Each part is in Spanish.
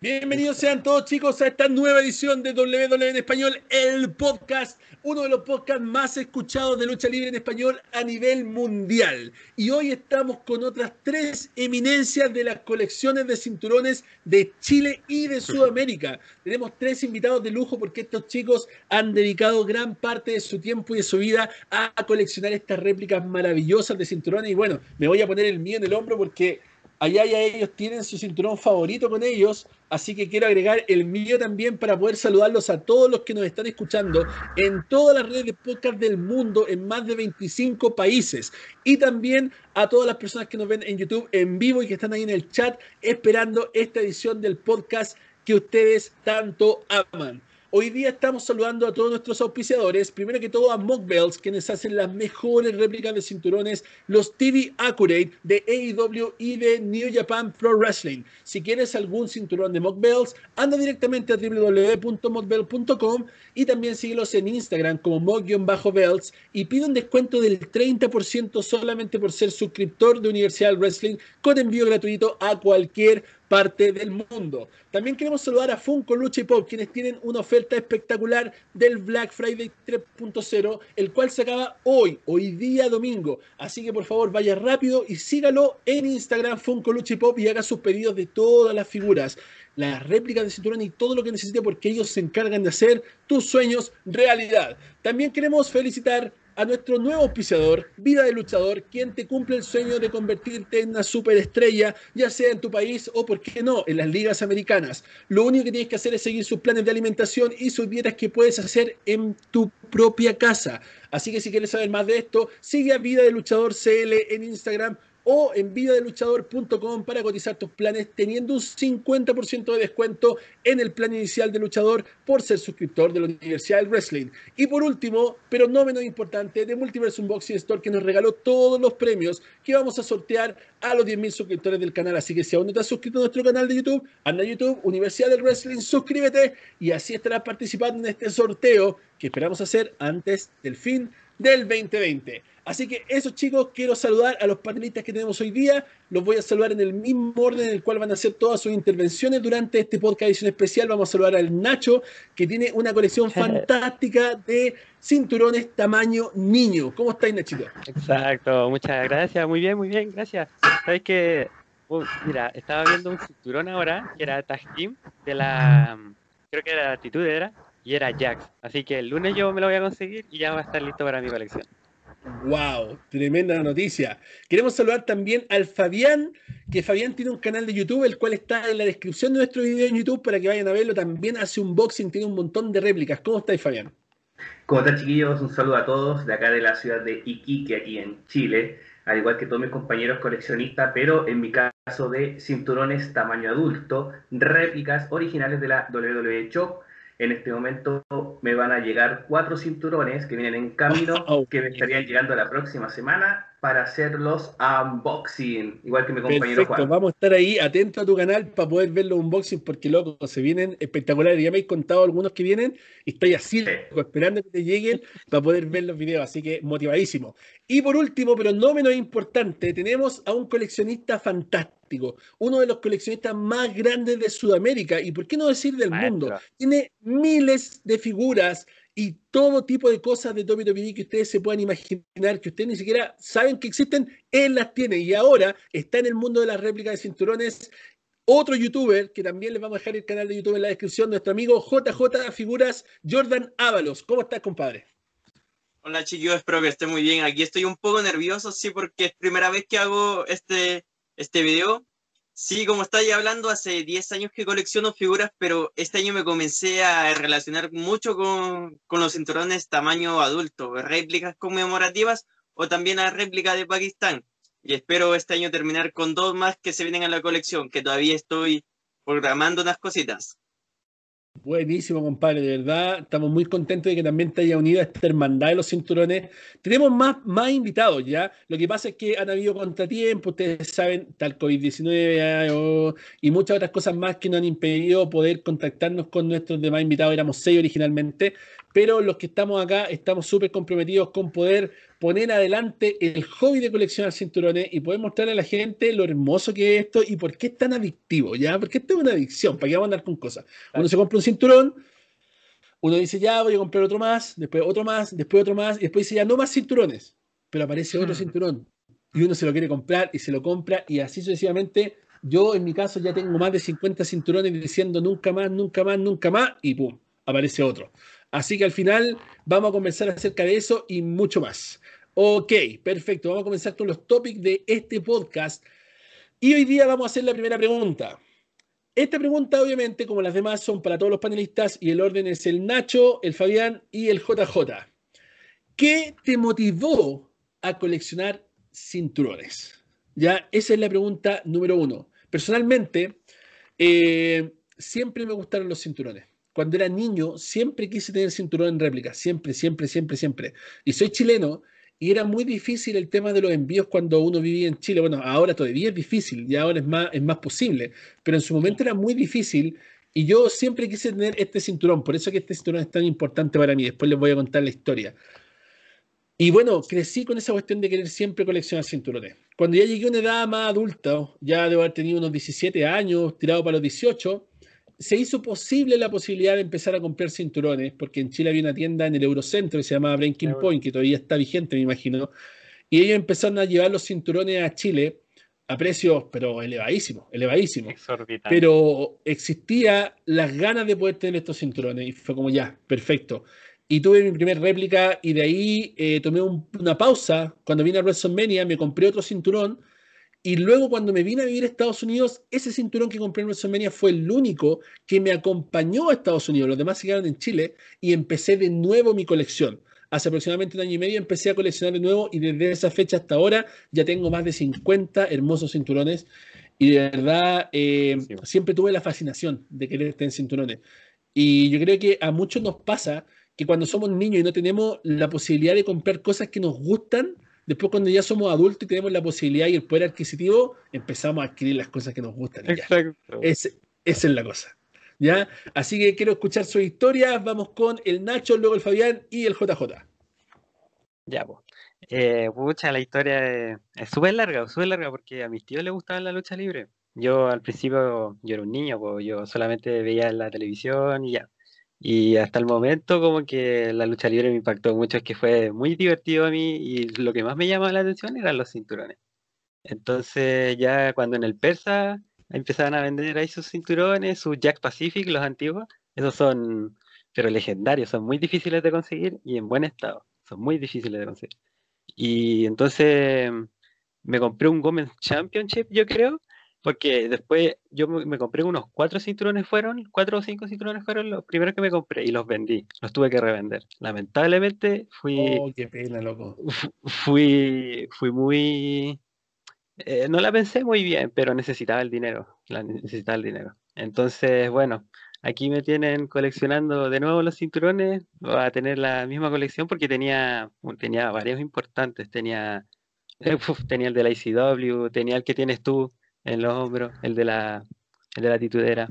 Bienvenidos sean todos chicos a esta nueva edición de WWE en Español, el podcast, uno de los podcasts más escuchados de lucha libre en español a nivel mundial. Y hoy estamos con otras tres eminencias de las colecciones de cinturones de Chile y de Sudamérica. Tenemos tres invitados de lujo porque estos chicos han dedicado gran parte de su tiempo y de su vida a coleccionar estas réplicas maravillosas de cinturones. Y bueno, me voy a poner el mío en el hombro porque allá ya ellos tienen su cinturón favorito con ellos, así que quiero agregar el mío también para poder saludarlos a todos los que nos están escuchando en todas las redes de podcast del mundo, en más de 25 países, y también a todas las personas que nos ven en YouTube en vivo y que están ahí en el chat esperando esta edición del podcast que ustedes tanto aman. Hoy día estamos saludando a todos nuestros auspiciadores. Primero que todo a Mock Bells, quienes hacen las mejores réplicas de cinturones, los TV Accurate de AEW y de New Japan Pro Wrestling. Si quieres algún cinturón de Mock Bells, anda directamente a www.mockbell.com y también síguelos en Instagram como Mock-Bells y pide un descuento del 30% solamente por ser suscriptor de Universal Wrestling con envío gratuito a cualquier parte del mundo. También queremos saludar a Funko Lucha y Pop, quienes tienen una oferta espectacular del Black Friday 3.0, el cual se acaba hoy, hoy día domingo. Así que por favor vaya rápido y sígalo en Instagram Funko Lucha y Pop y haga sus pedidos de todas las figuras, las réplicas de cinturón y todo lo que necesite porque ellos se encargan de hacer tus sueños realidad. También queremos felicitar a nuestro nuevo auspiciador, Vida de Luchador, quien te cumple el sueño de convertirte en una superestrella, ya sea en tu país o, por qué no, en las ligas americanas. Lo único que tienes que hacer es seguir sus planes de alimentación y sus dietas que puedes hacer en tu propia casa. Así que si quieres saber más de esto, sigue a Vida de Luchador CL en Instagram o en vidadeluchador.com para cotizar tus planes teniendo un 50% de descuento en el plan inicial de luchador por ser suscriptor de la Universidad del Wrestling. Y por último, pero no menos importante, de Multiverse Unboxing Store que nos regaló todos los premios que vamos a sortear a los 10.000 suscriptores del canal. Así que si aún no te has suscrito a nuestro canal de YouTube, anda a YouTube, Universidad del Wrestling, suscríbete y así estarás participando en este sorteo que esperamos hacer antes del fin del 2020. Así que eso chicos, quiero saludar a los panelistas que tenemos hoy día. Los voy a saludar en el mismo orden en el cual van a hacer todas sus intervenciones durante este podcast edición especial. Vamos a saludar al Nacho, que tiene una colección fantástica de cinturones tamaño niño. ¿Cómo estáis, Nachito? Exacto, muchas gracias. Muy bien, muy bien, gracias. Sabes que, uh, mira, estaba viendo un cinturón ahora que era Tag Team de la, creo que era la actitud era, y era Jax. Así que el lunes yo me lo voy a conseguir y ya va a estar listo para mi colección. Wow, tremenda noticia. Queremos saludar también al Fabián, que Fabián tiene un canal de YouTube, el cual está en la descripción de nuestro video en YouTube para que vayan a verlo. También hace unboxing, tiene un montón de réplicas. ¿Cómo estáis, Fabián? ¿Cómo están, chiquillos? Un saludo a todos de acá de la ciudad de Iquique, aquí en Chile, al igual que todos mis compañeros coleccionistas, pero en mi caso de cinturones tamaño adulto, réplicas originales de la WWE Shop en este momento me van a llegar cuatro cinturones que vienen en camino, que me estarían llegando la próxima semana para hacer los unboxing, igual que mi compañero Perfecto, vamos a estar ahí atentos a tu canal para poder ver los unboxing, porque loco, se vienen espectaculares. Ya me he contado algunos que vienen y estoy así, esperando que te lleguen para poder ver los videos, así que motivadísimo. Y por último, pero no menos importante, tenemos a un coleccionista fantástico, uno de los coleccionistas más grandes de Sudamérica y por qué no decir del mundo. Tiene miles de figuras y todo tipo de cosas de WWE que ustedes se puedan imaginar, que ustedes ni siquiera saben que existen, él las tiene. Y ahora está en el mundo de las réplicas de cinturones. Otro youtuber, que también les vamos a dejar el canal de YouTube en la descripción, nuestro amigo JJ Figuras, Jordan Ábalos. ¿Cómo estás, compadre? Hola chicos, espero que esté muy bien. Aquí estoy un poco nervioso, sí, porque es primera vez que hago este, este video. Sí, como estáis hablando, hace 10 años que colecciono figuras, pero este año me comencé a relacionar mucho con, con los cinturones tamaño adulto, réplicas conmemorativas o también a réplica de Pakistán. Y espero este año terminar con dos más que se vienen a la colección, que todavía estoy programando unas cositas. Buenísimo, compadre, de verdad. Estamos muy contentos de que también te haya unido a esta hermandad de los cinturones. Tenemos más, más invitados ya. Lo que pasa es que han habido contratiempos, ustedes saben, tal COVID-19 y muchas otras cosas más que nos han impedido poder contactarnos con nuestros demás invitados. Éramos seis originalmente, pero los que estamos acá estamos súper comprometidos con poder poner adelante el hobby de coleccionar cinturones y poder mostrarle a la gente lo hermoso que es esto y por qué es tan adictivo, ¿ya? Porque esto es una adicción, ¿para qué vamos a andar con cosas? Uno se compra un cinturón, uno dice, ya voy a comprar otro más, después otro más, después otro más, y después dice, ya no más cinturones, pero aparece otro Hmm. cinturón y uno se lo quiere comprar y se lo compra y así sucesivamente. Yo en mi caso ya tengo más de 50 cinturones diciendo nunca más, nunca más, nunca más y pum, aparece otro. Así que al final vamos a conversar acerca de eso y mucho más. Ok, perfecto. Vamos a comenzar con los topics de este podcast. Y hoy día vamos a hacer la primera pregunta. Esta pregunta, obviamente, como las demás, son para todos los panelistas y el orden es el Nacho, el Fabián y el JJ. ¿Qué te motivó a coleccionar cinturones? Ya, esa es la pregunta número uno. Personalmente, eh, siempre me gustaron los cinturones. Cuando era niño, siempre quise tener cinturón en réplica. Siempre, siempre, siempre, siempre. Y soy chileno y era muy difícil el tema de los envíos cuando uno vivía en Chile. Bueno, ahora todavía es difícil y ahora es más, es más posible. Pero en su momento era muy difícil y yo siempre quise tener este cinturón. Por eso que este cinturón es tan importante para mí. Después les voy a contar la historia. Y bueno, crecí con esa cuestión de querer siempre coleccionar cinturones. Cuando ya llegué a una edad más adulta, ya debo haber tenido unos 17 años, tirado para los 18, se hizo posible la posibilidad de empezar a comprar cinturones, porque en Chile había una tienda en el Eurocentro que se llamaba Breaking. Point, que todavía está vigente, me imagino, y ellos empezaron a llevar los cinturones a Chile a precios, pero elevadísimos, elevadísimos Exorbitante. pero existía las ganas de poder tener estos cinturones y fue como ya, perfecto. Y tuve mi primer réplica y de ahí eh, tomé un- una pausa. Cuando vine a WrestleMania me compré otro cinturón y luego cuando me vine a vivir a Estados Unidos, ese cinturón que compré en WrestleMania fue el único que me acompañó a Estados Unidos. Los demás se quedaron en Chile y empecé de nuevo mi colección. Hace aproximadamente un año y medio empecé a coleccionar de nuevo y desde esa fecha hasta ahora ya tengo más de 50 hermosos cinturones y de verdad eh, Sí. siempre tuve la fascinación de querer tener cinturones. Y yo creo que a muchos nos pasa que cuando somos niños y no tenemos la posibilidad de comprar cosas que nos gustan, después cuando ya somos adultos y tenemos la posibilidad y el poder adquisitivo, empezamos a adquirir las cosas que nos gustan. Exacto. Ese- esa es la cosa. ¿Ya? Así que quiero escuchar sus historias. Vamos con el Nacho, luego el Fabián y el JJ. Ya, pues. Eh, pucha, la historia es es súper larga, súper larga, porque a mis tíos les gustaba la lucha libre. Yo al principio, yo era un niño, pues yo solamente veía en la televisión y ya. Y hasta el momento como que la lucha libre me impactó mucho, es que fue muy divertido a mí y lo que más me llamaba la atención eran los cinturones. Entonces ya cuando en el Persa empezaban a vender ahí sus cinturones, sus Jack Pacific, los antiguos, esos son, pero legendarios, son muy difíciles de conseguir y en buen estado, son muy difíciles de conseguir. Y entonces me compré un Women's Championship, yo creo, porque después yo me, me compré unos cuatro cinturones fueron, cuatro o cinco cinturones fueron los primeros que me compré y los vendí, los tuve que revender. Lamentablemente fui, Oh, qué pena, loco. fu- fui, fui muy, eh, no la pensé muy bien, pero necesitaba el dinero, la necesitaba el dinero. Entonces, bueno, aquí me tienen coleccionando de nuevo los cinturones, voy a tener la misma colección porque tenía, tenía varios importantes, tenía, tenía el de la ICW, tenía el que tienes tú en los hombros, el de la, el de la titudera,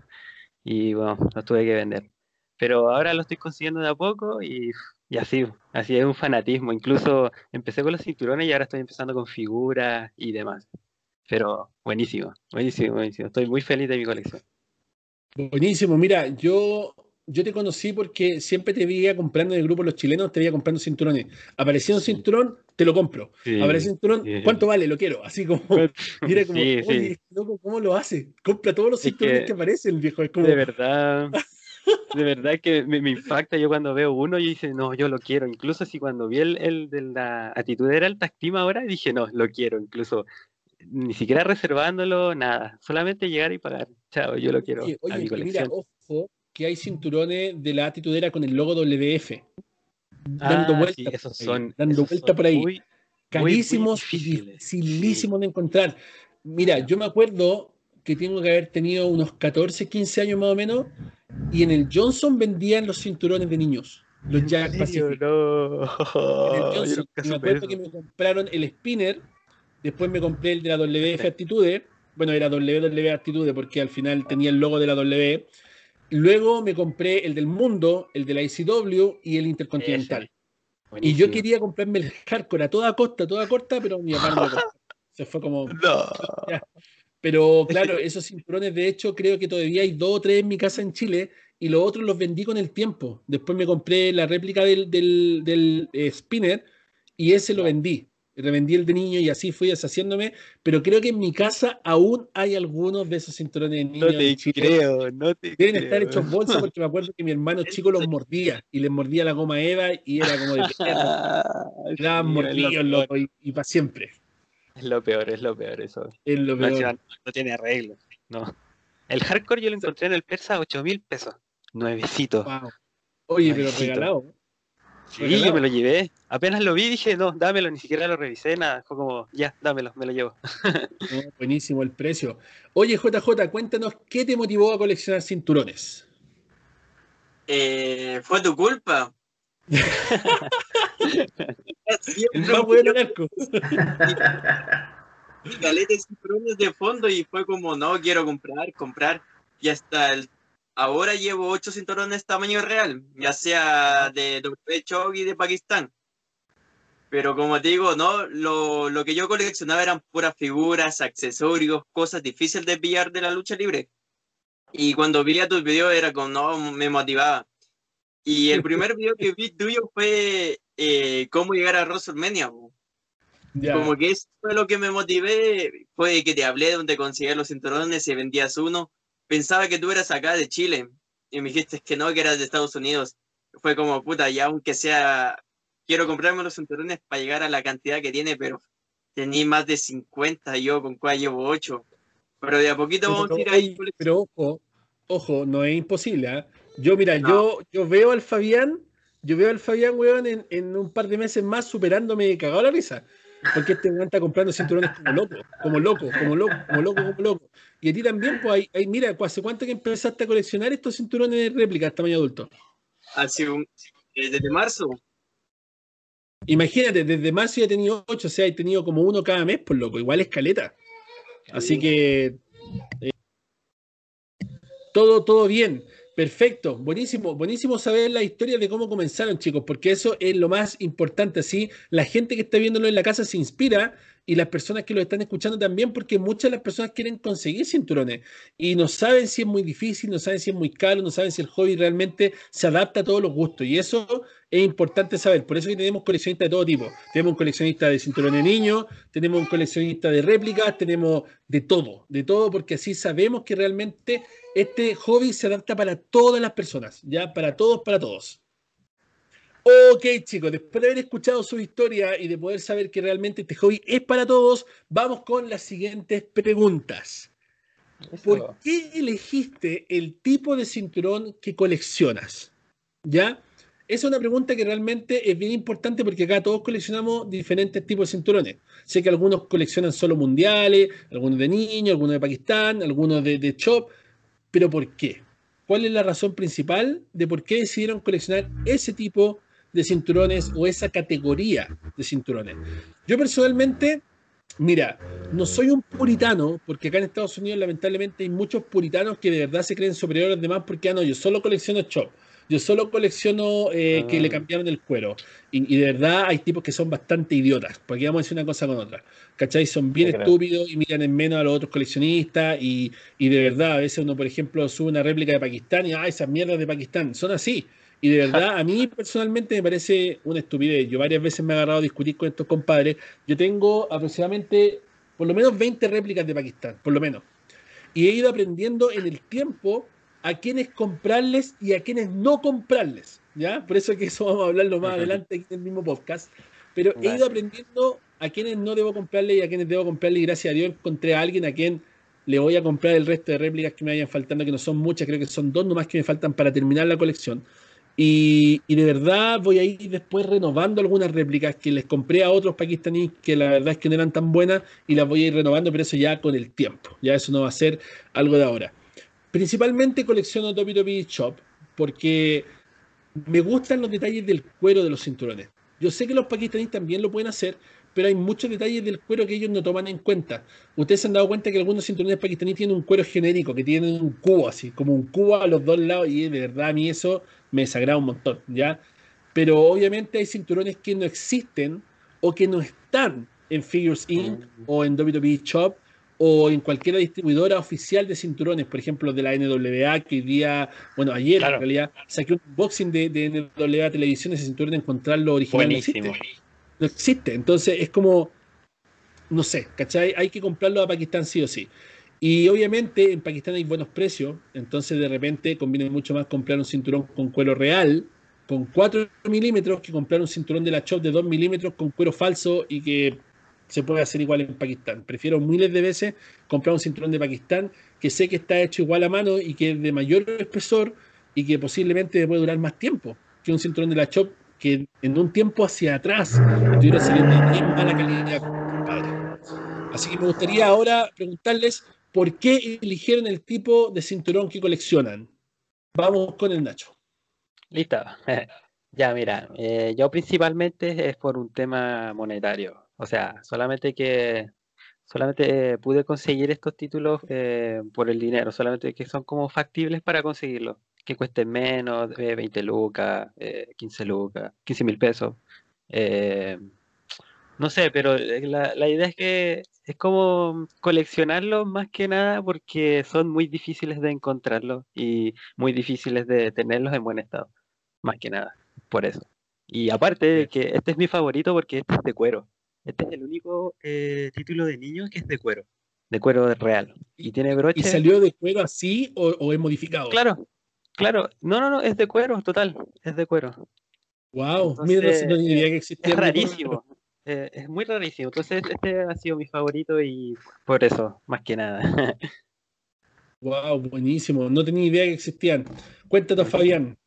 y bueno, los tuve que vender. Pero ahora lo estoy consiguiendo de a poco y, y así, así es un fanatismo. Incluso empecé con los cinturones y ahora estoy empezando con figuras y demás. Pero buenísimo, buenísimo, buenísimo. Estoy muy feliz de mi colección. Buenísimo. Mira, yo, yo te conocí porque siempre te veía comprando en el grupo Los Chilenos, te veía comprando cinturones. Aparecía un cinturón, te lo compro. Sí, Aparecía un cinturón, sí. ¿cuánto vale? Lo quiero. Así como, y era como, Sí, oye, loco, ¿cómo lo hace? Compra todos los Es cinturones que- que, aparecen, viejo. Es como, De verdad, de verdad que me, me impacta. Yo cuando veo uno, yo dice, no, yo lo quiero. Incluso si cuando vi el, el de la actitud era el tactim ahora, dije, no, lo quiero. Incluso ni siquiera reservándolo, nada. Solamente llegar y pagar. Chao, yo lo quiero Oye, a mi y mira, colección. ojo, que hay cinturones de la atitudera con el logo WF. Dando Ah, vueltas sí, por esos ahí, son, dando esos vueltas son por ahí. muy- muy Carísimos y difíciles, sí. dificilísimos de encontrar. Mira, yo me acuerdo que tengo que haber tenido unos 14, 15 años más o menos, y en el Johnson vendían los cinturones de niños, los ¿En Jack? Pacific. No, En el Johnson. me acuerdo que me compraron el spinner, después me compré el de la WF Attitude, bueno, era WW Attitude porque al final tenía el logo de la W. Luego me compré el del mundo, el de la ICW y el Intercontinental. Y yo quería comprarme el hardcore a toda costa, a toda costa, pero mi papá no lo compró. Se fue como. No. Pero claro, esos cinturones, de hecho, creo que todavía hay dos o tres en mi casa en Chile y los otros los vendí con el tiempo. Después me compré la réplica del, del, del eh, spinner y ese lo vendí. Revendí el de niño y así fui deshaciéndome. Pero creo que en mi casa aún hay algunos de esos cinturones de niño. No te creo, no te Deben creo. estar hechos bolsa porque me acuerdo que mi hermano chico los mordía y les mordía la goma Eva y era como de perro. Quedaban sí, mordidos, loco, y, y para siempre. Es lo peor, es lo peor eso. Es lo No, peor. no tiene arreglo. No. El hardcore yo lo encontré en el persa a 8 mil pesos. Nuevecito. Wow. Oye, pero regalado. Sí, yo me lo llevé. Apenas lo vi dije, no, dámelo, ni siquiera lo revisé, nada. Fue como, ya, dámelo, me lo llevo. No, buenísimo el precio. Oye, JJ, cuéntanos qué te motivó a coleccionar cinturones. Eh, fue tu culpa. El más bueno del arco. caleta de cinturones de fondo y fue como, no, quiero comprar, comprar. Y hasta el, ahora llevo ocho cinturones tamaño real, ya sea de W Chog y de Pakistán. Pero como te digo, no, lo, lo que yo coleccionaba eran puras figuras, accesorios, cosas difíciles de pillar de la lucha libre. Y cuando vi a tus videos era como, no, me motivaba. Y el primer video que vi tuyo fue eh, cómo llegar a WrestleMania. Ya. Como que eso fue lo que me motivé, fue que te hablé de donde conseguías los cinturones y vendías uno. Pensaba que tú eras acá de Chile y me dijiste que no, que eras de Estados Unidos. Fue como, puta, ya aunque sea, quiero comprarme los cinturones para llegar a la cantidad que tiene, pero tenía más de 50, yo con cuál llevo 8. Pero de a poquito vamos a ir ahí. Pero, ojo, ojo, no es imposible. ¿ah? Yo, mira, No. yo, yo veo al Fabián, yo veo al Fabián, weón, en, en un par de meses más superándome cagado la risa. Porque este weón está comprando cinturones como loco, como loco, como loco, como loco, como loco. Y a ti también, pues, hay, hay- mira, ¿hace cuánto que empezaste a coleccionar estos cinturones de réplica tamaño adulto? Hace un, desde marzo. Imagínate, desde marzo ya he tenido ocho, o sea, he tenido como uno cada mes, por loco, igual escaleta. Así que eh, todo, todo bien. Perfecto, buenísimo, buenísimo saber la historia de cómo comenzaron, chicos, porque eso es lo más importante. Así, la gente que está viéndolo en la casa se inspira y las personas que lo están escuchando también, porque muchas de las personas quieren conseguir cinturones y no saben si es muy difícil, no saben si es muy caro, no saben si el hobby realmente se adapta a todos los gustos. Y eso es importante saber. Por eso que tenemos coleccionistas de todo tipo. Tenemos un coleccionista de cinturones de niños, tenemos un coleccionista de réplicas, tenemos de todo, de todo, porque así sabemos que realmente este hobby se adapta para todas las personas, ya para todos, para todos. Ok, chicos, después de haber escuchado su historia y de poder saber que realmente este hobby es para todos, vamos con las siguientes preguntas. ¿Por qué elegiste el tipo de cinturón que coleccionas? ¿Ya? Esa es una pregunta que realmente es bien importante porque acá todos coleccionamos diferentes tipos de cinturones. Sé que algunos coleccionan solo mundiales, algunos de niños, algunos de Pakistán, algunos de, de Chop, pero ¿por qué? ¿Cuál es la razón principal de por qué decidieron coleccionar ese tipo de cinturones o esa categoría de cinturones? Yo personalmente, mira, no soy un puritano, porque acá en Estados Unidos lamentablemente hay muchos puritanos que de verdad se creen superiores a los demás porque, ah, no, yo solo colecciono Chop. Yo solo colecciono eh, que Ah. le cambiaron el cuero. Y, y de verdad hay tipos que son bastante idiotas. Porque vamos a decir una cosa con otra. ¿Cachai? Son bien creo. estúpidos y miran en menos a los otros coleccionistas. Y, y de verdad, a veces uno, por ejemplo, sube una réplica de Pakistán y, ah, esas mierdas de Pakistán. Son así. Y de verdad, a mí personalmente me parece una estupidez. Yo varias veces me he agarrado a discutir con estos compadres. Yo tengo aproximadamente, por lo menos 20 réplicas de Pakistán, por lo menos. Y he ido aprendiendo en el tiempo a quiénes comprarles y a quiénes no comprarles. ¿Ya? Por eso es que eso vamos a hablarlo más Ujú. adelante aquí en el mismo podcast. Pero he ido aprendiendo a quienes no debo comprarle y a quienes debo comprarle. Y gracias a Dios encontré a alguien a quien le voy a comprar el resto de réplicas que me vayan faltando, que no son muchas, creo que son dos nomás que me faltan para terminar la colección. Y, de verdad voy a ir después renovando algunas réplicas que les compré a otros pakistaníes que la verdad es que no eran tan buenas y las voy a ir renovando, pero eso ya con el tiempo. Ya eso no va a ser algo de ahora. Principalmente colecciono Topi Topi Shop porque me gustan los detalles del cuero de los cinturones. Yo sé que los pakistaníes también lo pueden hacer, pero hay muchos detalles del cuero que ellos no toman en cuenta. Ustedes se han dado cuenta que algunos cinturones pakistaníes tienen un cuero genérico, que tienen un cubo así, como un cubo a los dos lados, y de verdad a mí eso me desagrada un montón, ¿ya? pero obviamente hay cinturones que no existen o que no están en Figures Inc. Mm. o en WWE Shop o en cualquier distribuidora oficial de cinturones, por ejemplo, de la NWA, que hoy día, bueno, ayer Claro. en realidad, saqué un unboxing de, de NWA Televisión, ese cinturón, encontrarlo original no existe. No existe. Entonces es como, no sé, ¿cachai? Hay que comprarlo a Pakistán sí o sí. Y obviamente en Pakistán hay buenos precios, entonces de repente conviene mucho más comprar un cinturón con cuero real, con 4 milímetros, que comprar un cinturón de la Chop de 2 milímetros con cuero falso y que se puede hacer igual en Pakistán. Prefiero miles de veces comprar un cinturón de Pakistán que sé que está hecho igual a mano y que es de mayor espesor y que posiblemente puede durar más tiempo que un cinturón de la Chop que en un tiempo hacia atrás estuviera saliendo en mala calidad. Así que me gustaría ahora preguntarles por qué eligieron el tipo de cinturón que coleccionan. Vamos con el Nacho. Listo. Ya, mira, eh, yo principalmente es por un tema monetario. O sea, solamente que solamente eh, pude conseguir estos títulos eh, por el dinero, solamente que son como factibles para conseguirlos, que cuesten menos de 20 lucas, eh, 15 lucas, 15 mil pesos. No sé, pero la, la idea es que es como coleccionarlos más que nada porque son muy difíciles de encontrarlos y muy difíciles de tenerlos en buen estado, más que nada, por eso. Y aparte que este es mi favorito porque este es de cuero. Este es el único eh, título de niño que es de cuero, de cuero real. Y tiene broche. ¿Y salió de cuero así o, o es modificado? Claro, claro. No, no, no, es de cuero, total. Es de cuero. Wow, mira, no, no idea que existía. Es rarísimo. Eh, es muy rarísimo. Entonces, este ha sido mi favorito y por eso, más que nada. Wow, buenísimo. No tenía idea que existían. Cuéntate, Fabián.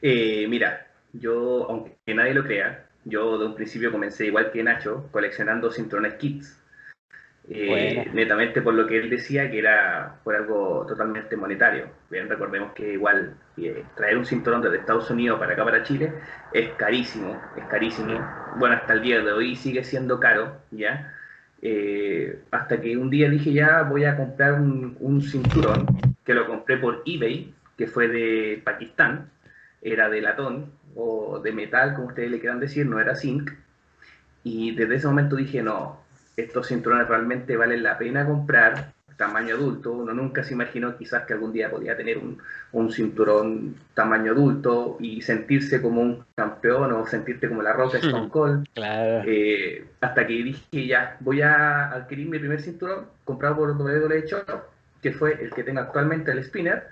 Eh, mira, yo, aunque nadie lo crea, yo de un principio comencé igual que Nacho, coleccionando cinturones kits. Eh, netamente por lo que él decía, que era por algo totalmente monetario. Bien, recordemos que igual eh, traer un cinturón desde Estados Unidos para acá, para Chile, es carísimo, es carísimo. Bueno, hasta el día de hoy sigue siendo caro, ¿ya? Eh, hasta que un día dije ya voy a comprar un, un cinturón, que lo compré por eBay, que fue de Pakistán, era de latón o de metal, como ustedes le quieran decir, no era zinc. Y desde ese momento dije, no, estos cinturones realmente valen la pena comprar, tamaño adulto. Uno nunca se imaginó quizás que algún día podía tener un, un cinturón tamaño adulto y sentirse como un campeón o sentirte como la roca Stone Cold. Claro. Eh, hasta que dije, ya, voy a adquirir mi primer cinturón comprado por WWE Shop, que fue el que tengo actualmente, el Spinner.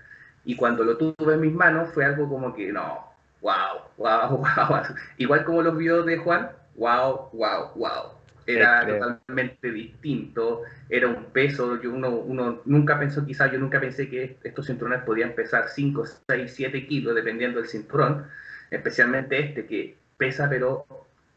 Y cuando lo tuve en mis manos fue algo como que, no, wow, wow, wow. Igual como los videos de Juan, wow, wow, wow. Era totalmente distinto, era un peso, yo uno, uno nunca pensó, quizás yo nunca pensé que estos cinturones podían pesar 5, 6, 7 kilos dependiendo del cinturón, especialmente este que pesa, pero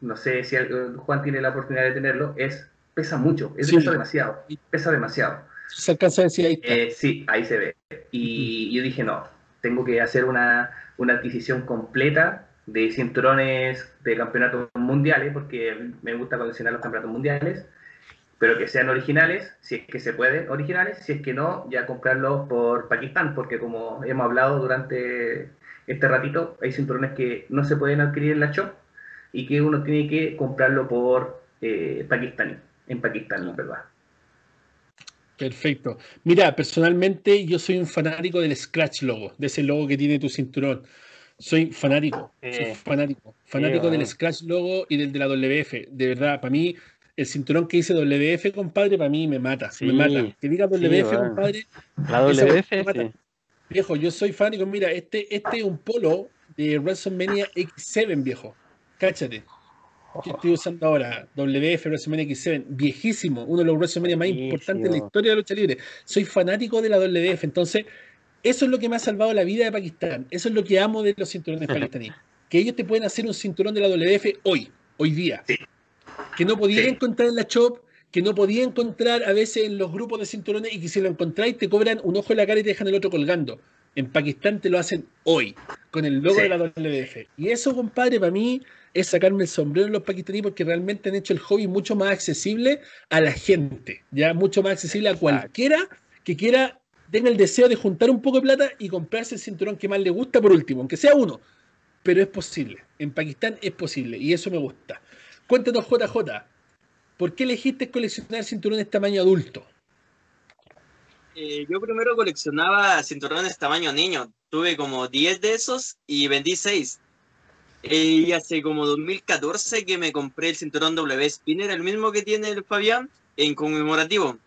no sé si Juan tiene la oportunidad de tenerlo, es pesa mucho, es Sí. pesa demasiado, pesa demasiado. Se alcanza a decir ahí. Eh, sí, ahí se ve. Y yo dije, no, tengo que hacer una, una adquisición completa de cinturones de campeonatos mundiales, porque me gusta coleccionar los campeonatos mundiales, pero que sean originales, si es que se pueden, originales, si es que no, ya comprarlos por Pakistán, porque como hemos hablado durante este ratito, hay cinturones que no se pueden adquirir en la shop y que uno tiene que comprarlo por eh, pakistaní, en Pakistán, en verdad. Perfecto. Mira, personalmente yo soy un fanático del Scratch logo, de ese logo que tiene tu cinturón. Soy fanático, soy fanático, fanático del. Scratch logo y del de la WF. De verdad, para mí, el cinturón que dice WF, compadre, para mí me mata, me mata. Que diga WF, compadre, La WF, mata. sí. viejo, yo soy fanático. Mira, este, este es un polo de WrestleMania X7, viejo. Cáchate. que estoy usando ahora, WF WrestleMania X7, viejísimo, uno de los WrestleMania más importantes de la historia de la lucha libre. Soy fanático de la WF, entonces eso es lo que me ha salvado la vida de Pakistán. Eso es lo que amo de los cinturones pakistaníes. Que ellos te pueden hacer un cinturón de la WF hoy, hoy día. Sí. Que no podía Sí. encontrar en la shop, que no podía encontrar a veces en los grupos de cinturones y que si lo encontráis te cobran un ojo en la cara y te dejan el otro colgando. En Pakistán te lo hacen hoy, con el logo Sí. de la WF. Y eso, compadre, para mí es sacarme el sombrero en los pakistaníes porque realmente han hecho el hobby mucho más accesible a la gente, ya mucho más accesible a cualquiera que quiera, tenga el deseo de juntar un poco de plata y comprarse el cinturón que más le gusta por último, aunque sea uno. pero es posible. En Pakistán es posible y eso me gusta. Cuéntanos, JJ, ¿por qué elegiste coleccionar cinturones tamaño adulto? Eh, yo primero coleccionaba cinturones tamaño niño. Tuve como 10 de esos y vendí 6. Eh, y hace como 2014 que me compré el cinturón W Spinner, el mismo que tiene el Fabián, en conmemorativo.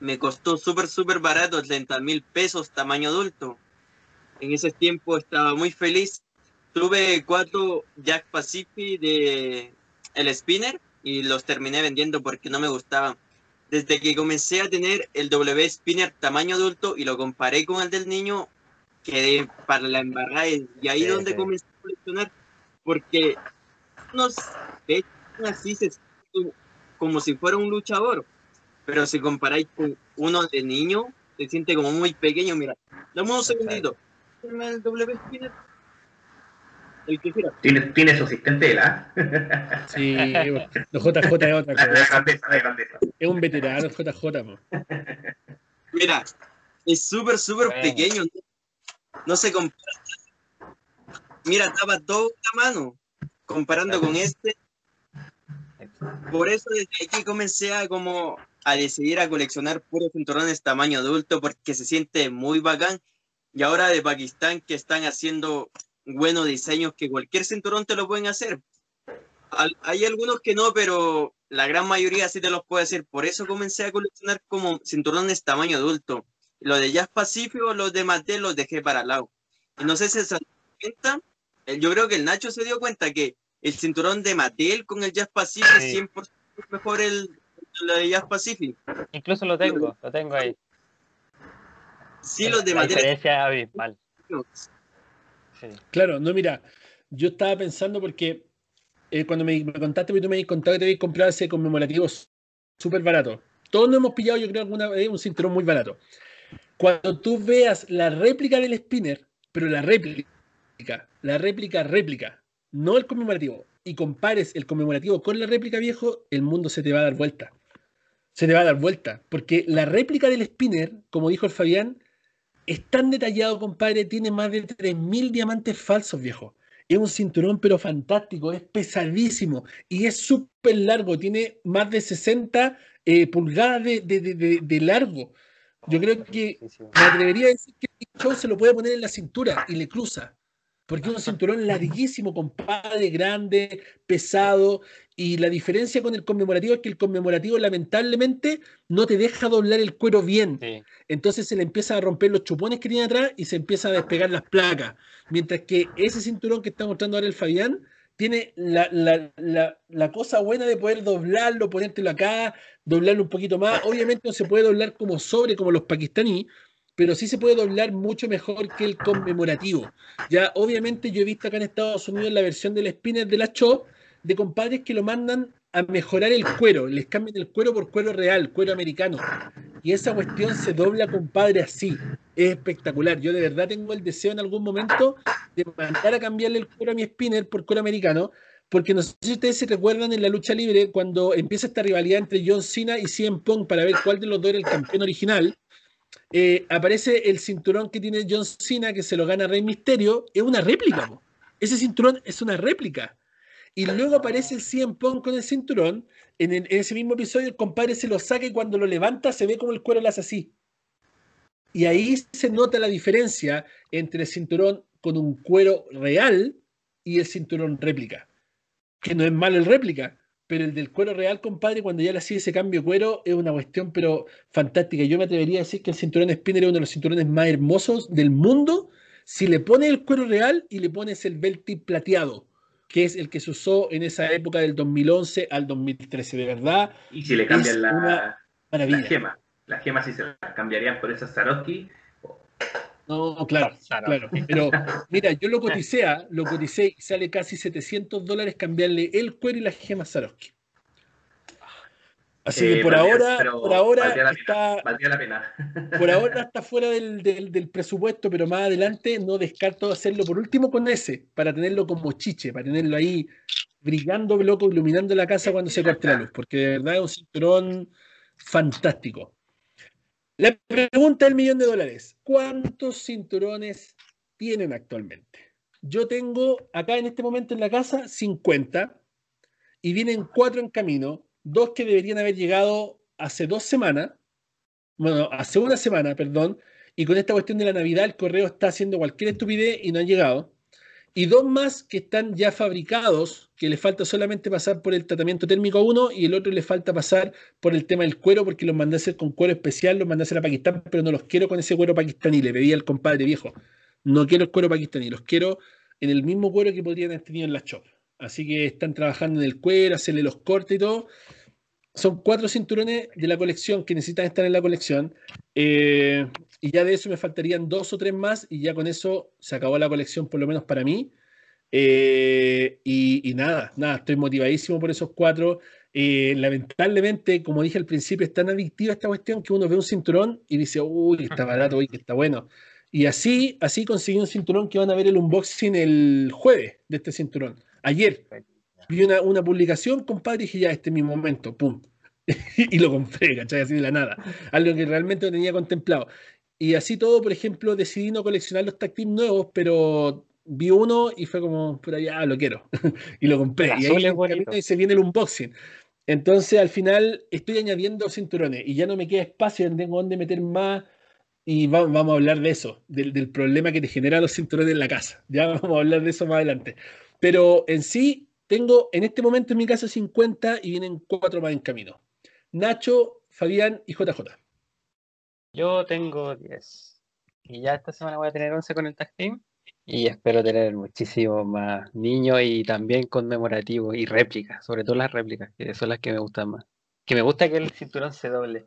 Me costó súper, súper barato, 30 mil pesos, tamaño adulto. En ese tiempo estaba muy feliz. Tuve cuatro Jack Pacific de el Spinner y los terminé vendiendo porque no me gustaban. Desde que comencé a tener el W Spinner tamaño adulto y lo comparé con el del niño, quedé para la embarrada y ahí es donde comencé a coleccionar porque unos de así se como si fuera un luchador, pero si comparáis con uno de niño, se siente como muy pequeño. Mira, dame un segundito. El Spinner tiene, tiene su asistente Sí, los JJ es otra cosa. Es un veterano JJ. Mira, es súper, súper pequeño. No se compara. Mira, estaba todo la mano comparando con este. Por eso desde aquí comencé a como a decidir a coleccionar puros cinturones tamaño adulto porque se siente muy bacán. Y ahora de Pakistán que están haciendo buenos diseños que cualquier cinturón te lo pueden hacer. Hay algunos que no, pero la gran mayoría sí te los puede hacer. Por eso comencé a coleccionar como cinturones tamaño adulto. Los de Jazz Pacífico, los de Mattel, los dejé para lado. Y no sé si se cuenta, yo creo que el Nacho se dio cuenta que el cinturón de Mattel con el Jazz Pacific es 100% mejor el, de Jazz Pacific. Incluso lo tengo, lo tengo ahí. Sí, los de Mattel. diferencia abismal. Claro, no, mira, yo estaba pensando porque eh, cuando me, contaste, tú me habías contado que te habías comprado ese conmemorativo súper barato. Todos nos hemos pillado, yo creo, alguna vez un cinturón muy barato. Cuando tú veas la réplica del spinner, pero la réplica, la réplica, réplica, no el conmemorativo, y compares el conmemorativo con la réplica viejo, el mundo se te va a dar vuelta. Se te va a dar vuelta. Porque la réplica del spinner, como dijo el Fabián, es tan detallado, compadre, tiene más de 3.000 diamantes falsos, viejo. Es un cinturón, pero fantástico, es pesadísimo y es súper largo, tiene más de 60 eh, pulgadas de, largo. Yo creo que me atrevería a decir que show se lo puede poner en la cintura y le cruza. Porque es un cinturón larguísimo, compadre, grande, pesado. Y la diferencia con el conmemorativo es que el conmemorativo, lamentablemente, no te deja doblar el cuero bien. Entonces se le empieza a romper los chupones que tiene atrás y se empieza a despegar las placas. Mientras que ese cinturón que está mostrando ahora el Fabián tiene la, la, cosa buena de poder doblarlo, ponértelo acá, doblarlo un poquito más. Obviamente no se puede doblar como sobre, como los pakistaníes, pero sí se puede doblar mucho mejor que el conmemorativo. Ya, obviamente, yo he visto acá en Estados Unidos la versión del spinner de la Cho de compadres que lo mandan a mejorar el cuero, les cambian el cuero por cuero real, cuero americano. Y esa cuestión se dobla, compadre, así. Es espectacular. Yo de verdad tengo el deseo en algún momento de mandar a cambiarle el cuero a mi spinner por cuero americano, porque no sé si ustedes se recuerdan en la lucha libre cuando empieza esta rivalidad entre John Cena y CM Punk para ver cuál de los dos era el campeón original. Eh, aparece el cinturón que tiene John Cena, que se lo gana Rey Misterio, es una réplica. Ese cinturón es una réplica. Y luego aparece el CM con el cinturón. En, ese mismo episodio, el compadre se lo saca y cuando lo levanta se ve como el cuero hace así. Y ahí se nota la diferencia entre el cinturón con un cuero real y el cinturón réplica. Que no es malo el réplica, pero el del cuero real, compadre, cuando ya le hacía ese cambio de cuero, es una cuestión, pero fantástica. Yo me atrevería a decir que el cinturón Spinner es uno de los cinturones más hermosos del mundo. Si le pones el cuero real y le pones el belti plateado, que es el que se usó en esa época del 2011 al 2013, de verdad. Y si le cambian la, la gema, las gemas si se las cambiarían por esas Swarovski, no, claro, claro. Pero mira, yo lo coticé, ¿ah? lo coticé y sale casi 700 dólares cambiarle el cuero y las gemas Swarovski. Así que por ahora, por ahora está, por ahora está fuera del, del, presupuesto, pero más adelante no descarto hacerlo por último con ese, para tenerlo como chiche, para tenerlo ahí brillando, loco, iluminando la casa cuando se corte la luz, porque de verdad es un cinturón fantástico. La pregunta del millón de dólares. ¿Cuántos cinturones tienen actualmente? yo tengo acá en este momento en la casa 50 y vienen cuatro en camino, dos que deberían haber llegado hace dos semanas, bueno, hace una semana, perdón, y con esta cuestión de la Navidad el correo está haciendo cualquier estupidez y no han llegado. Y dos más que están ya fabricados, que le falta solamente pasar por el tratamiento térmico a uno y el otro le falta pasar por el tema del cuero, porque los mandé a hacer con cuero especial, los mandé a hacer a Pakistán, pero no los quiero con ese cuero pakistaní. Le pedí al compadre viejo, no quiero el cuero pakistaní, los quiero en el mismo cuero que podrían haber tenido en la shop. Así que están trabajando en el cuero, hacerle los cortes y todo. Son cuatro cinturones de la colección que necesitan estar en la colección. Eh, y ya de eso me faltarían dos o tres más y ya con eso se acabó la colección, por lo menos para mí. Eh, y, nada, nada, estoy motivadísimo por esos cuatro. Eh, lamentablemente, como dije al principio, es tan adictiva esta cuestión que uno ve un cinturón y dice, uy, está barato, uy, que está bueno. Y así, así conseguí un cinturón que van a ver el unboxing el jueves de este cinturón. Ayer vi una, una publicación, compadre, y dije, ya, este es mi momento, pum. y lo compré, ¿cachai? Así de la nada. Algo que realmente no tenía contemplado. Y así todo, por ejemplo, decidí no coleccionar los tactics nuevos, pero vi uno y fue como, por allá, lo quiero. y lo compré. y ahí se viene el unboxing. Entonces, al final, estoy añadiendo cinturones y ya no me queda espacio, tengo donde meter más. Y vamos, a hablar de eso, del, del, problema que te generan los cinturones en la casa. Ya vamos a hablar de eso más adelante. Pero en sí, tengo en este momento en mi casa 50 y vienen cuatro más en camino. Nacho, Fabián y JJ. Yo tengo 10. Y ya esta semana voy a tener 11 con el tag team. Y espero tener muchísimos más niños y también conmemorativos y réplicas, sobre todo las réplicas, que son las que me gustan más. Que me gusta que el cinturón se doble,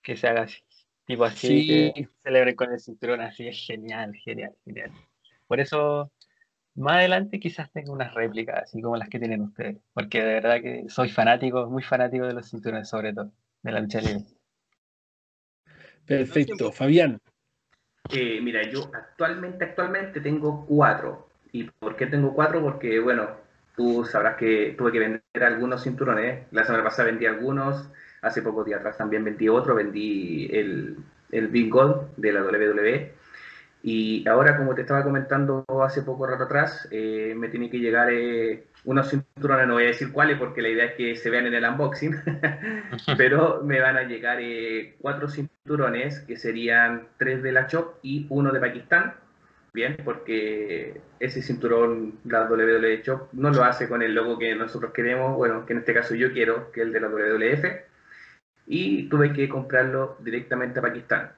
que se haga así, tipo así, que celebren con el cinturón así, es genial, genial, genial. Por eso, más adelante quizás tenga unas réplicas, así como las que tienen ustedes, porque de verdad que soy fanático, muy fanático de los cinturones, sobre todo, de la lucha libre. Perfecto. Fabián. Eh, mira, yo actualmente, actualmente tengo cuatro. ¿Y por qué tengo cuatro? Porque, bueno, tú sabrás que tuve que vender algunos cinturones. La semana pasada vendí algunos. Hace pocos días atrás también vendí otro. Vendí el, el Big Gold de la WWE. Y ahora, como te estaba comentando hace poco rato atrás, eh, me tiene que llegar eh, unos cinturones, no voy a decir cuáles porque la idea es que se vean en el unboxing, pero me van a llegar eh, cuatro cinturones que serían tres de la Chop y uno de Pakistán. Bien, porque ese cinturón, la WWE Chop, no lo hace con el logo que nosotros queremos, bueno, que en este caso yo quiero, que es el de la WWF, y tuve que comprarlo directamente a Pakistán.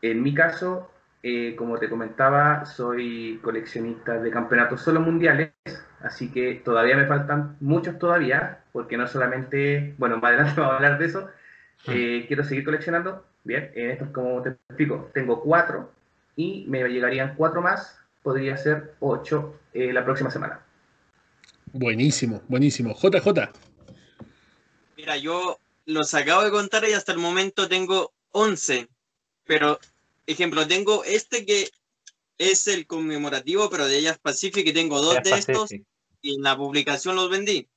En mi caso, eh, como te comentaba, soy coleccionista de campeonatos solo mundiales, así que todavía me faltan muchos todavía, porque no solamente, bueno, más adelante vamos a hablar de eso, eh, quiero seguir coleccionando. Bien, en estos, como te explico, tengo cuatro y me llegarían cuatro más, podría ser ocho eh, la próxima semana. Buenísimo, buenísimo. JJ. Mira, yo los acabo de contar y hasta el momento tengo 11, pero ejemplo, tengo este que es el conmemorativo, pero de ellas Pacific, y tengo dos de estos, y en la publicación los vendí.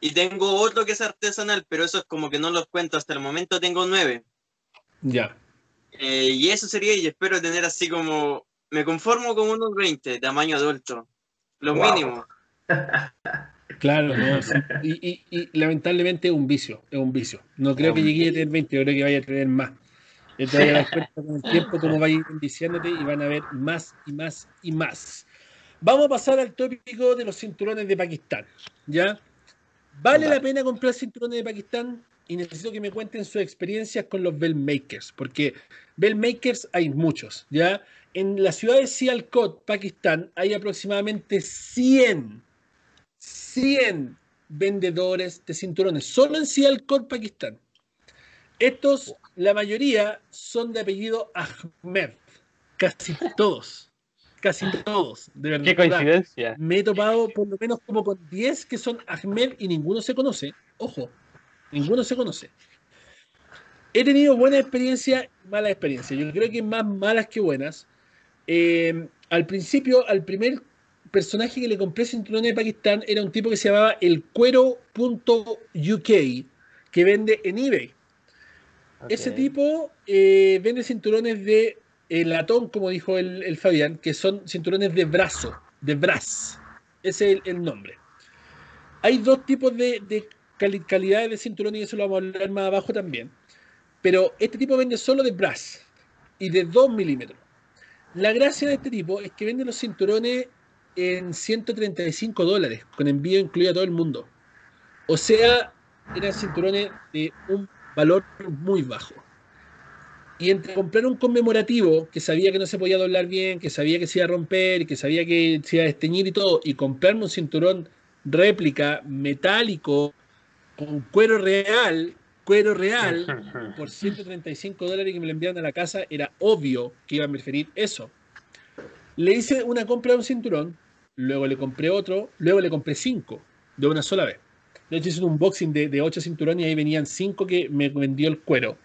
Y tengo otro que es artesanal, pero eso es como que no los cuento hasta el momento, tengo nueve. Ya. Eh, y eso sería, y espero tener así como, me conformo con unos 20, tamaño adulto, lo mínimo. Claro, y, lamentablemente es un vicio, es un vicio. No creo que llegue a tener 20, creo que vaya a tener más. Y te vas a cuenta con el tiempo cómo va a ir enviciándote y van a ver más y más y más. Vamos a pasar al tópico de los cinturones de Pakistán. ¿Ya? ¿Vale la pena comprar cinturones de Pakistán? Y necesito que me cuenten sus experiencias con los bell makers, porque bell makers hay muchos, ¿ya? En la ciudad de Sialkot, Pakistán, hay aproximadamente 100, 100 vendedores de cinturones, solo en Sialkot, Pakistán. Estos la mayoría son de apellido Ahmed. Casi todos. Casi todos, de verdad. Qué coincidencia. Me he topado por lo menos como con 10 que son Ahmed y ninguno se conoce. Ojo, ninguno se conoce. He tenido buena experiencia y mala experiencia. Yo creo que más malas que buenas. Eh, al principio, al primer personaje que le compré cinturón de Pakistán era un tipo que se llamaba el cuero.uk, que vende en eBay. Ese tipo vende cinturones de latón, como dijo el, Fabián, que son cinturones de brazo, de Brass. Ese es el, nombre. Hay dos tipos de, de calidades de cinturón y eso lo vamos a hablar más abajo también. Pero este tipo vende solo de Brass y de 2 milímetros. La gracia de este tipo es que vende los cinturones en 135 dólares, con envío incluido a todo el mundo. O sea, eran cinturones de un valor muy bajo. Y entre comprar un conmemorativo que sabía que no se podía doblar bien, que sabía que se iba a romper, que sabía que se iba a desteñir y todo, y comprarme un cinturón réplica metálico con cuero real, cuero real, por 135 dólares que me lo enviaron a la casa, era obvio que iba a preferir eso. Le hice una compra de un cinturón, luego le compré otro, luego le compré cinco de una sola vez. De hecho, hice un unboxing de, de ocho cinturones y ahí venían cinco que me vendió el cuero.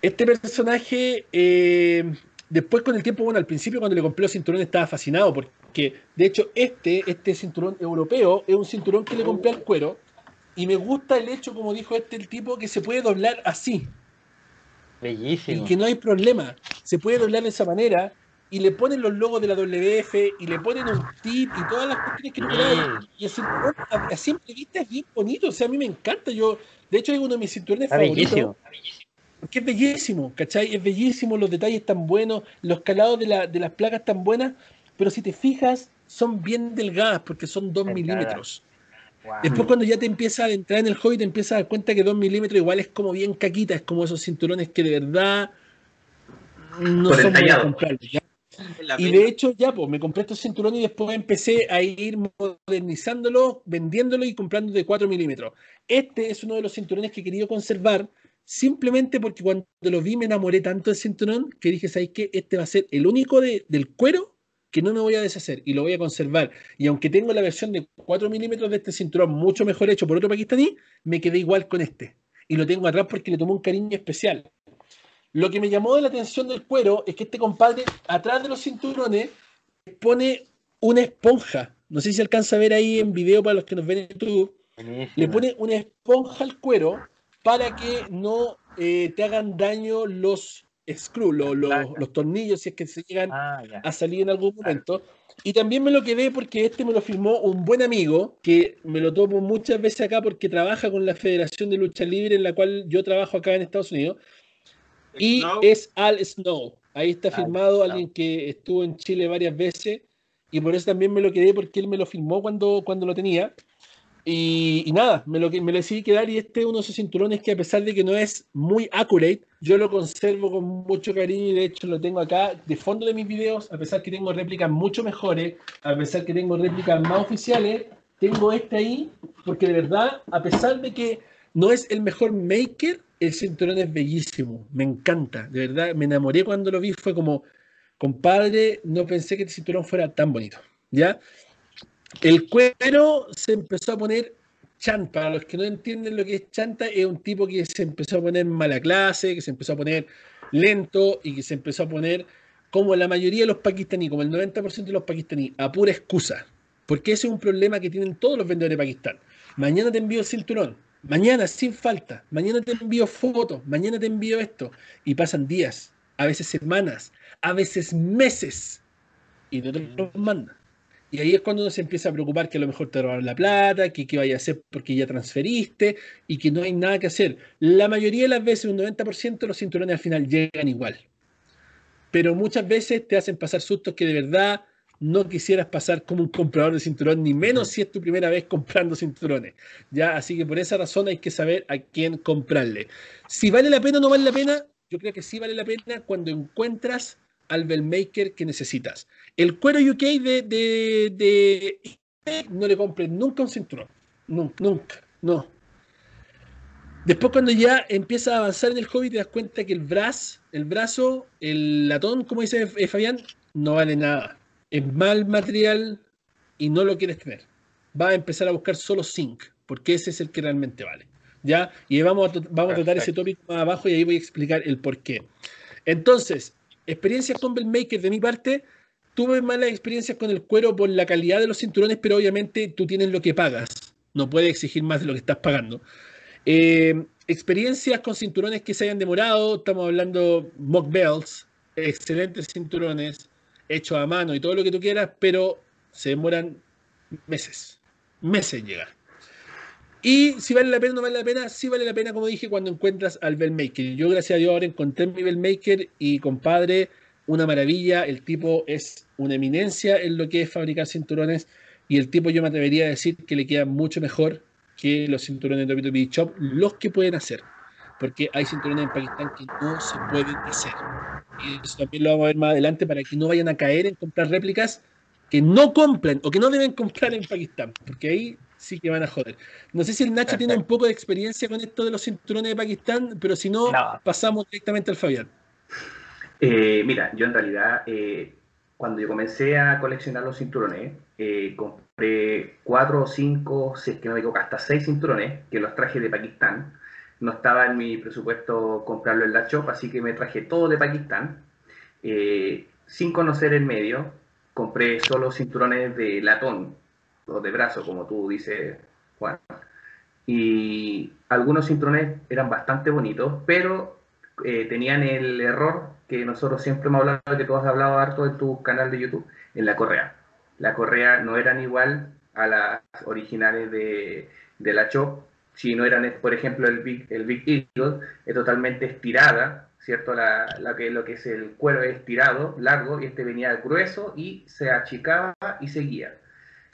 Este personaje, eh, después con el tiempo, bueno, al principio cuando le compré los cinturones estaba fascinado porque, de hecho, este, este cinturón europeo es un cinturón que le compré al cuero y me gusta el hecho, como dijo este el tipo, que se puede doblar así. Bellísimo. Y que no hay problema. Se puede doblar de esa manera y le ponen los logos de la WF y le ponen un tip y todas las cuestiones que tú quieras. Y el cinturón a simple vista es bien bonito. O sea, a mí me encanta. Yo, de hecho, es uno de mis cinturones favoritos. Porque es bellísimo, ¿cachai? Es bellísimo, los detalles están buenos, los calados de, la, de las placas están buenas, pero si te fijas, son bien delgadas porque son 2 milímetros. Después cuando ya te empiezas a entrar en el hobby, te empiezas a dar cuenta que 2 milímetros igual es como bien caquita, es como esos cinturones que de verdad no son para comprarlos. Y de hecho ya, pues me compré estos cinturones y después empecé a ir modernizándolo, vendiéndolo y comprando de 4 milímetros. Este es uno de los cinturones que he querido conservar simplemente porque cuando lo vi me enamoré tanto del cinturón que dije, ¿sabes qué? Este va a ser el único de, del cuero que no me voy a deshacer y lo voy a conservar. Y aunque tengo la versión de 4 milímetros de este cinturón mucho mejor hecho por otro pakistaní, me quedé igual con este. Y lo tengo atrás porque le tomó un cariño especial. Lo que me llamó de la atención del cuero es que este compadre, atrás de los cinturones, pone una esponja. No sé si alcanza a ver ahí en video para los que nos ven en YouTube. Le pone una esponja al cuero para que no eh, te hagan daño los screws, los, tornillos, si es que se llegan ah, a salir en algún momento. Y también me lo quedé porque este me lo firmó un buen amigo, que me lo tomo muchas veces acá porque trabaja con la Federación de Lucha Libre, en la cual yo trabajo acá en Estados Unidos. Y es Al Snow. Ahí está firmado alguien que estuvo en Chile varias veces. Y por eso también me lo quedé porque él me lo firmó cuando, cuando lo tenía. Y, nada, me lo, me lo decidí quedar y este es uno de esos cinturones que a pesar de que no es muy accurate, yo lo conservo con mucho cariño y de hecho lo tengo acá de fondo de mis videos, a pesar que tengo réplicas mucho mejores, a pesar que tengo réplicas más oficiales, tengo este ahí porque de verdad, a pesar de que no es el mejor maker, el cinturón es bellísimo, me encanta, de verdad, me enamoré cuando lo vi, fue como, compadre, no pensé que este cinturón fuera tan bonito, ¿ya? El cuero se empezó a poner chan. Para los que no entienden lo que es chanta, es un tipo que se empezó a poner mala clase, que se empezó a poner lento y que se empezó a poner, como la mayoría de los pakistaníes, como el 90% de los pakistaníes, a pura excusa. Porque ese es un problema que tienen todos los vendedores de Pakistán. Mañana te envío el cinturón. Mañana, sin falta. Mañana te envío fotos. Mañana te envío esto. Y pasan días, a veces semanas, a veces meses. Y no te lo mandan. Y ahí es cuando uno se empieza a preocupar que a lo mejor te robaron la plata, que qué vaya a hacer porque ya transferiste y que no hay nada que hacer. La mayoría de las veces, un 90% los cinturones al final llegan igual. Pero muchas veces te hacen pasar sustos que de verdad no quisieras pasar como un comprador de cinturón, ni menos si es tu primera vez comprando cinturones. ¿ya? Así que por esa razón hay que saber a quién comprarle. Si vale la pena o no vale la pena, yo creo que sí vale la pena cuando encuentras al Bellmaker que necesitas. El cuero UK de, de, no le compres nunca un cinturón. Nunca, nunca, no. Después cuando ya empieza a avanzar en el hobby te das cuenta que el brazo, el brazo, el latón, como dice Fabián, no vale nada. Es mal material y no lo quieres tener. Va a empezar a buscar solo zinc, porque ese es el que realmente vale. ¿Ya? Y vamos a, vamos a tratar ese tópico más abajo y ahí voy a explicar el por qué. Entonces, experiencias con Bellmaker de mi parte, Tuve malas experiencias con el cuero por la calidad de los cinturones, pero obviamente tú tienes lo que pagas. No puedes exigir más de lo que estás pagando. Eh, experiencias con cinturones que se hayan demorado. Estamos hablando mock belts, excelentes cinturones, hechos a mano y todo lo que tú quieras, pero se demoran meses, meses en llegar. Y si vale la pena o no vale la pena, sí vale la pena, como dije, cuando encuentras al Bellmaker. Yo, gracias a Dios, ahora encontré mi Bellmaker y, compadre, una maravilla. El tipo es una eminencia en lo que es fabricar cinturones y el tipo yo me atrevería a decir que le queda mucho mejor que los cinturones de WWE Shop, los que pueden hacer. Porque hay cinturones en Pakistán que no se pueden hacer. Y eso también lo vamos a ver más adelante para que no vayan a caer en comprar réplicas que no compren o que no deben comprar en Pakistán. Porque ahí sí que van a joder. No sé si el Nacho tiene un poco de experiencia con esto de los cinturones de Pakistán, pero si no, pasamos directamente al Fabián. Eh, mira, yo en realidad, eh, cuando yo comencé a coleccionar los cinturones, eh, compré cuatro o cinco, si es que no me equivoco, hasta seis cinturones que los traje de Pakistán. No estaba en mi presupuesto comprarlo en la shop, así que me traje todo de Pakistán. sin conocer el medio, compré solo cinturones de latón, o de brazo, como tú dices, Juan. Y algunos cinturones eran bastante bonitos, pero eh, tenían el error que nosotros siempre hemos hablado, que tú has hablado harto en tu canal de YouTube, en la correa. La correa no eran igual a las originales de, de la Chop, si no eran, por ejemplo, el Big, el Big Eagle, es totalmente estirada, ¿cierto? La, la, que, lo que es el cuero es estirado, largo, y este venía grueso y se achicaba y seguía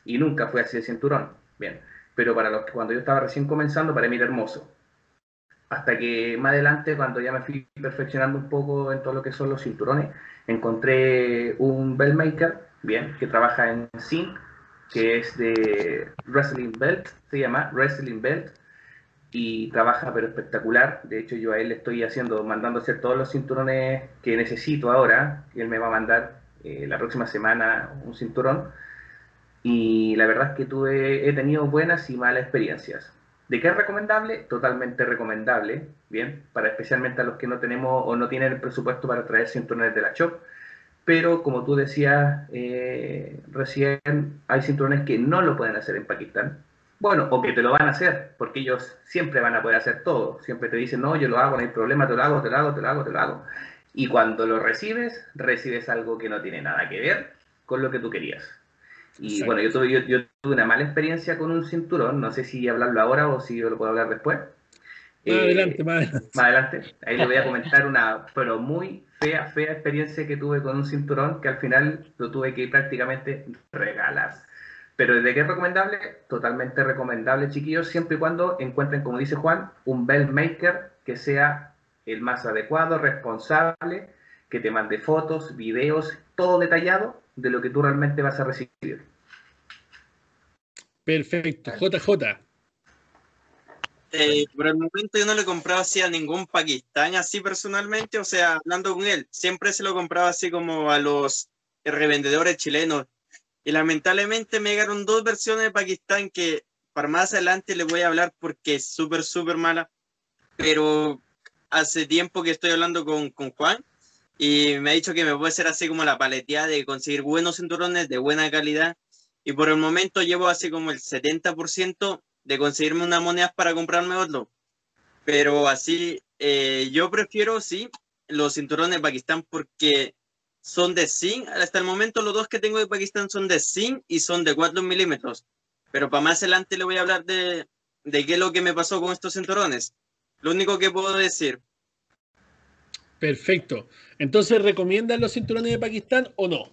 y nunca fue así de cinturón. Bien, pero para los que cuando yo estaba recién comenzando, para mí era hermoso. Hasta que más adelante, cuando ya me fui perfeccionando un poco en todo lo que son los cinturones, encontré un maker bien, que trabaja en Zinc, que es de Wrestling Belt, se llama Wrestling Belt, y trabaja pero espectacular. De hecho, yo a él le estoy haciendo, mandando hacer todos los cinturones que necesito ahora, él me va a mandar eh, la próxima semana un cinturón y la verdad es que tuve, he tenido buenas y malas experiencias. ¿De qué es recomendable? Totalmente recomendable, bien, para especialmente a los que no tenemos o no tienen el presupuesto para traer cinturones de la shop. Pero como tú decías eh, recién, hay cinturones que no lo pueden hacer en Pakistán. Bueno, o que te lo van a hacer, porque ellos siempre van a poder hacer todo. Siempre te dicen, no, yo lo hago, no hay problema, te lo hago, te lo hago, te lo hago, te lo hago. Y cuando lo recibes, recibes algo que no tiene nada que ver con lo que tú querías. Y bueno, yo tuve, yo, tuve, una mala experiencia con un cinturón, no sé si hablarlo ahora o si yo lo puedo hablar después. Más eh, adelante, más adelante. Más adelante. Ahí le voy a comentar una, pero muy fea, fea experiencia que tuve con un cinturón que al final lo tuve que prácticamente regalar. Pero ¿de qué es recomendable? Totalmente recomendable, chiquillos, siempre y cuando encuentren, como dice Juan, un belt maker que sea el más adecuado, responsable, que te mande fotos, videos, todo detallado de lo que tú realmente vas a recibir. Perfecto. JJ. Eh, por el momento yo no le compraba así a ningún Pakistán, así personalmente, o sea, hablando con él, siempre se lo compraba así como a los revendedores chilenos. Y lamentablemente me llegaron dos versiones de Pakistán que para más adelante les voy a hablar porque es súper, súper mala. Pero hace tiempo que estoy hablando con, con Juan y me ha dicho que me puede ser así como la paletía de conseguir buenos cinturones de buena calidad. Y por el momento llevo así como el 70% de conseguirme unas monedas para comprarme otro. Pero así, eh, yo prefiero, sí, los cinturones de Pakistán porque son de zinc. Hasta el momento los dos que tengo de Pakistán son de zinc y son de 4 milímetros. Pero para más adelante le voy a hablar de, de qué es lo que me pasó con estos cinturones. Lo único que puedo decir, Perfecto. Entonces, ¿recomiendan los cinturones de Pakistán o no?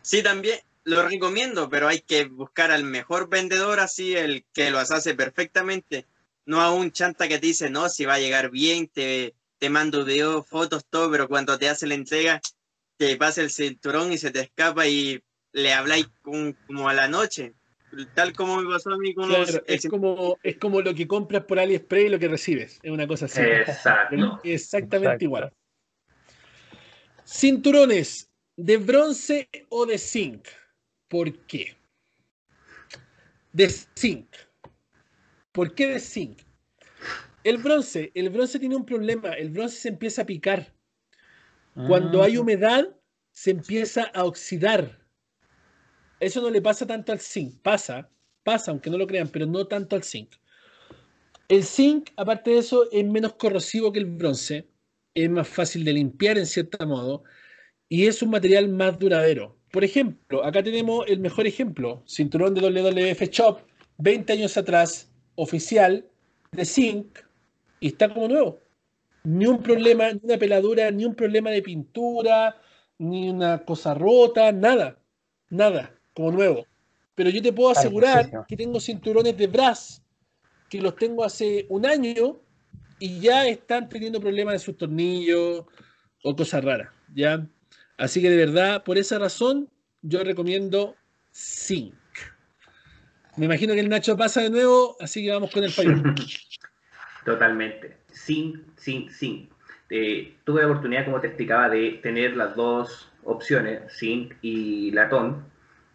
Sí, también lo recomiendo, pero hay que buscar al mejor vendedor, así el que lo hace perfectamente. No a un chanta que te dice, no, si va a llegar bien, te, te mando videos, fotos, todo, pero cuando te hace la entrega, te pasa el cinturón y se te escapa y le habláis como a la noche. Tal como me pasó a mí con los... Es como, es como lo que compras por AliExpress y lo que recibes. Es una cosa así. Exacto. Exactamente igual. Cinturones de bronce o de zinc. ¿Por qué? De zinc. ¿Por qué de zinc? El bronce, el bronce tiene un problema. El bronce se empieza a picar. Cuando hay ah. humedad, se empieza a oxidar. Eso no le pasa tanto al zinc. Pasa, pasa, aunque no lo crean, pero no tanto al zinc. El zinc, aparte de eso, es menos corrosivo que el bronce. Es más fácil de limpiar en cierto modo. y es un material más duradero. Por ejemplo, acá tenemos el mejor ejemplo, cinturón de WWF Shop, 20 años atrás, oficial, de zinc, y está como nuevo. Ni un problema, ni una peladura, ni un problema de pintura, ni una cosa rota, nada, nada, como nuevo. Pero yo te puedo asegurar que tengo cinturones de brass que los tengo hace un año y ya están teniendo problemas de sus tornillos o cosas raras, ¿ya? Así que de verdad, por esa razón, yo recomiendo Zinc. Me imagino que el Nacho pasa de nuevo, así que vamos con el fallo. Totalmente. Zinc, Zinc, Zinc. Eh, tuve la oportunidad, como te explicaba, de tener las dos opciones, Zinc y latón,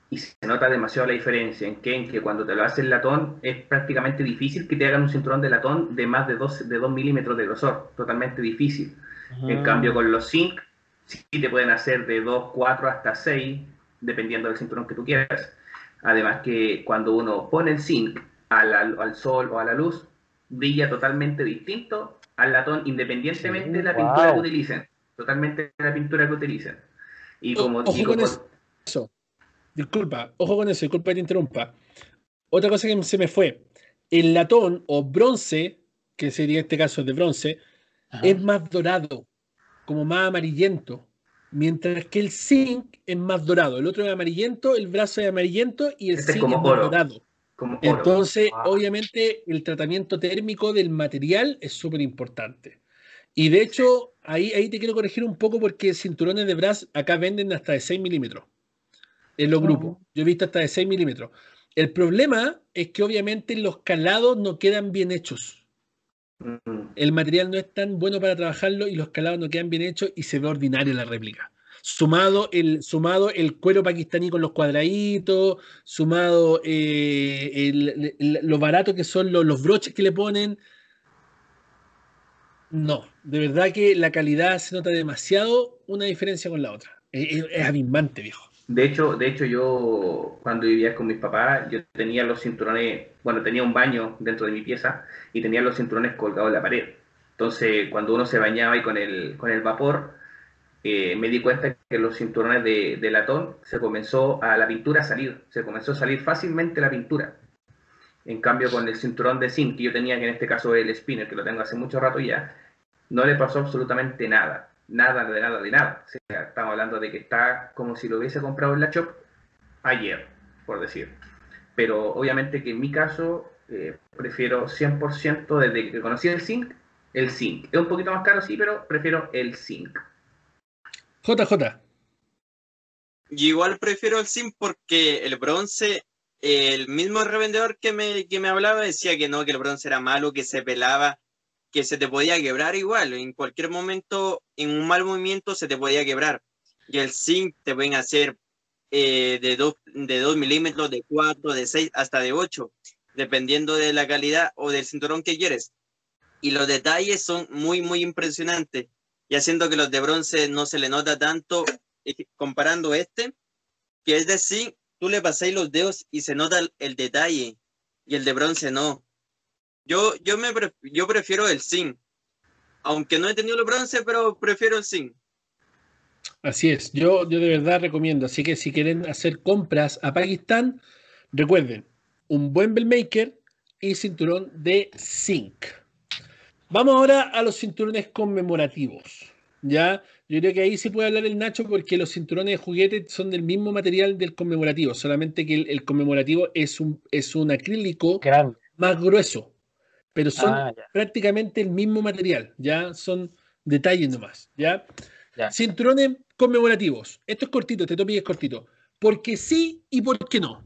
y se nota demasiado la diferencia en que, en que cuando te lo hace el latón es prácticamente difícil que te hagan un cinturón de latón de más de 2, de 2 milímetros de grosor, totalmente difícil. En ah. cambio, con los zinc, sí te pueden hacer de 2, 4 hasta 6, dependiendo del cinturón que tú quieras. Además que cuando uno pone el zinc al, al sol o a la luz, brilla totalmente distinto al latón, independientemente de la pintura que utilicen. Totalmente de la pintura que utilicen. Y como ojo con eso. Disculpa, ojo con eso, disculpa que te interrumpa. Otra cosa que se me fue. El latón o bronce, que sería este caso de bronce, es más dorado, como más amarillento. Mientras que el zinc es más dorado. El otro es amarillento, el brazo es amarillento y el este zinc es, más dorado. Entonces, ah. obviamente, el tratamiento térmico del material es súper importante. Y de hecho, ahí, ahí te quiero corregir un poco porque cinturones de brass acá venden hasta de 6 milímetros en los grupos. Yo he visto hasta de 6 milímetros. El problema es que obviamente los calados no quedan bien hechos. Mm. El material no es tan bueno para trabajarlo y los calados no quedan bien hechos y se ve ordinario la réplica. Sumado el, sumado el cuero pakistaní con los cuadraditos, sumado eh, lo barato que son los, broches que le ponen. No, de verdad que la calidad se nota demasiado una diferencia con la otra. Es, es abismante, viejo. De hecho, de hecho, yo cuando vivía con mis papás, yo tenía los cinturones, bueno, tenía un baño dentro de mi pieza y tenía los cinturones colgados en la pared. Entonces, cuando uno se bañaba y con el, con el vapor, eh, me di cuenta que los cinturones de, de, latón se comenzó a la pintura a salir, se comenzó a salir fácilmente la pintura. En cambio, con el cinturón de zinc que yo tenía, que en este caso el spinner, que lo tengo hace mucho rato ya, no le pasó absolutamente nada nada de nada de nada. estamos hablando de que está como si lo hubiese comprado en la shop ayer, por decir. Pero obviamente que en mi caso eh, prefiero 100% desde que conocí el zinc, el zinc. Es un poquito más caro, sí, pero prefiero el zinc. JJ. Yo igual prefiero el zinc porque el bronce, el mismo revendedor que me, que me hablaba decía que no, que el bronce era malo, que se pelaba que se te podía quebrar igual. En cualquier momento, en un mal movimiento, se te podía quebrar. Y el zinc te pueden hacer eh, de 2 de dos milímetros, de 4, de 6, hasta de 8, dependiendo de la calidad o del cinturón que quieres. Y los detalles son muy, muy impresionantes. Y haciendo que los de bronce no se le nota tanto, comparando este, que es de zinc, tú le pasáis los dedos y se nota el detalle. Y el de bronce no. Yo, yo, me yo prefiero el zinc. Aunque no he tenido el bronce, pero prefiero el zinc. Así es, yo, yo de verdad recomiendo. Así que si quieren hacer compras a Pakistán, recuerden, un buen maker y cinturón de zinc. Vamos ahora a los cinturones conmemorativos. ¿ya? Yo creo que ahí sí puede hablar el Nacho porque los cinturones de juguete son del mismo material del conmemorativo, solamente que el, conmemorativo es un, es un acrílico más grueso pero son ah, prácticamente el mismo material, ya son detalles nomás, ¿ya? Cinturones conmemorativos. Esto es cortito, este topic es cortito. Porque sí y por qué no.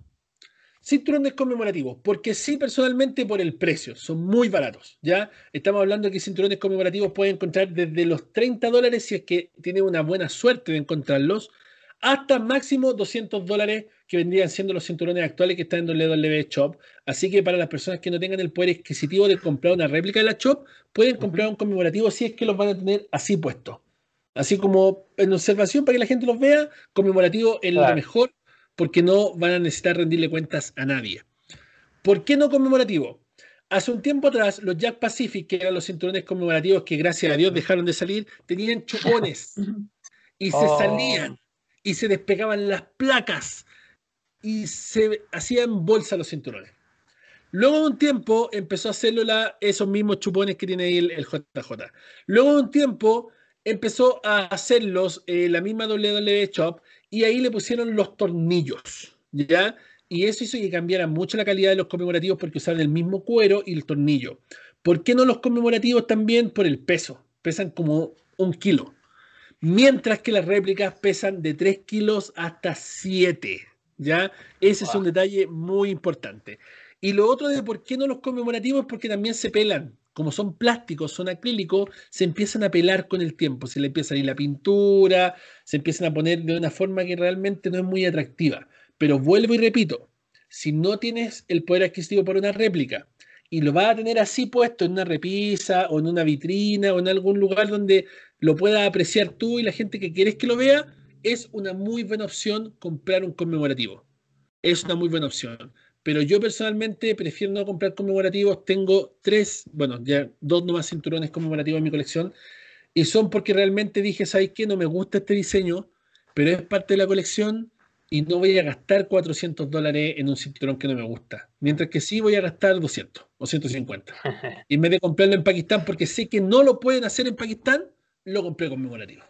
Cinturones conmemorativos, porque sí personalmente por el precio, son muy baratos, ¿ya? Estamos hablando de que cinturones conmemorativos pueden encontrar desde los 30 dólares si es que tiene una buena suerte de encontrarlos, hasta máximo 200 dólares que vendrían siendo los cinturones actuales que están en WWE Shop. Así que para las personas que no tengan el poder adquisitivo de comprar una réplica de la Shop, pueden comprar un conmemorativo si es que los van a tener así puestos. Así como en observación para que la gente los vea, conmemorativo es lo mejor porque no van a necesitar rendirle cuentas a nadie. ¿Por qué no conmemorativo? Hace un tiempo atrás, los Jack Pacific, que eran los cinturones conmemorativos que gracias a Dios dejaron de salir, tenían chupones. y se Oh. salían y se despegaban las placas y se hacían bolsa los cinturones. Luego de un tiempo empezó a hacerlo la, esos mismos chupones que tiene ahí el, el JJ. Luego de un tiempo empezó a hacerlos eh, la misma WWE Shop y ahí le pusieron los tornillos, ¿ya? Y eso hizo que cambiara mucho la calidad de los conmemorativos porque usaban el mismo cuero y el tornillo. ¿Por qué no los conmemorativos también? Por el peso. Pesan como un kilo. Mientras que las réplicas pesan de 3 kilos hasta 7. ¿Ya? Ese es un detalle muy importante. Y lo otro de por qué no los conmemorativos es porque también se pelan. Como son plásticos, son acrílicos, se empiezan a pelar con el tiempo. Se le empieza a ir la pintura, se empiezan a poner de una forma que realmente no es muy atractiva. Pero vuelvo y repito, si no tienes el poder adquisitivo para una réplica y lo vas a tener así puesto en una repisa o en una vitrina o en algún lugar donde lo puedas apreciar tú y la gente que quieres que lo vea, es una muy buena opción comprar un conmemorativo. Es una muy buena opción. Pero yo personalmente prefiero no comprar conmemorativos. Tengo tres, bueno, ya dos nomás cinturones conmemorativos en mi colección. Y son porque realmente dije, ¿sabes qué? No me gusta este diseño, pero es parte de la colección y no voy a gastar 400 dólares en un cinturón que no me gusta. Mientras que sí voy a gastar 200 o 150. Y en vez de comprarlo en Pakistán, porque sé que no lo pueden hacer en Pakistán, lo compré conmemorativo.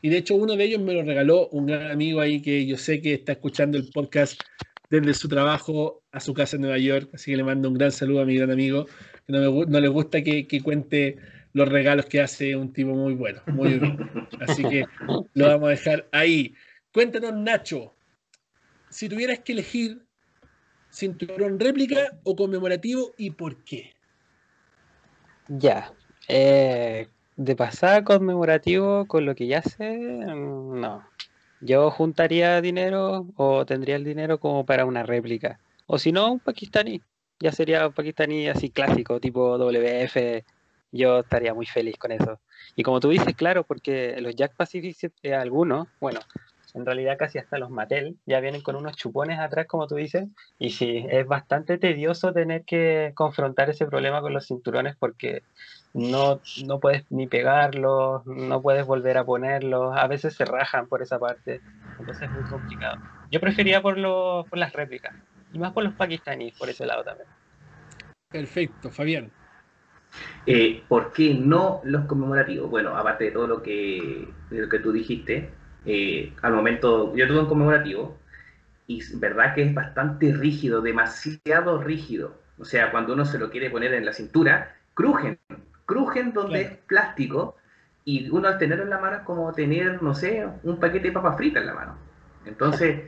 Y de hecho uno de ellos me lo regaló un gran amigo ahí que yo sé que está escuchando el podcast desde su trabajo a su casa en Nueva York. Así que le mando un gran saludo a mi gran amigo. Que no, me, no le gusta que, que, cuente los regalos que hace un tipo muy bueno, muy humilde. Así que lo vamos a dejar ahí. Cuéntanos, Nacho, si tuvieras que elegir cinturón réplica o conmemorativo y por qué. Ya. Eh, de pasada conmemorativo con lo que ya sé, no. Yo juntaría dinero o tendría el dinero como para una réplica. O si no, un pakistaní. Ya sería un pakistaní así clásico, tipo WF. Yo estaría muy feliz con eso. Y como tú dices, claro, porque los Jack Pacific, eh, algunos, bueno, en realidad casi hasta los Mattel, ya vienen con unos chupones atrás, como tú dices, y sí, es bastante tedioso tener que confrontar ese problema con los cinturones porque no, no puedes ni pegarlos, no puedes volver a ponerlos, a veces se rajan por esa parte, entonces es muy complicado. Yo prefería por, lo, por las réplicas, y más por los pakistaníes, por ese lado también. Perfecto, Fabián. Eh, ¿Por qué no los conmemorativos? Bueno, aparte de todo lo que, de lo que tú dijiste, eh, al momento, yo tuve un conmemorativo y verdad que es bastante rígido, demasiado rígido. O sea, cuando uno se lo quiere poner en la cintura, crujen, crujen donde claro. es plástico y uno al tenerlo en la mano es como tener, no sé, un paquete de papas fritas en la mano. Entonces,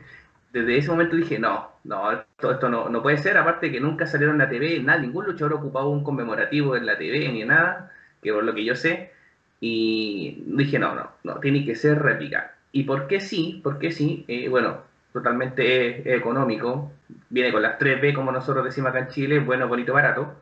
desde ese momento dije, no, no, esto, esto no, no puede ser, aparte que nunca salieron en la TV, nada, ningún luchador ocupaba un conmemorativo en la TV ni nada, que por lo que yo sé, y dije, no, no, no, tiene que ser réplica. ¿Y por qué sí? ¿Por qué sí? Eh, bueno, totalmente es, económico. Viene con las 3B, como nosotros decimos acá en Chile, bueno, bonito, barato.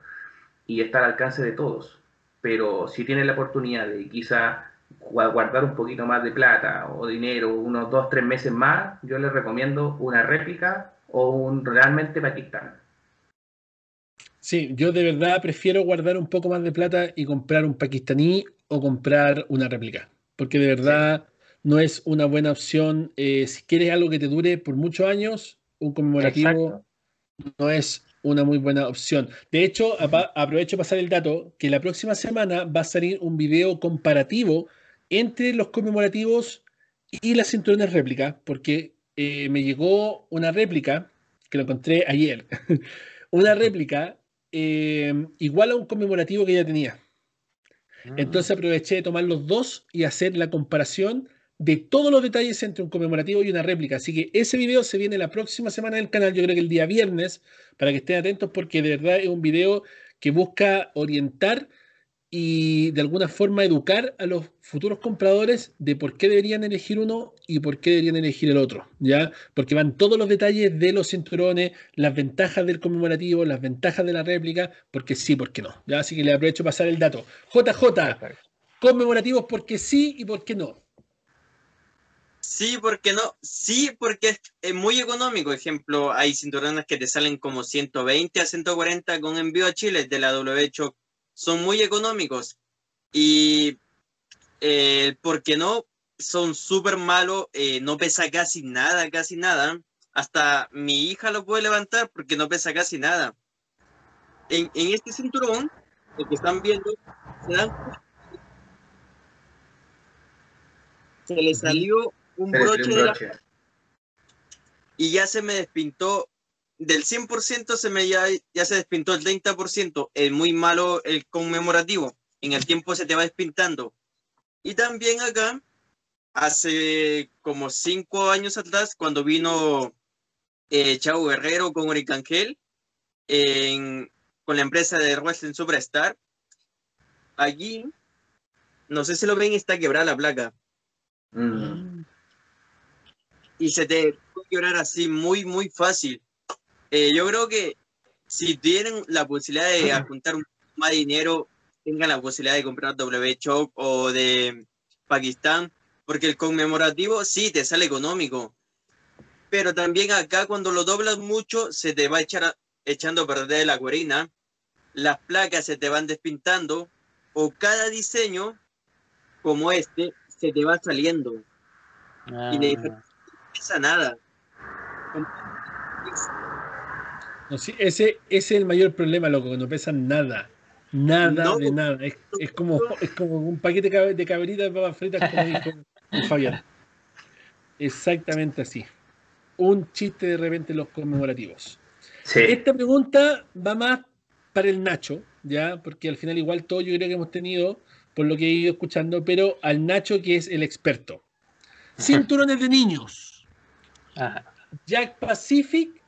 Y está al alcance de todos. Pero si tienen la oportunidad de quizá guardar un poquito más de plata o dinero, unos 2, 3 meses más, yo les recomiendo una réplica o un realmente Pakistán. Sí, yo de verdad prefiero guardar un poco más de plata y comprar un pakistaní o comprar una réplica. Porque de verdad... No es una buena opción. Eh, si quieres algo que te dure por muchos años, un conmemorativo Exacto. no es una muy buena opción. De hecho, aprovecho para pasar el dato que la próxima semana va a salir un video comparativo entre los conmemorativos y las cinturones réplica, porque eh, me llegó una réplica, que lo encontré ayer, una réplica eh, igual a un conmemorativo que ya tenía. Entonces aproveché de tomar los dos y hacer la comparación de todos los detalles entre un conmemorativo y una réplica. Así que ese video se viene la próxima semana en el canal, yo creo que el día viernes, para que estén atentos porque de verdad es un video que busca orientar y de alguna forma educar a los futuros compradores de por qué deberían elegir uno y por qué deberían elegir el otro, ¿ya? Porque van todos los detalles de los cinturones, las ventajas del conmemorativo, las ventajas de la réplica, porque sí, porque no, ¿ya? Así que le aprovecho pasar el dato. JJ, conmemorativos porque sí y por qué no. Sí, porque no, sí, porque es, muy económico. Ejemplo, hay cinturones que te salen como 120 a 140 con envío a Chile de la W son muy económicos. Y eh, ¿por qué no? son súper malos, eh, no pesa casi nada, casi nada. Hasta mi hija lo puede levantar porque no pesa casi nada. En, en este cinturón, lo que están viendo, se dan se le salió un broche de la y ya se me despintó, del 100% se me ya, ya se despintó el 30%, es muy malo el conmemorativo, en el tiempo se te va despintando. Y también acá, hace como cinco años atrás, cuando vino eh, Chavo Guerrero con Oricangel, en, con la empresa de Wrestling Superstar, allí, no sé si lo ven, está quebrada la placa Mm. Y se te puede quebrar así muy, muy fácil. Eh, yo creo que si tienen la posibilidad de juntar más dinero, tengan la posibilidad de comprar W Shop o de Pakistán, porque el conmemorativo sí te sale económico, pero también acá cuando lo doblas mucho se te va a echar a- echando a perder la cuerina, las placas se te van despintando o cada diseño como este se te va saliendo. Ah, y de no pesa nada. No, sí, ese, ese es el mayor problema, loco, que no pesan nada. Nada No. de nada. Es, es como, es como un paquete de cabe- de cabritas de papas fritas, como dijo Fabián. Exactamente así. Un chiste de repente en los conmemorativos. Sí. Esta pregunta va más para el Nacho, ¿ya? Porque al final igual todo yo creo que hemos tenido, por lo que he ido escuchando, pero al Nacho que es el experto. Cinturones de niños, ajá. Jack Pacific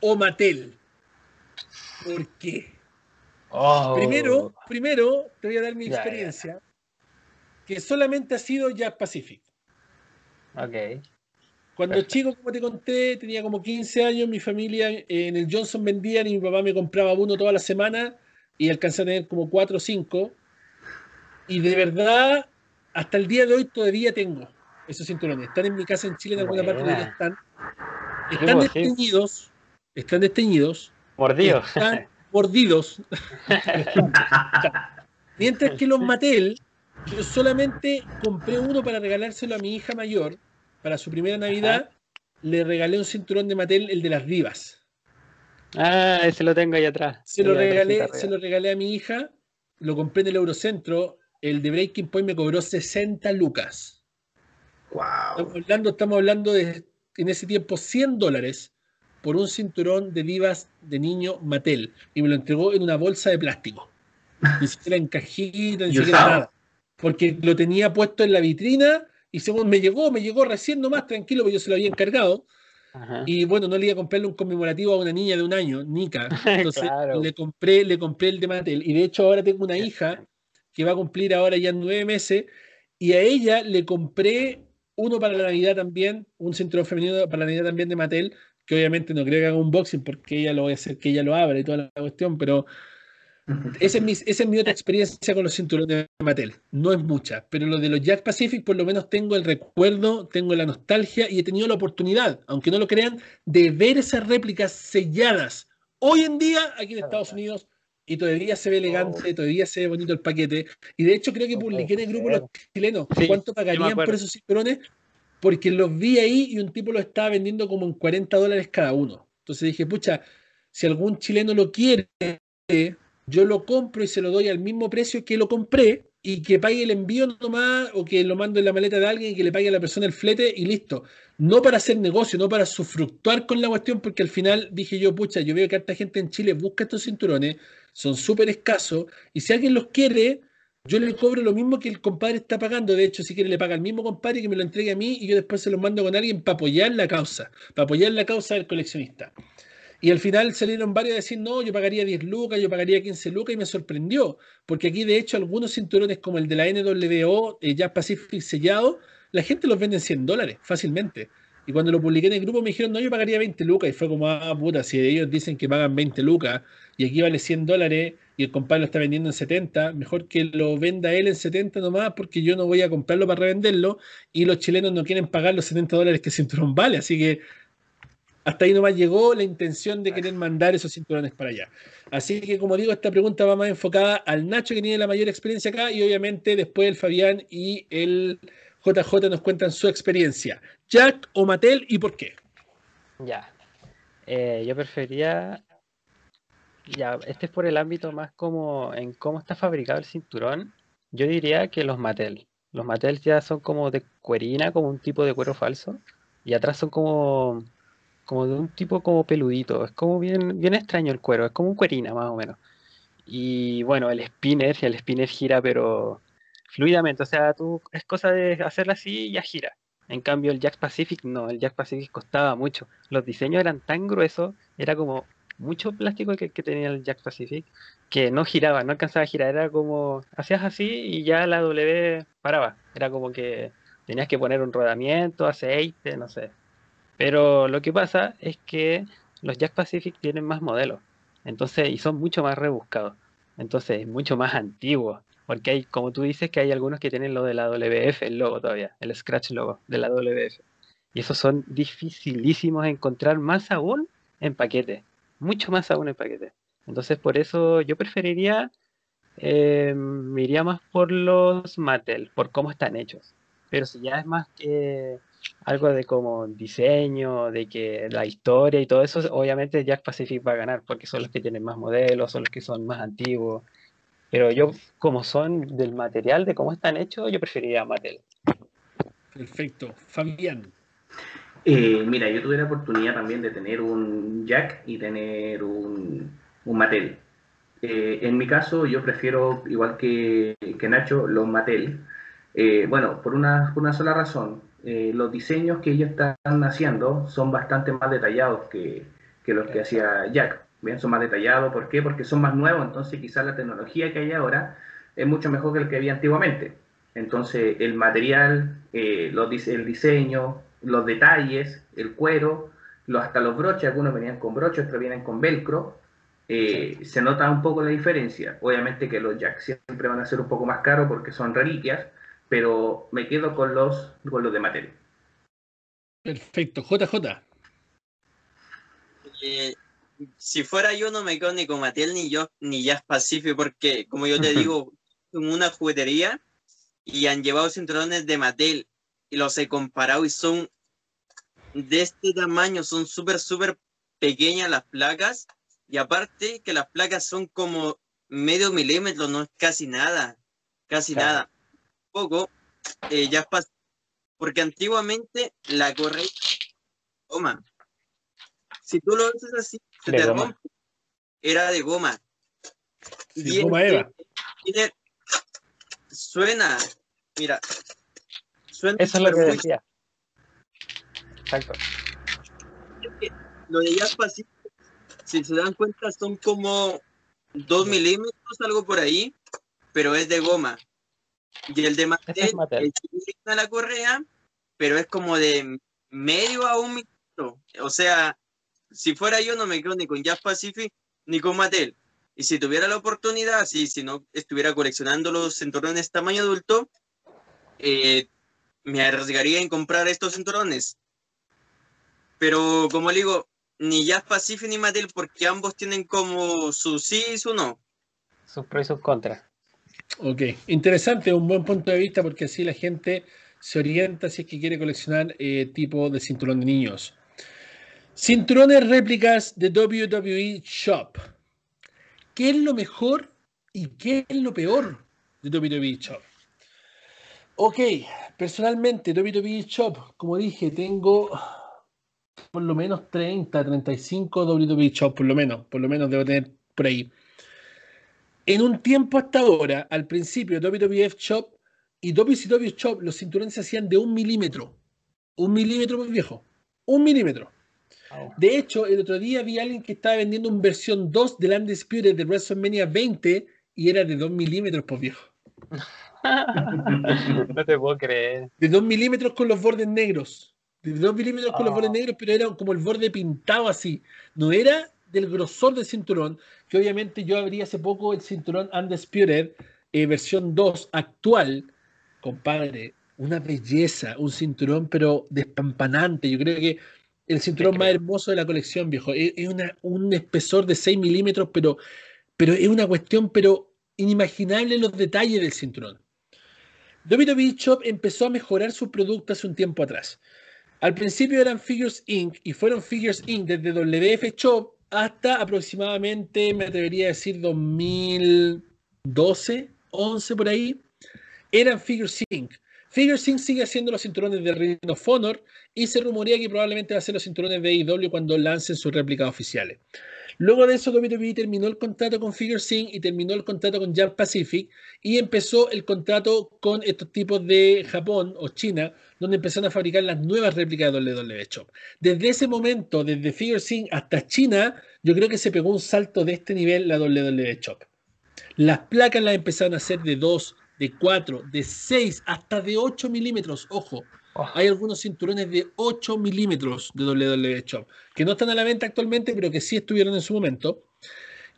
o Mattel. ¿Por qué? Oh. Primero, primero te voy a dar mi Ya, ya. experiencia, que solamente ha sido Jack Pacific. Ok. Cuando Perfecto. chico, como te conté, tenía como 15 años, mi familia eh, en el Johnson vendían y mi papá me compraba uno toda la semana y alcancé a tener como 4 o 5. Y de verdad, hasta el día de hoy todavía tengo esos cinturones. Están en mi casa en Chile, en alguna parte de están. Están desteñidos, están desteñidos, Mordido. están mordidos. Mientras que los Mattel, yo solamente compré uno para regalárselo a mi hija mayor, para su primera Navidad, le regalé un cinturón de Mattel, el de las divas. ah, ese lo tengo ahí atrás. Se lo regalé, se lo regalé a mi hija, lo compré en el Eurocentro, el de Breaking Point me cobró 60 lucas. Wow. Estamos hablando, estamos hablando de en ese tiempo 100 dólares por un cinturón de divas de niño Mattel y me lo entregó en una bolsa de plástico. Ni siquiera en cajita, ni siquiera nada. Porque lo tenía puesto en la vitrina y según me llegó, me llegó recién nomás tranquilo porque yo se lo había encargado. Ajá. Y bueno, no le iba a comprarle un conmemorativo a una niña de un año, Nika. Entonces Claro. le compré, le compré el de Mattel. Y de hecho ahora tengo una hija que va a cumplir ahora ya nueve meses. Y a ella le compré uno para la Navidad también, un cinturón femenino para la Navidad también de Mattel, que obviamente no creo que haga un unboxing porque ella lo voy a hacer que ella lo abra y toda la cuestión, pero esa es, mi, esa es mi otra experiencia con los cinturones de Mattel. No es mucha, pero lo de los Jack Pacific por lo menos tengo el recuerdo, tengo la nostalgia y he tenido la oportunidad, aunque no lo crean, de ver esas réplicas selladas. Hoy en día aquí en Estados Unidos y todavía se ve elegante, todavía se ve bonito el paquete. Y de hecho creo que No publiqué en el grupo ser. los chilenos Sí, cuánto pagarían por esos cinturones, porque los vi ahí y un tipo lo estaba vendiendo como en 40 dólares cada uno. Entonces dije, pucha, si algún chileno lo quiere, yo lo compro y se lo doy al mismo precio que lo compré y que pague el envío nomás o que lo mando en la maleta de alguien y que le pague a la persona el flete y listo. No para hacer negocio, no para sufructuar con la cuestión, porque al final dije yo, pucha, yo veo que harta gente en Chile busca estos cinturones, son súper escasos y si alguien los quiere, yo le cobro lo mismo que el compadre está pagando. De hecho, si quiere, le paga al mismo compadre que me lo entregue a mí y yo después se lo mando con alguien para apoyar la causa, para apoyar la causa del coleccionista. Y al final salieron varios a decir, no, yo pagaría 10 lucas, yo pagaría 15 lucas, y me sorprendió, porque aquí de hecho algunos cinturones como el de la NWO, eh, Jazz Pacific sellado, la gente los vende en 100 dólares fácilmente. Y cuando lo publiqué en el grupo me dijeron, no, yo pagaría 20 lucas, y fue como, ah, puta, si ellos dicen que pagan 20 lucas, y aquí vale 100 dólares, y el compadre lo está vendiendo en 70, mejor que lo venda él en 70 nomás, porque yo no voy a comprarlo para revenderlo, y los chilenos no quieren pagar los 70 dólares que el cinturón vale, así que hasta ahí nomás llegó la intención de querer mandar esos cinturones para allá. Así que, como digo, esta pregunta va más enfocada al Nacho, que tiene la mayor experiencia acá, y obviamente después el Fabián y el JJ nos cuentan su experiencia. Jack o Mattel y por qué. Ya. Eh, yo prefería. Ya, este es por el ámbito más como en cómo está fabricado el cinturón. Yo diría que los Mattel. Los Mattel ya son como de cuerina, como un tipo de cuero falso. Y atrás son como, como de un tipo como peludito. Es como bien, bien extraño el cuero. Es como un cuerina, más o menos. Y bueno, el spinner, el spinner gira, pero fluidamente. O sea, tú es cosa de hacerla así y ya gira. En cambio, el Jack Pacific no, el Jack Pacific costaba mucho. Los diseños eran tan gruesos, era como mucho plástico que, tenía el Jack Pacific, que no giraba, no alcanzaba a girar. Era como, hacías así y ya la W paraba. Era como que tenías que poner un rodamiento, aceite, no sé. Pero lo que pasa es que los Jack Pacific tienen más modelos. Entonces, y son mucho más rebuscados. Entonces, mucho más antiguos. Porque hay, como tú dices, que hay algunos que tienen lo de la WF, el logo todavía, el scratch logo de la WF. Y esos son dificilísimos de encontrar más aún en paquete. Mucho más aún en paquete. Entonces, por eso yo preferiría, eh, más por los Mattel, por cómo están hechos. Pero si ya es más que algo de como diseño, de que la historia y todo eso, obviamente Jack Pacific va a ganar, porque son los que tienen más modelos, son los que son más antiguos. Pero yo, como son del material, de cómo están hechos, yo preferiría Mattel. Perfecto. Fabián. Eh, mira, yo tuve la oportunidad también de tener un Jack y tener un, un Mattel. Eh, en mi caso, yo prefiero, igual que, que Nacho, los Mattel. Eh, bueno, por una, por una sola razón. Eh, los diseños que ellos están haciendo son bastante más detallados que, que los que hacía Jack. Bien, son más detallados. ¿Por qué? Porque son más nuevos, entonces quizás la tecnología que hay ahora es mucho mejor que el que había antiguamente. Entonces, el material, eh, los, dise- el diseño, los detalles, el cuero, los, hasta los broches, algunos venían con broches, otros vienen con velcro. eh, Se nota un poco la diferencia. Obviamente que los Jack siempre van a ser un poco más caros porque son reliquias, pero me quedo con los, con los de materia. Perfecto. JJ. Eh, si fuera yo, no me quedo ni con Mattel ni yo, ni Jazz Pacific, porque, como yo te digo, en una juguetería y han llevado cinturones de Mattel y los he comparado y son de este tamaño, son súper, súper pequeñas las placas y aparte que las placas son como medio milímetro, no es casi nada, casi Claro. nada. Poco, eh, Jazz Pacific, porque antiguamente la correa goma. Si tú lo haces así, se De te goma. rompe. Era de goma. De goma Eva. tiene- suena, mira, suena Eso es lo que decía. Exacto. Lo de Pacific, si se dan cuenta, son como dos milímetros, algo por ahí, pero es de goma. Y el de Mattel, es Mattel. el que tiene la correa, pero es como de medio a un milímetro. O sea, si fuera yo, no me quedo ni con Jazz Pacific ni con Mattel. Y si tuviera la oportunidad, si, si no estuviera coleccionando los cinturones tamaño adulto, eh, me arriesgaría en comprar estos cinturones. Pero como le digo, ni Jazz Pacific ni Mattel, porque ambos tienen como su sí y su no. Sus pros y sus contras. Ok, interesante, un buen punto de vista porque así la gente se orienta si es que quiere coleccionar eh, tipo de cinturón de niños. Cinturones réplicas de WWE Shop. ¿Qué es lo mejor y qué es lo peor de WWE Shop? Ok, personalmente WWE Shop, como dije, tengo por lo menos 30, 35 WWE Shop, por lo menos, por lo menos debo tener por ahí. En un tiempo hasta ahora, al principio, WWF Shop y WCW Shop, los cinturones se hacían de un milímetro. Un milímetro, pues viejo. Un milímetro. De hecho, el otro día vi a alguien que estaba vendiendo un versión 2 del Undisputed de WrestleMania 20 y era de 2 milímetros, pues viejo. no te puedo creer. De 2 milímetros con los bordes negros. De 2 milímetros con los Ah. bordes negros, pero era como el borde pintado así. No era del grosor del cinturón, que obviamente yo abrí hace poco el cinturón Undisputed, eh, versión 2 actual. Compadre, una belleza, un cinturón, pero despampanante. Yo creo que el cinturón más hermoso de la colección, viejo. Es, es una- un espesor de 6 milímetros, pero, pero es una cuestión, pero inimaginable los detalles del cinturón. WWE Shop empezó a mejorar su producto hace un tiempo atrás. Al principio eran Figures Inc. y fueron Figures Inc. desde WF Shop hasta aproximadamente, me atrevería a decir, 2012, 11 por ahí. Eran Figures Inc. Figures Inc. sigue haciendo los cinturones de Ring of Honor y se rumorea que probablemente va a hacer los cinturones de AEW cuando lancen sus réplicas oficiales. Luego de eso, WWE terminó el contrato con Figure Sync y terminó el contrato con Jump Pacific y empezó el contrato con estos tipos de Japón o China, donde empezaron a fabricar las nuevas réplicas de WWE Shop. Desde ese momento, desde Figure Sync hasta China, yo creo que se pegó un salto de este nivel la WWE Shop. Las placas las empezaron a hacer de 2, de 4, de 6, hasta de 8 milímetros. Ojo, Oh. Hay algunos cinturones de 8 milímetros de WWE Shop que no están a la venta actualmente, pero que sí estuvieron en su momento.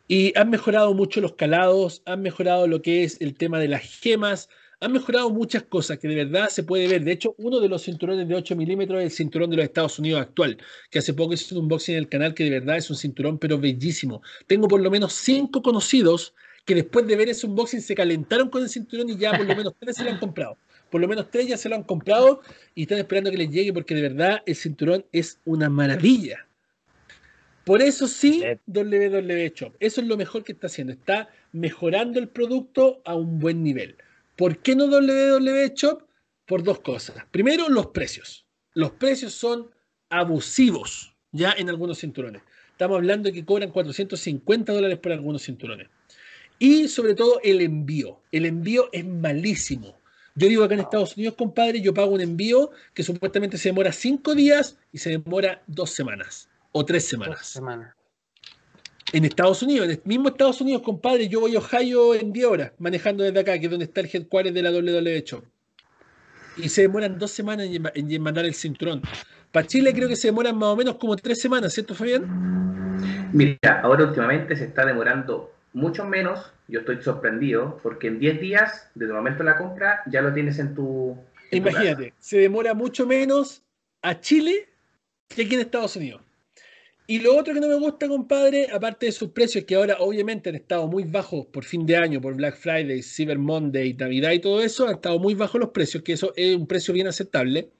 Y han mejorado mucho los calados, han mejorado lo que es el tema de las gemas, han mejorado muchas cosas que de verdad se puede ver. De hecho, uno de los cinturones de 8 milímetros es el cinturón de los Estados Unidos actual, que hace poco hice un unboxing en el canal que de verdad es un cinturón, pero bellísimo. Tengo por lo menos 5 conocidos que después de ver ese unboxing se calentaron con el cinturón y ya por lo menos 3 se lo han comprado por lo menos tres ya se lo han comprado y están esperando que les llegue porque de verdad el cinturón es una maravilla. Por eso sí, WWE Shop. Eso es lo mejor que está haciendo. Está mejorando el producto a un buen nivel. ¿Por qué no WWE Shop? Por dos cosas. Primero, los precios. Los precios son abusivos ya en algunos cinturones. Estamos hablando de que cobran 450 dólares por algunos cinturones. Y sobre todo el envío. El envío es malísimo. Yo digo acá en Estados Unidos, compadre, yo pago un envío que supuestamente se demora cinco días y se demora dos semanas o tres semanas. En Estados Unidos, en el mismo Estados Unidos, compadre, yo voy a Ohio en 10 horas manejando desde acá, que es donde está el headquarter de la WWE Shop. Y se demoran dos semanas en, mandar el cinturón. Para Chile creo que se demoran más o menos como tres semanas, ¿cierto, Fabián? Mira, ahora últimamente se está demorando mucho menos, yo estoy sorprendido, porque en 10 días, desde el momento de la compra, ya lo tienes en tu... Imagínate, se demora mucho menos a Chile que aquí en Estados Unidos. Y lo otro que no me gusta, compadre, aparte de sus precios, que ahora obviamente han estado muy bajos por fin de año, por Black Friday, Cyber Monday, Navidad y todo eso, han estado muy bajos los precios, que eso es un precio bien aceptable.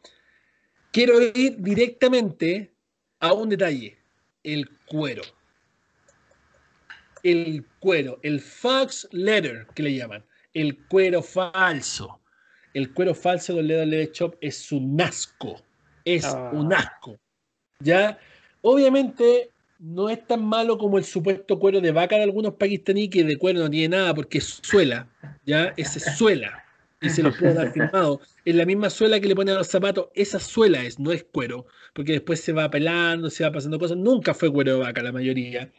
Quiero ir directamente a un detalle, el cuero el cuero, el fox leather que le llaman, el cuero falso. El cuero falso del WWE Shop es un asco, es ah. un asco. ¿Ya? Obviamente no es tan malo como el supuesto cuero de vaca de algunos pakistaníes que de cuero no tiene nada porque es suela, ¿ya? Ese es suela. Y se lo puedo dar firmado. En la misma suela que le ponen a los zapatos, esa suela es, no es cuero, porque después se va pelando, se va pasando cosas. Nunca fue cuero de vaca la mayoría.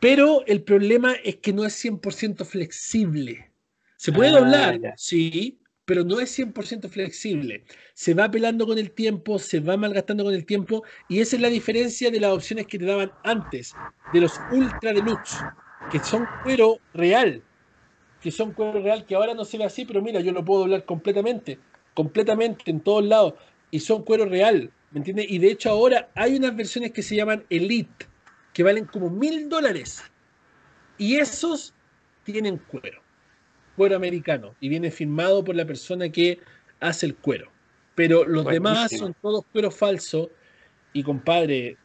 Pero el problema es que no es 100% flexible. Se puede ah, doblar, sí, pero no es 100% flexible. Se va pelando con el tiempo, se va malgastando con el tiempo, y esa es la diferencia de las opciones que te daban antes, de los Ultra Deluxe, que son cuero real, que son cuero real, que ahora no se ve así, pero mira, yo lo puedo doblar completamente, completamente en todos lados, y son cuero real, ¿me entiendes? Y de hecho ahora hay unas versiones que se llaman Elite, que valen como mil dólares. Y esos tienen cuero, cuero americano, y viene firmado por la persona que hace el cuero. Pero los demás son todos cuero falso. Y compadre,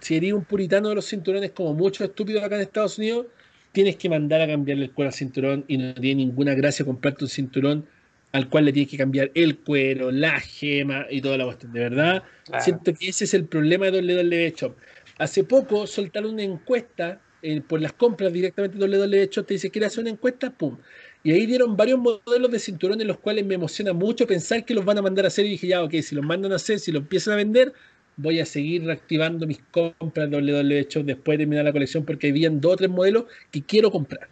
si eres un puritano de los cinturones, como muchos estúpidos acá en Estados Unidos, tienes que mandar a cambiarle el cuero al cinturón y no tiene ninguna gracia comprarte un cinturón al cual le tienes que cambiar el cuero, la gema y toda la cuestión. De verdad, siento que ese es el problema de WWE Shop. Hace poco soltaron una encuesta eh, por las compras directamente de hecho te dice, ¿quieres hacer una encuesta? ¡Pum! Y ahí dieron varios modelos de cinturones, los cuales me emociona mucho pensar que los van a mandar a hacer. Y dije, ya, ok, si los mandan a hacer, si lo empiezan a vender, voy a seguir reactivando mis compras de hecho después de terminar la colección, porque habían dos o tres modelos que quiero comprar.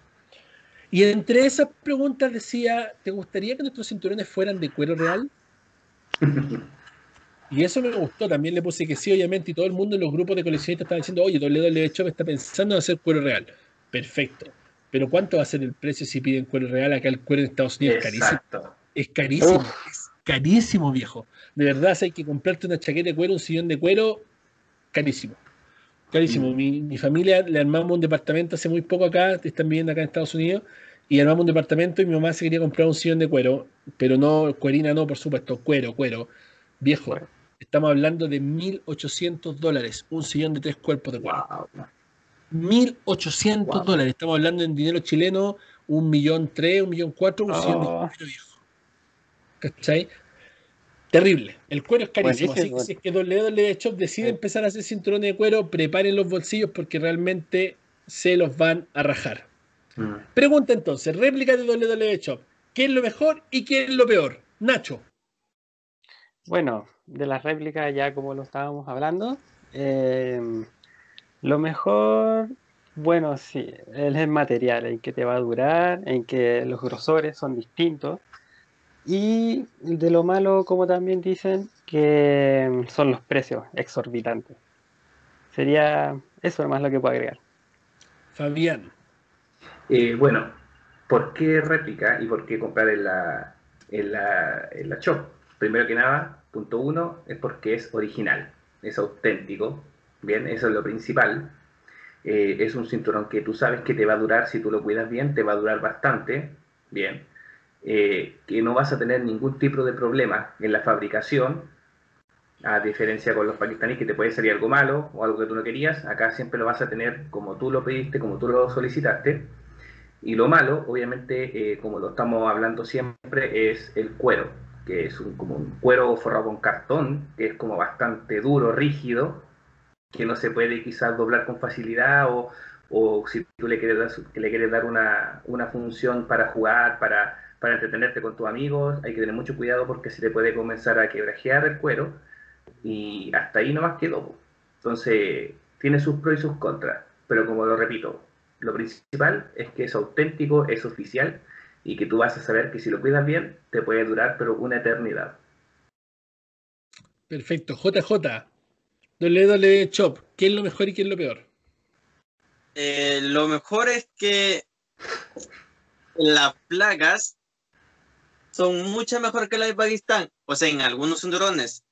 Y entre esas preguntas decía, ¿te gustaría que nuestros cinturones fueran de cuero real? Y eso me gustó, también le puse que sí, obviamente, y todo el mundo en los grupos de coleccionistas estaba diciendo, oye, WWE Shop está pensando en hacer cuero real. Perfecto. Pero ¿cuánto va a ser el precio si piden cuero real? Acá el cuero en Estados Unidos es carísimo. Es carísimo, es carísimo, viejo. De verdad, si hay que comprarte una chaqueta de cuero, un sillón de cuero, carísimo. Carísimo. Mm. Mi, mi, familia le armamos un departamento hace muy poco acá, están viviendo acá en Estados Unidos, y armamos un departamento y mi mamá se quería comprar un sillón de cuero, pero no, cuerina no, por supuesto, cuero, cuero. Viejo. Estamos hablando de 1.800 dólares, un sillón de tres cuerpos de cuero. Wow. 1.800 Wow. dólares, estamos hablando en dinero chileno, un millón tres, un millón cuatro, un sillón de Oh. cuero viejo. ¿Cachai? Terrible. El cuero es carísimo. Así que Buenísimo. si es que WWE Shop decide Sí. empezar a hacer cinturones de cuero, preparen los bolsillos porque realmente se los van a rajar. Mm. Pregunta entonces, réplica de WWE Shop. ¿Qué es lo mejor y qué es lo peor? Nacho. Bueno, de las réplicas ya como lo estábamos hablando, eh, lo mejor, bueno, sí, es el material, en que te va a durar, en que los grosores son distintos. Y de lo malo, como también dicen, que son los precios exorbitantes. Sería eso nomás lo que puedo agregar. Fabián. Eh, bueno, ¿por qué réplica y por qué comprar en la, en la, en la shop? Primero que nada, punto uno, es porque es original, es auténtico, bien, eso es lo principal. Eh, es un cinturón que tú sabes que te va a durar, si tú lo cuidas bien, te va a durar bastante, bien. Eh, que no vas a tener ningún tipo de problema en la fabricación, a diferencia con los pakistaníes que te puede salir algo malo o algo que tú no querías, acá siempre lo vas a tener como tú lo pediste, como tú lo solicitaste. Y lo malo, obviamente, eh, como lo estamos hablando siempre, es el cuero, que es un, como un cuero forrado con cartón, que es como bastante duro, rígido, que no se puede quizás doblar con facilidad o, o si tú le quieres dar, le quieres dar una, una función para jugar, para, para entretenerte con tus amigos, hay que tener mucho cuidado porque se te puede comenzar a quebrajear el cuero y hasta ahí nomás quedó. Entonces, tiene sus pros y sus contras, pero como lo repito, lo principal es que es auténtico, es oficial y que tú vas a saber que si lo cuidas bien, te puede durar, pero una eternidad. Perfecto. JJ. WWE Shop. ¿Qué es lo mejor y qué es lo peor? Eh, lo mejor es que las placas son mucho mejor que las de Pakistán, o sea, en algunos cinturones.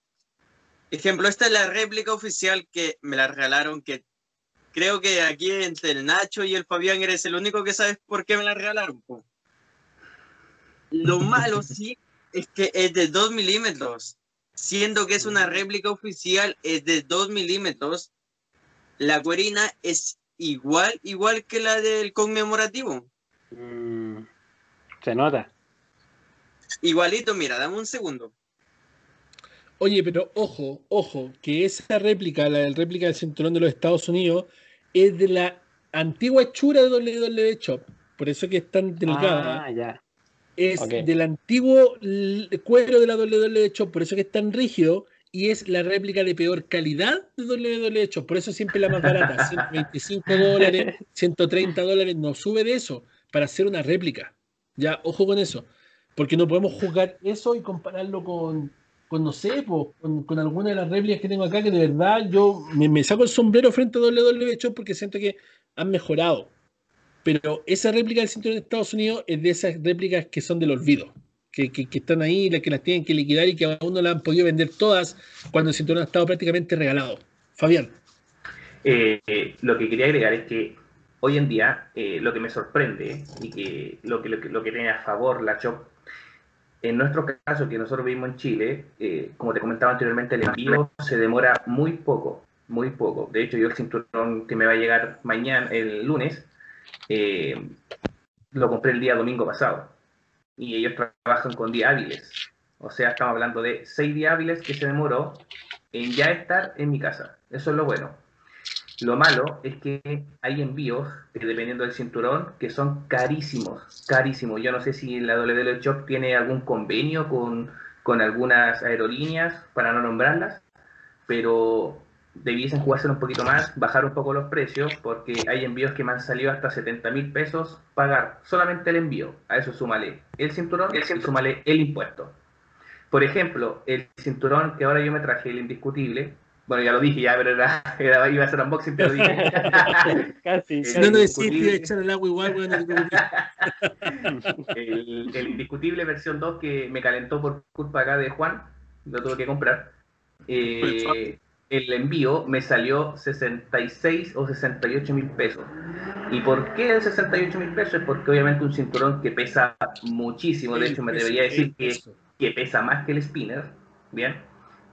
Ejemplo, esta es la réplica oficial que me la regalaron, que creo que aquí entre el Nacho y el Fabián eres el único que sabes por qué me la regalaron. po. Lo malo sí es que es de 2 milímetros, siendo que es una réplica oficial, es de 2 milímetros. La cuerina es igual, igual que la del conmemorativo. Mm, se nota. Igualito, mira, dame un segundo. Oye, pero ojo, ojo, que esa réplica, la del réplica del cinturón de los Estados Unidos, es de la antigua hechura de WWE Shop. Por eso que es tan delgada. Ah, ya. Es del antiguo cuero de la WWE Shop, por eso que es tan rígido. Y es la réplica de peor calidad de WWE Shop. Por eso siempre la más barata. 125 dólares, 130 dólares. No sube de eso para hacer una réplica. Ya, ojo con eso. Porque no podemos juzgar eso y compararlo con, con no sé, con, con alguna de las réplicas que tengo acá, que de verdad yo me, me saco el sombrero frente a WWE Shop porque siento que han mejorado. Pero esa réplica del cinturón de Estados Unidos es de esas réplicas que son del olvido, que, que- están ahí, las que las tienen que liquidar y que aún no las han podido vender todas cuando el cinturón ha estado prácticamente regalado. Fabián, Eh, eh, lo que quería agregar es que hoy en día eh, lo que me sorprende y que lo que, lo que lo que tiene a favor la Shop, en nuestro caso que nosotros vivimos en Chile, eh, como te comentaba anteriormente, el envío se demora muy poco, muy poco. De hecho, yo el cinturón que me va a llegar mañana, el lunes, eh, lo compré el día domingo pasado y ellos trabajan con días hábiles. O sea, estamos hablando de seis días hábiles que se demoró en ya estar en mi casa. Eso es lo bueno. Lo malo es que hay envíos, eh, dependiendo del cinturón, que son carísimos, carísimos. Yo no sé si la WWE Shop tiene algún convenio con, con algunas aerolíneas, para no nombrarlas, pero debiesen jugarse un poquito más, bajar un poco los precios, porque hay envíos que me han salido hasta 70 mil pesos pagar solamente el envío. A eso súmale el cinturón y súmale el impuesto. Por ejemplo, el cinturón que ahora yo me traje, el indiscutible, bueno, ya lo dije ya, pero era, era- iba a ser unboxing, pero dije. Casi, si no lo decís, te iba a echar el agua igual, weón, no te preocupes. el, el indiscutible versión 2 que me calentó por culpa acá de Juan, lo tuve que comprar. Eh, el envío me salió 66 o 68 mil pesos. ¿Y por qué de 68 mil pesos? Porque obviamente un cinturón que pesa muchísimo, de hecho me debería decir que, que pesa más que el spinner, ¿bien?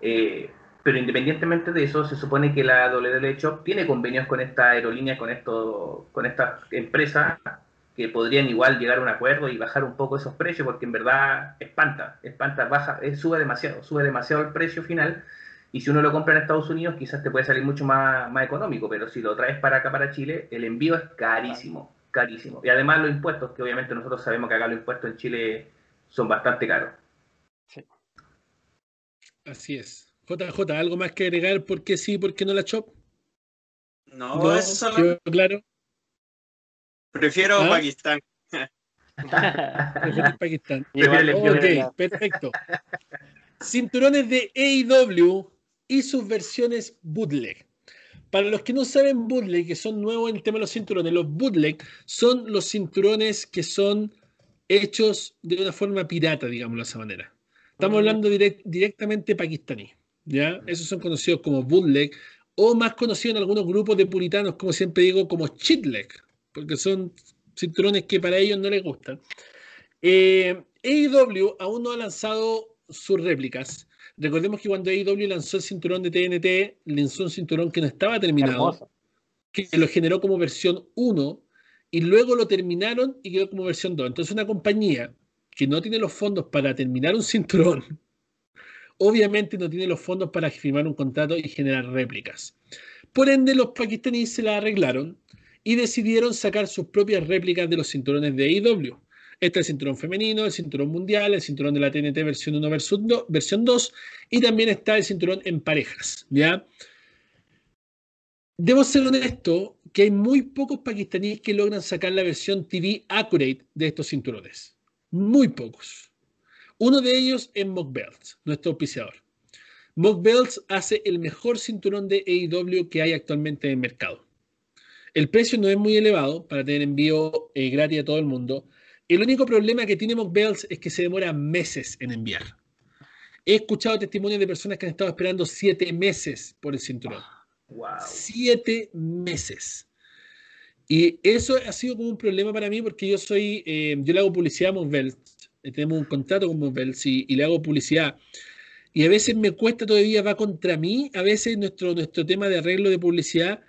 Eh, pero independientemente de eso, se supone que la WWE Shop tiene convenios con esta aerolínea, con esto, con esta empresa, que podrían igual llegar a un acuerdo y bajar un poco esos precios, porque en verdad espanta, espanta, baja, eh, sube demasiado, sube demasiado el precio final. Y si uno lo compra en Estados Unidos, quizás te puede salir mucho más, más económico, pero si lo traes para acá, para Chile, el envío es carísimo, carísimo. Y además los impuestos, que obviamente nosotros sabemos que acá los impuestos en Chile son bastante caros. Sí. Así es. JJ, ¿algo más que agregar? ¿Por qué sí, por qué no la chop? No, eso solo. Claro. Prefiero ¿Ah? Pakistán. Prefiero Pakistán. ok, perfecto. Cinturones de AEW y sus versiones bootleg. Para los que no saben bootleg, que son nuevos en el tema de los cinturones, los bootleg son los cinturones que son hechos de una forma pirata, digámoslo de esa manera. Estamos hablando directamente pakistaní. ¿ya? Esos son conocidos como bootleg o más conocidos en algunos grupos de puritanos, como siempre digo, como chitleg, porque son cinturones que para ellos no les gustan. Eh, AEW aún no ha lanzado sus réplicas. Recordemos que cuando AEW lanzó el cinturón de TNT, lanzó un cinturón que no estaba terminado, que lo generó como versión 1 y luego lo terminaron y quedó como versión 2. Entonces una compañía que no tiene los fondos para terminar un cinturón obviamente no tiene los fondos para firmar un contrato y generar réplicas. Por ende, los pakistaníes se la arreglaron y decidieron sacar sus propias réplicas de los cinturones de AEW. Este es el cinturón femenino, el cinturón mundial, el cinturón de la TNT versión 1 versión 2 y también está el cinturón en parejas, ¿ya? Debo ser honesto que hay muy pocos pakistaníes que logran sacar la versión TV accurate de estos cinturones. Muy pocos. Uno de ellos es Mock Belts, nuestro auspiciador. Mock Belts hace el mejor cinturón de AEW que hay actualmente en el mercado. El precio no es muy elevado para tener envío eh, gratis a todo el mundo. El único problema que tiene Mock Belts es que se demora meses en enviar. He escuchado testimonios de personas que han estado esperando siete meses por el cinturón. Wow. Siete meses. Y eso ha sido como un problema para mí porque yo soy, eh, yo le hago publicidad a Mock Belts tenemos un contrato con Mobels y, y, le hago publicidad. Y a veces me cuesta todavía, va contra mí, a veces nuestro, nuestro tema de arreglo de publicidad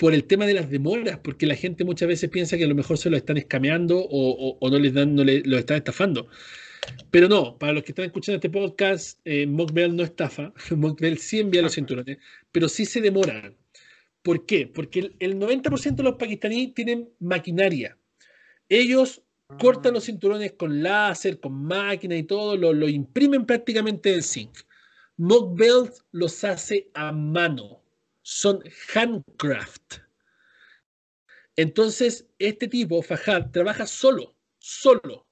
por el tema de las demoras, porque la gente muchas veces piensa que a lo mejor se lo están escameando o, o, no les dan, no le, lo están estafando. Pero no, para los que están escuchando este podcast, eh, Mockbell no estafa, Mockbell sí envía los cinturones, pero sí se demoran. ¿Por qué? Porque el, el 90% de los pakistaníes tienen maquinaria. Ellos cortan los cinturones con láser, con máquina y todo, lo, imprimen prácticamente del zinc. Mock Belt los hace a mano, son handcraft. Entonces, este tipo, Fajad, trabaja solo, solo,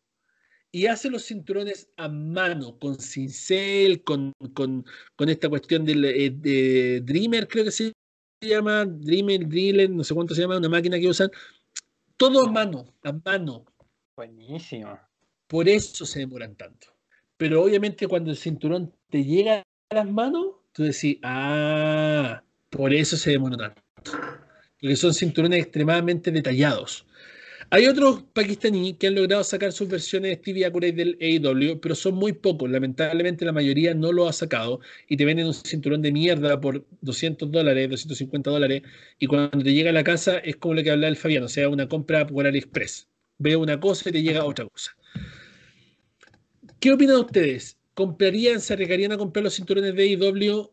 y hace los cinturones a mano, con cincel, con, con, esta cuestión eh, de, Dreamer, creo que se llama, Dreamer, Driller, no sé cuánto se llama, una máquina que usan, todo a mano, a mano, Buenísimo. Por eso se demoran tanto. Pero obviamente cuando el cinturón te llega a las manos, tú decís, ah, por eso se demora tanto. Porque son cinturones extremadamente detallados. Hay otros pakistaníes que han logrado sacar sus versiones TV Accurate del AEW, pero son muy pocos. Lamentablemente la mayoría no lo ha sacado y te venden un cinturón de mierda por 200 dólares, 250 dólares y cuando te llega a la casa es como lo que hablaba el Fabián, o sea, una compra por AliExpress veo una cosa y te llega otra cosa. ¿Qué opinan ustedes? ¿Comprarían, se arriesgarían a comprar los cinturones de IW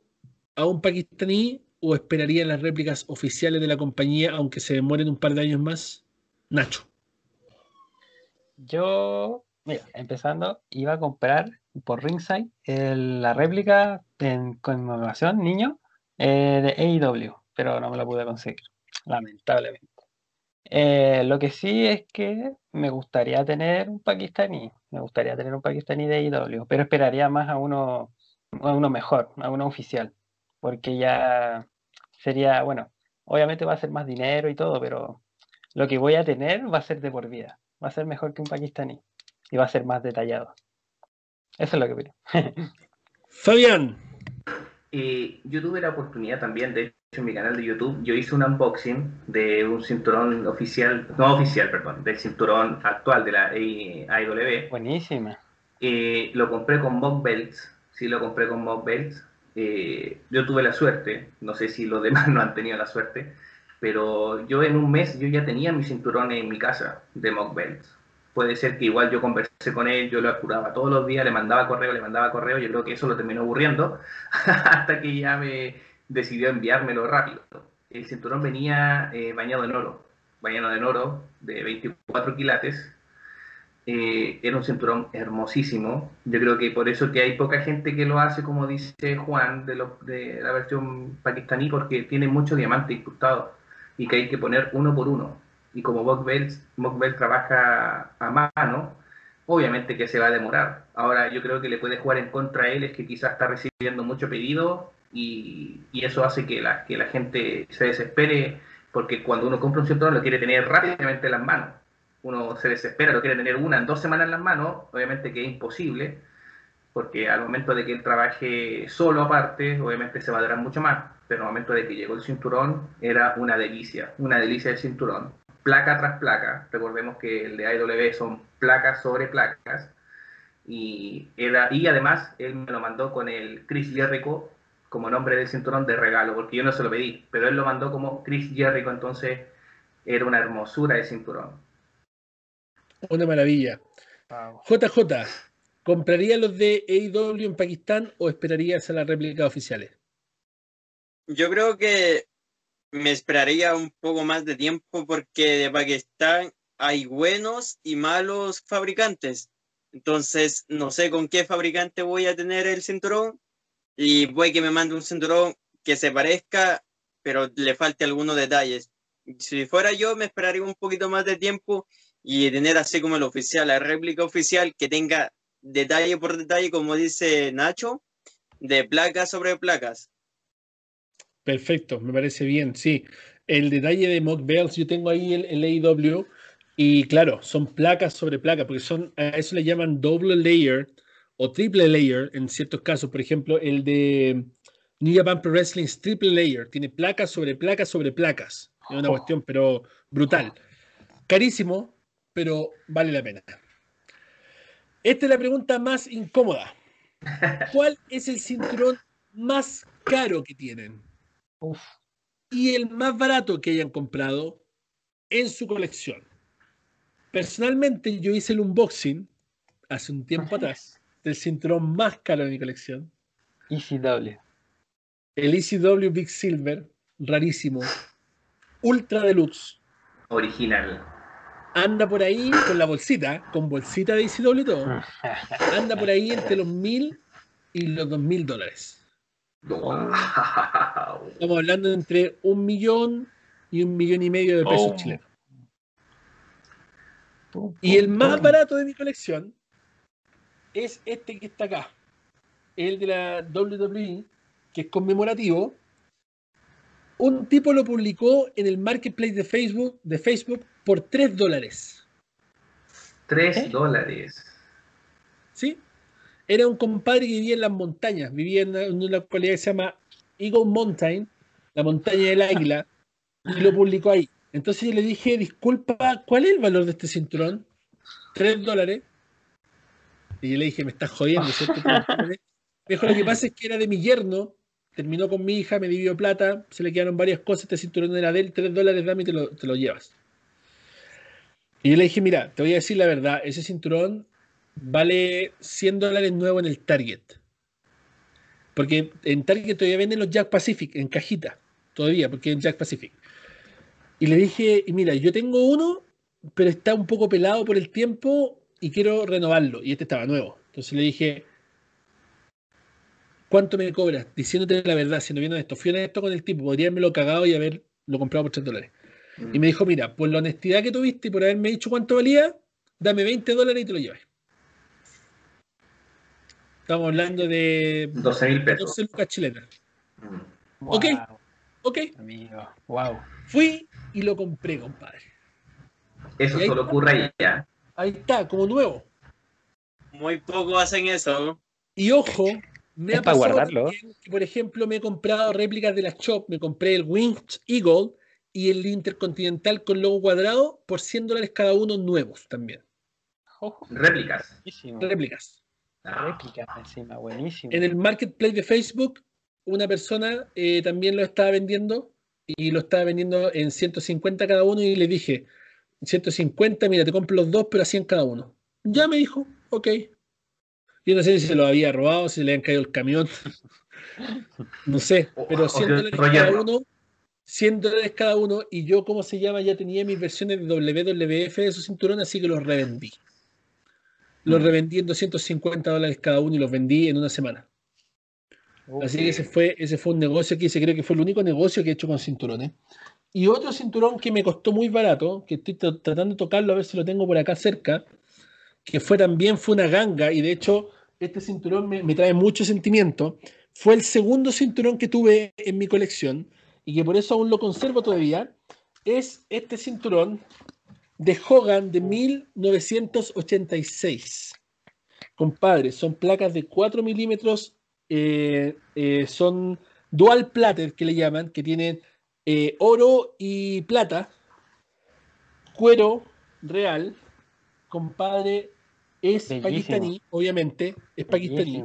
a un pakistaní o esperarían las réplicas oficiales de la compañía aunque se demoren un par de años más? Nacho. Yo, mira, empezando, iba a comprar por Ringside la réplica en conmemoración, niño, eh, de AEW, pero no me la pude conseguir, lamentablemente. Eh, lo que sí es que me gustaría tener un pakistaní, me gustaría tener un pakistaní de IW, pero esperaría más a uno, a uno mejor, a uno oficial, porque ya sería, bueno, obviamente va a ser más dinero y todo, pero lo que voy a tener va a ser de por vida, va a ser mejor que un pakistaní y va a ser más detallado. Eso es lo que opino. Fabián. Eh, yo tuve la oportunidad también, de en mi canal de YouTube, yo hice un unboxing de un cinturón oficial, no oficial, perdón, del cinturón actual de la AEW. Buenísima. Eh, lo compré con Mock Belts, sí lo compré con Mock Belts. Eh, yo tuve la suerte, no sé si los demás no han tenido la suerte, pero yo en un mes yo ya tenía mi cinturón en mi casa de Mock. Puede ser que igual yo conversé con él, yo lo apuraba todos los días, le mandaba correo, le mandaba correo, yo creo que eso lo terminó aburriendo, hasta que ya me decidió enviármelo rápido. El cinturón venía eh, bañado en oro, bañado en oro de 24 quilates, eh, era un cinturón hermosísimo. Yo creo que por eso que hay poca gente que lo hace, como dice Juan, de, de la versión pakistaní, porque tiene mucho diamante incrustado y que hay que poner uno por uno. Y como Mockbell trabaja a mano, obviamente que se va a demorar. Ahora yo creo que le puede jugar en contra a él, es que quizás está recibiendo mucho pedido y, y eso hace que la, que la gente se desespere, porque cuando uno compra un cinturón lo quiere tener rápidamente en las manos uno se desespera, lo quiere tener una en dos semanas en las manos, obviamente que es imposible, porque al momento de que él trabaje solo aparte, obviamente se va a durar mucho más, pero al momento de que llegó el cinturón era una delicia, una delicia de cinturón, placa tras placa, recordemos que el de AW son placas sobre placas, y, era, y además él me lo mandó con el Chris Jericho como nombre del cinturón de regalo, porque yo no se lo pedí, pero él lo mandó como Chris Jericho, entonces era una hermosura de cinturón. Una maravilla. JJ, ¿compraría los de AEW en Pakistán o esperarías a las réplicas oficiales? Yo creo que me esperaría un poco más de tiempo porque de Pakistán hay buenos y malos fabricantes. Entonces, no sé con qué fabricante voy a tener el cinturón y voy que me mande un cinturón que se parezca, pero le falte algunos detalles. Si fuera yo, me esperaría un poquito más de tiempo y tener así como el oficial, la réplica oficial que tenga detalle por detalle, como dice Nacho, de placas sobre placas. Perfecto, me parece bien, sí. El detalle de Mock Bells, yo tengo ahí el, el AEW y claro, son placas sobre placas, porque son, a eso le llaman doble layer o triple layer en ciertos casos. Por ejemplo, el de New Japan Pro Wrestling triple layer, tiene placas sobre placas sobre placas. Es una oh. cuestión, pero brutal. Carísimo, pero vale la pena. Esta es la pregunta más incómoda. ¿Cuál es el cinturón más caro que tienen? Y el más barato que hayan comprado en su colección. Personalmente, yo hice el unboxing hace un tiempo atrás del cinturón más caro de mi colección. ECW. El ECW Big Silver, rarísimo. Ultra Deluxe. Original anda por ahí con la bolsita, con bolsita de ICW todo. Anda por ahí entre los mil y los dos mil dólares. Estamos hablando entre un millón y un millón y medio de pesos oh. chilenos. Y el más barato de mi colección es este que está acá. El de la WWE, que es conmemorativo. Un tipo lo publicó en el marketplace de Facebook, de Facebook por 3 dólares. 3 ¿Eh? dólares. ¿Sí? Era un compadre que vivía en las montañas, vivía en una, localidad que se llama Eagle Mountain, la montaña del águila, y lo publicó ahí. Entonces yo le dije, disculpa, ¿cuál es el valor de este cinturón? 3 dólares. Y yo le dije, me estás jodiendo, ¿cierto? Mejor lo que pasa es que era de mi yerno, terminó con mi hija, me dividió plata, se le quedaron varias cosas, este cinturón era de él, 3 dólares, dame y te lo, te lo llevas. Y yo le dije, mira, te voy a decir la verdad, ese cinturón vale 100 dólares nuevo en el Target. Porque en Target todavía venden los Jack Pacific en cajita, todavía, porque es Jack Pacific. Y le dije, mira, yo tengo uno, pero está un poco pelado por el tiempo y quiero renovarlo. Y este estaba nuevo. Entonces le dije, ¿cuánto me cobras? Diciéndote la verdad, siendo viendo esto. Fui esto con el tipo, podría haberme lo cagado y haberlo comprado por 3 dólares. Y me dijo, mira, por la honestidad que tuviste y por haberme dicho cuánto valía, dame 20 dólares y te lo llevas. Estamos hablando de 12 mil pesos. 12 lucas chilenas. Ok, ok. Amigo, wow. Fui y lo compré, compadre. Eso solo ocurre ahí ya. Ahí está, como nuevo. Muy poco hacen eso. Y ojo, Me Es ha pa' pasado guardarlo. también que, por ejemplo, me he comprado réplicas de las Chop. Me compré el Wings Eagle y el Intercontinental con logo cuadrado por 100 dólares cada uno nuevos también. Ojo, Réplicas. buenísimo. Réplicas. Ah, Réplica encima, buenísimo. En el marketplace de Facebook, una persona eh, también lo estaba vendiendo y lo estaba vendiendo en 150 cada uno y le dije, 150, mira, te compro los dos, pero a 100 cada uno. Ya me dijo, ok. Yo no sé si se lo había robado, si le habían caído el camión. No sé, pero o 100 que dólares cada no. uno. 100 dólares cada uno y yo, ¿cómo se llama? Ya tenía mis versiones de WWF de esos cinturones, así que los revendí. Los Mm. revendí en 250 dólares cada uno y los vendí en una semana. Así que ese fue, ese fue un negocio que hice, creo que fue el único negocio que he hecho con cinturones. Y otro cinturón que me costó muy barato, que estoy tra- tratando de tocarlo a ver si lo tengo por acá cerca, que fue también fue una ganga, y de hecho este cinturón me, me trae mucho sentimiento. Fue el segundo cinturón que tuve en mi colección y que por eso aún lo conservo todavía. Es este cinturón de Hogan de 1986. Compadre, son placas de 4 milímetros, eh, eh, son dual platter que le llaman, que tienen eh, oro y plata, cuero real, compadre, es Bellísimo. pakistaní, obviamente, es pakistaní,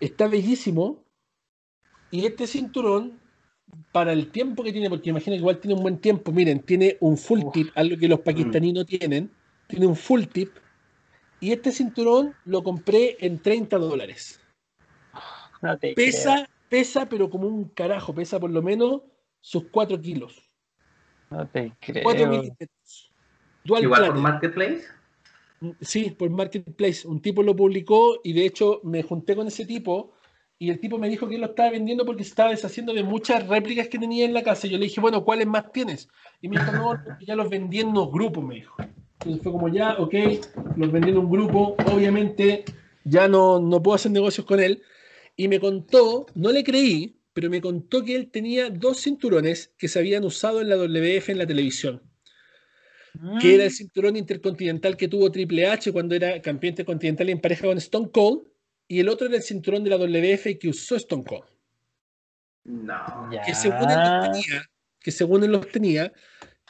está bellísimo, y este cinturón, para el tiempo que tiene, porque imagino que igual tiene un buen tiempo, miren, tiene un full Uf. tip, algo que los pakistaní no tienen, tiene un full tip, y este cinturón lo compré en 30 dólares. No Pesa, pesa, pero como un carajo, pesa por lo menos sus 4 kilos. no te 4 creo. milímetros. Dual Igual por. Marketplace. Sí, por Marketplace. Un tipo lo publicó y de hecho me junté con ese tipo y el tipo me dijo que él lo estaba vendiendo porque se estaba deshaciendo de muchas réplicas que tenía en la casa. Y yo le dije, bueno, ¿cuáles más tienes? Y me dijo, no, ya los vendí en unos grupos, me dijo. Entonces fue como, ya, ok, los vendí en un grupo. Obviamente ya no, no puedo hacer negocios con él. Y me contó, no le creí, pero me contó que él tenía dos cinturones que se habían usado en la WF en la televisión que era el cinturón intercontinental que tuvo Triple H cuando era campeón intercontinental en pareja con Stone Cold, y el otro era el cinturón de la WF que usó Stone Cold, No. Ya. que según él los tenía, que según él los tenía,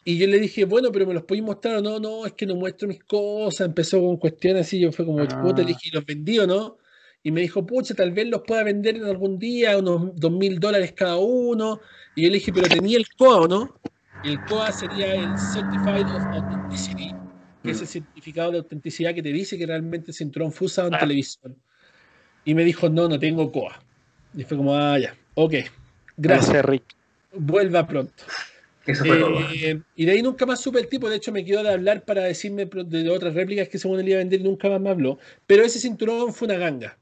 y yo le dije, bueno, pero me los podéis mostrar o no, no, es que no muestro mis cosas, empezó con cuestiones así, yo fue como, Ah. puta, le dije, ¿y los vendí o no? Y me dijo, pucha, tal vez los pueda vender en algún día, unos dos mil dólares cada uno. Y yo le dije, pero tenía el COA o no? El COA sería el Certified of Authenticity, que es el certificado de autenticidad que te dice que realmente el cinturón fue usado en Ah. televisión. Y me dijo, no, no tengo COA. Y fue como, ah, ya, ok, gracias, Rick. vuelva pronto. Eso fue todo. Eh, y de ahí nunca más supe el tipo, de hecho me quedó de hablar para decirme de otras réplicas que según él iba a vender y nunca más me habló. Pero ese cinturón fue una ganga,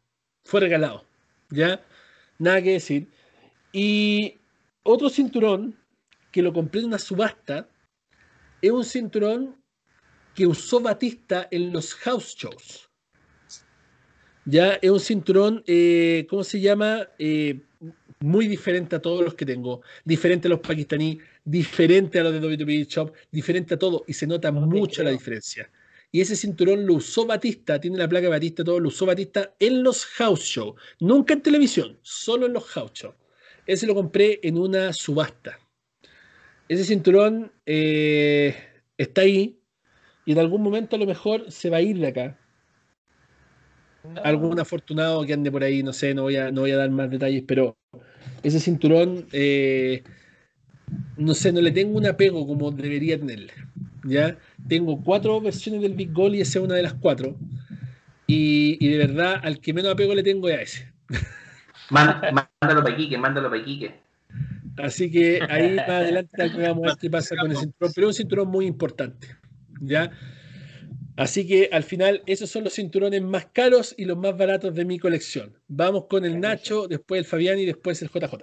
fue regalado, ¿ya? Nada que decir. Y otro cinturón que lo compré en una subasta es un cinturón que usó Batista en los house shows. Ya es un cinturón, eh, ¿cómo se llama? Eh, muy diferente a todos los que tengo, diferente a los pakistaní, diferente a los de WWE Shop, diferente a todo, y se nota No mucho la diferencia. Y ese cinturón lo usó Batista, tiene la placa de Batista, todo lo usó Batista en los house shows, nunca en televisión, solo en los house shows. Ese lo compré en una subasta. Ese cinturón eh, está ahí y en algún momento a lo mejor se va a ir de acá. No. Algún afortunado que ande por ahí, no sé, no voy a, no voy a dar más detalles, pero ese cinturón, eh, no sé, no le tengo un apego como debería tenerle. ¿ya? Tengo cuatro versiones del Big Goal y esa es una de las cuatro. Y, y de verdad, al que menos apego le tengo es a ese. Mándalo para Iquique, mándalo para Iquique. Así que ahí más adelante vamos a ver qué pasa con el cinturón, pero es un cinturón muy importante. ¿ya? Así que al final esos son los cinturones más caros y los más baratos de mi colección. Vamos con el Nacho, después el Fabián y después el JJ.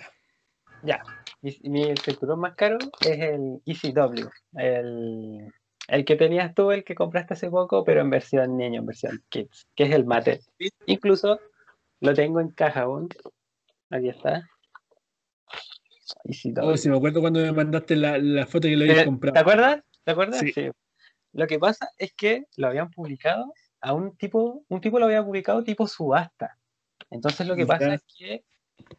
Ya. Mi, mi cinturón más caro es el ECW. El, el que tenías tú, el que compraste hace poco, pero en versión niño, en versión kids, que es el mate. Incluso lo tengo en caja aún. Aquí está. ECW. Oh, si me acuerdo cuando me mandaste la, la foto que lo ¿Te, habías te comprado. acuerdas? ¿Te acuerdas? Sí. Lo que pasa es que lo habían publicado a un tipo, un tipo lo había publicado tipo subasta. Entonces lo que pasa es que,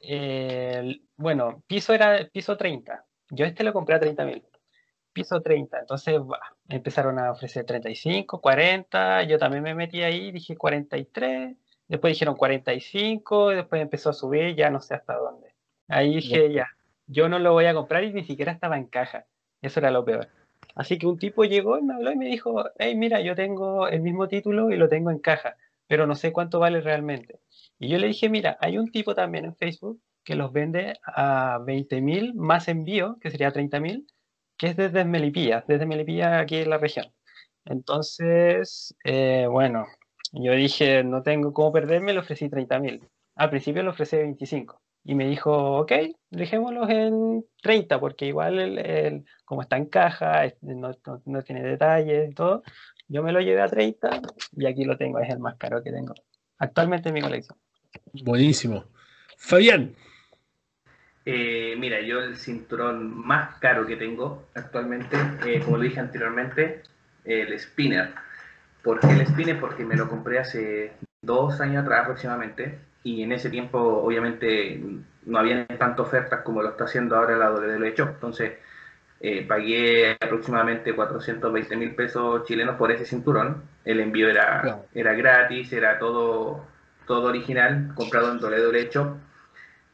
eh, bueno, piso era piso 30. Yo este lo compré a 30 mil. Piso 30. Entonces empezaron a ofrecer 35, 40. Yo también me metí ahí, dije 43. Después dijeron 45. Después empezó a subir, ya no sé hasta dónde. Ahí dije, ya, yo no lo voy a comprar y ni siquiera estaba en caja. Eso era lo peor. Así que un tipo llegó y me habló y me dijo, hey, mira, yo tengo el mismo título y lo tengo en caja, pero no sé cuánto vale realmente. Y yo le dije, mira, hay un tipo también en Facebook que los vende a 20 mil más envío, que sería 30 mil, que es desde Melipilla, desde Melipilla aquí en la región. Entonces, eh, bueno, yo dije, no tengo cómo perderme, le ofrecí 30 mil. Al principio le ofrecí 25 y me dijo, ok, dejémoslos en 30, porque igual el, como está en caja, no, no, tiene detalles y todo, yo me lo llevé a 30 y aquí lo tengo, es el más caro que tengo actualmente en mi colección. Buenísimo. Fabián. Eh, mira, yo el cinturón más caro que tengo actualmente, eh, como lo dije anteriormente, el spinner. ¿Por qué el spinner? Porque me lo compré hace dos años atrás aproximadamente y en ese tiempo obviamente no había tantas ofertas como lo está haciendo ahora la WWE Shop. Entonces eh, pagué aproximadamente 420 mil pesos chilenos por ese cinturón. El envío era, era gratis, era todo, todo original, comprado en WWE Shop.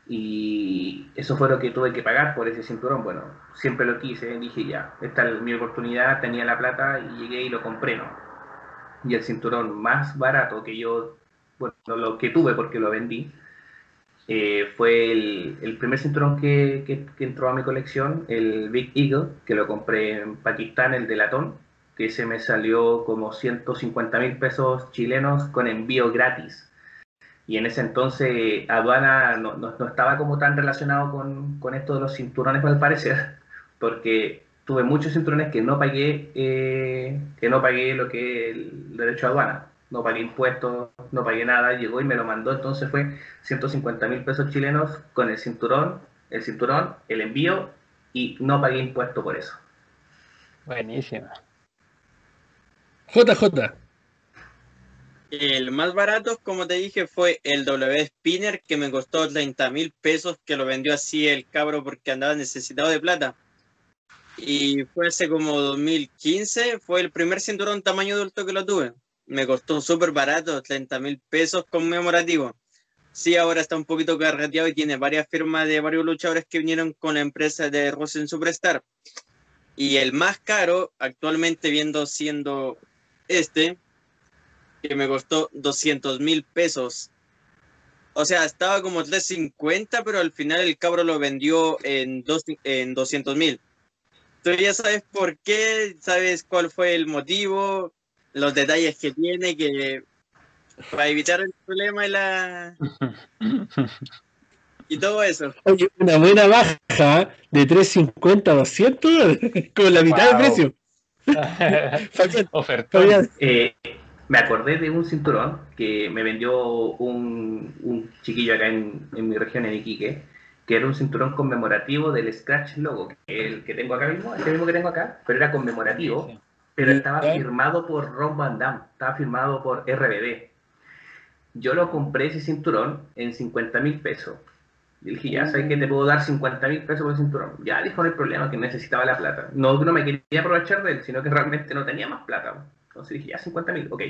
Y eso fue lo que tuve que pagar por ese cinturón. Bueno, siempre lo quise, dije ya, esta es mi oportunidad, tenía la plata y llegué y lo compré, ¿no? Y el cinturón más barato que yo bueno, lo que tuve porque lo vendí, eh, fue el, primer cinturón que, entró a mi colección, el Big Eagle, que lo compré en Pakistán, el de latón, que ese me salió como 150 mil pesos chilenos con envío gratis. Y en ese entonces aduana no, no, estaba como tan relacionado con, con, esto de los cinturones, al parecer, porque tuve muchos cinturones que no pagué, eh, que no pagué lo que el derecho a aduana no pagué impuestos, no pagué nada, llegó y me lo mandó, entonces fue 150 mil pesos chilenos con el cinturón, el cinturón, el envío y no pagué impuesto por eso. Buenísimo. JJ. El más barato, como te dije, fue el W Spinner que me costó 30 mil pesos, que lo vendió así el cabro porque andaba necesitado de plata. Y fue hace como 2015, fue el primer cinturón tamaño adulto que lo tuve me costó súper barato, 30 mil pesos conmemorativo. Sí, ahora está un poquito carreteado y tiene varias firmas de varios luchadores que vinieron con la empresa de Rosen Superstar. Y el más caro, actualmente viendo siendo este, que me costó 200 mil pesos. O sea, estaba como 350, pero al final el cabro lo vendió en, dos, en 200 mil. Tú ya sabes por qué, sabes cuál fue el motivo, los detalles que tiene que para evitar el problema y la y todo eso. Oye, una buena baja de 350 a 200 con la mitad del precio. eh, me acordé de un cinturón que me vendió un, un chiquillo acá en, en, mi región, en Iquique, que era un cinturón conmemorativo del Scratch Logo, que el que tengo acá mismo, este mismo que tengo acá, pero era conmemorativo pero estaba firmado por Ron Van Damme, estaba firmado por RBD. Yo lo compré ese cinturón en 50 mil pesos. Y dije, ya sabes que te puedo dar 50 mil pesos por el cinturón. Ya dijo, no hay problema, que necesitaba la plata. No, no me quería aprovechar de él, sino que realmente no tenía más plata. Entonces dije, ya 50 mil, ok.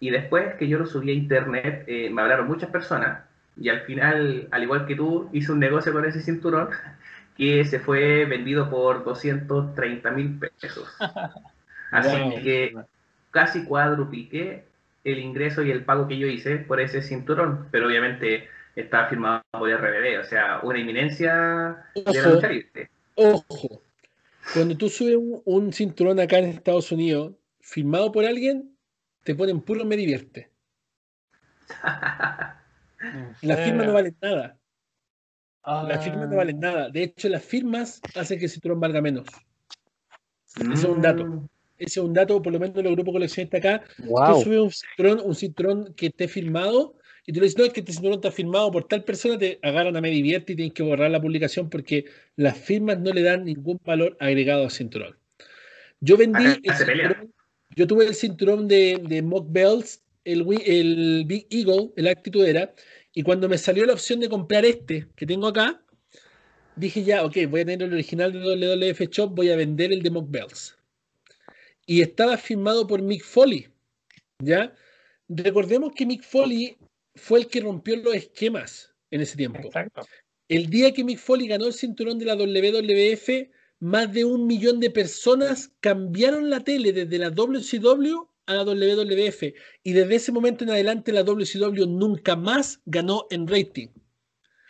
Y después que yo lo subí a internet, eh, me hablaron muchas personas. Y al final, al igual que tú, hice un negocio con ese cinturón que se fue vendido por 230 mil pesos. Así que casi cuadrupliqué el ingreso y el pago que yo hice por ese cinturón, pero obviamente está firmado por RBD, o sea, una inminencia de la lucha libre. Ojo, cuando tú subes un, cinturón acá en Estados Unidos, firmado por alguien, te ponen puro me divierte. las firmas no valen nada. Las firmas no valen nada. De hecho, las firmas hacen que el cinturón valga menos. Eso es un dato. Ese es un dato, por lo menos en el grupo coleccionista acá. Tú subes un cinturón, un cinturón que esté firmado y tú le dices, no, es que este cinturón está firmado por tal persona, te agarran a Me Divierte y tienes que borrar la publicación porque las firmas no le dan ningún valor agregado al cinturón. Yo vendí, yo tuve el cinturón de, de Mock Bells, el, el Big Eagle, el Actitudera, Y cuando me salió la opción de comprar este que tengo acá, dije ya, ok, voy a tener el original de WWF Shop, voy a vender el de Mock Bells. Y estaba firmado por Mick Foley, ¿ya? Recordemos que Mick Foley fue el que rompió los esquemas en ese tiempo. Exacto. El día que Mick Foley ganó el cinturón de la WWF, más de un millón de personas cambiaron la tele desde la WCW a la WWF. Y desde ese momento en adelante la WCW nunca más ganó en rating.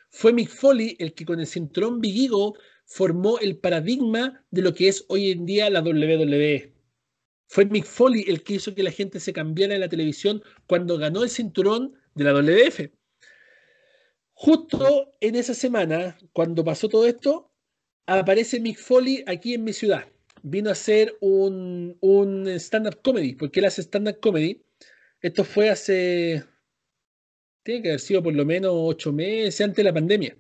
Fue Mick Foley el que con el cinturón Big Eagle formó el paradigma de lo que es hoy en día la WWE. Fue Mick Foley el que hizo que la gente se cambiara en la televisión cuando ganó el cinturón de la WWF. Justo en esa semana, cuando pasó todo esto, aparece Mick Foley aquí en mi ciudad. Vino a hacer un, un stand-up comedy, porque él hace stand-up comedy. Esto fue hace, tiene que haber sido por lo menos ocho meses antes de la pandemia.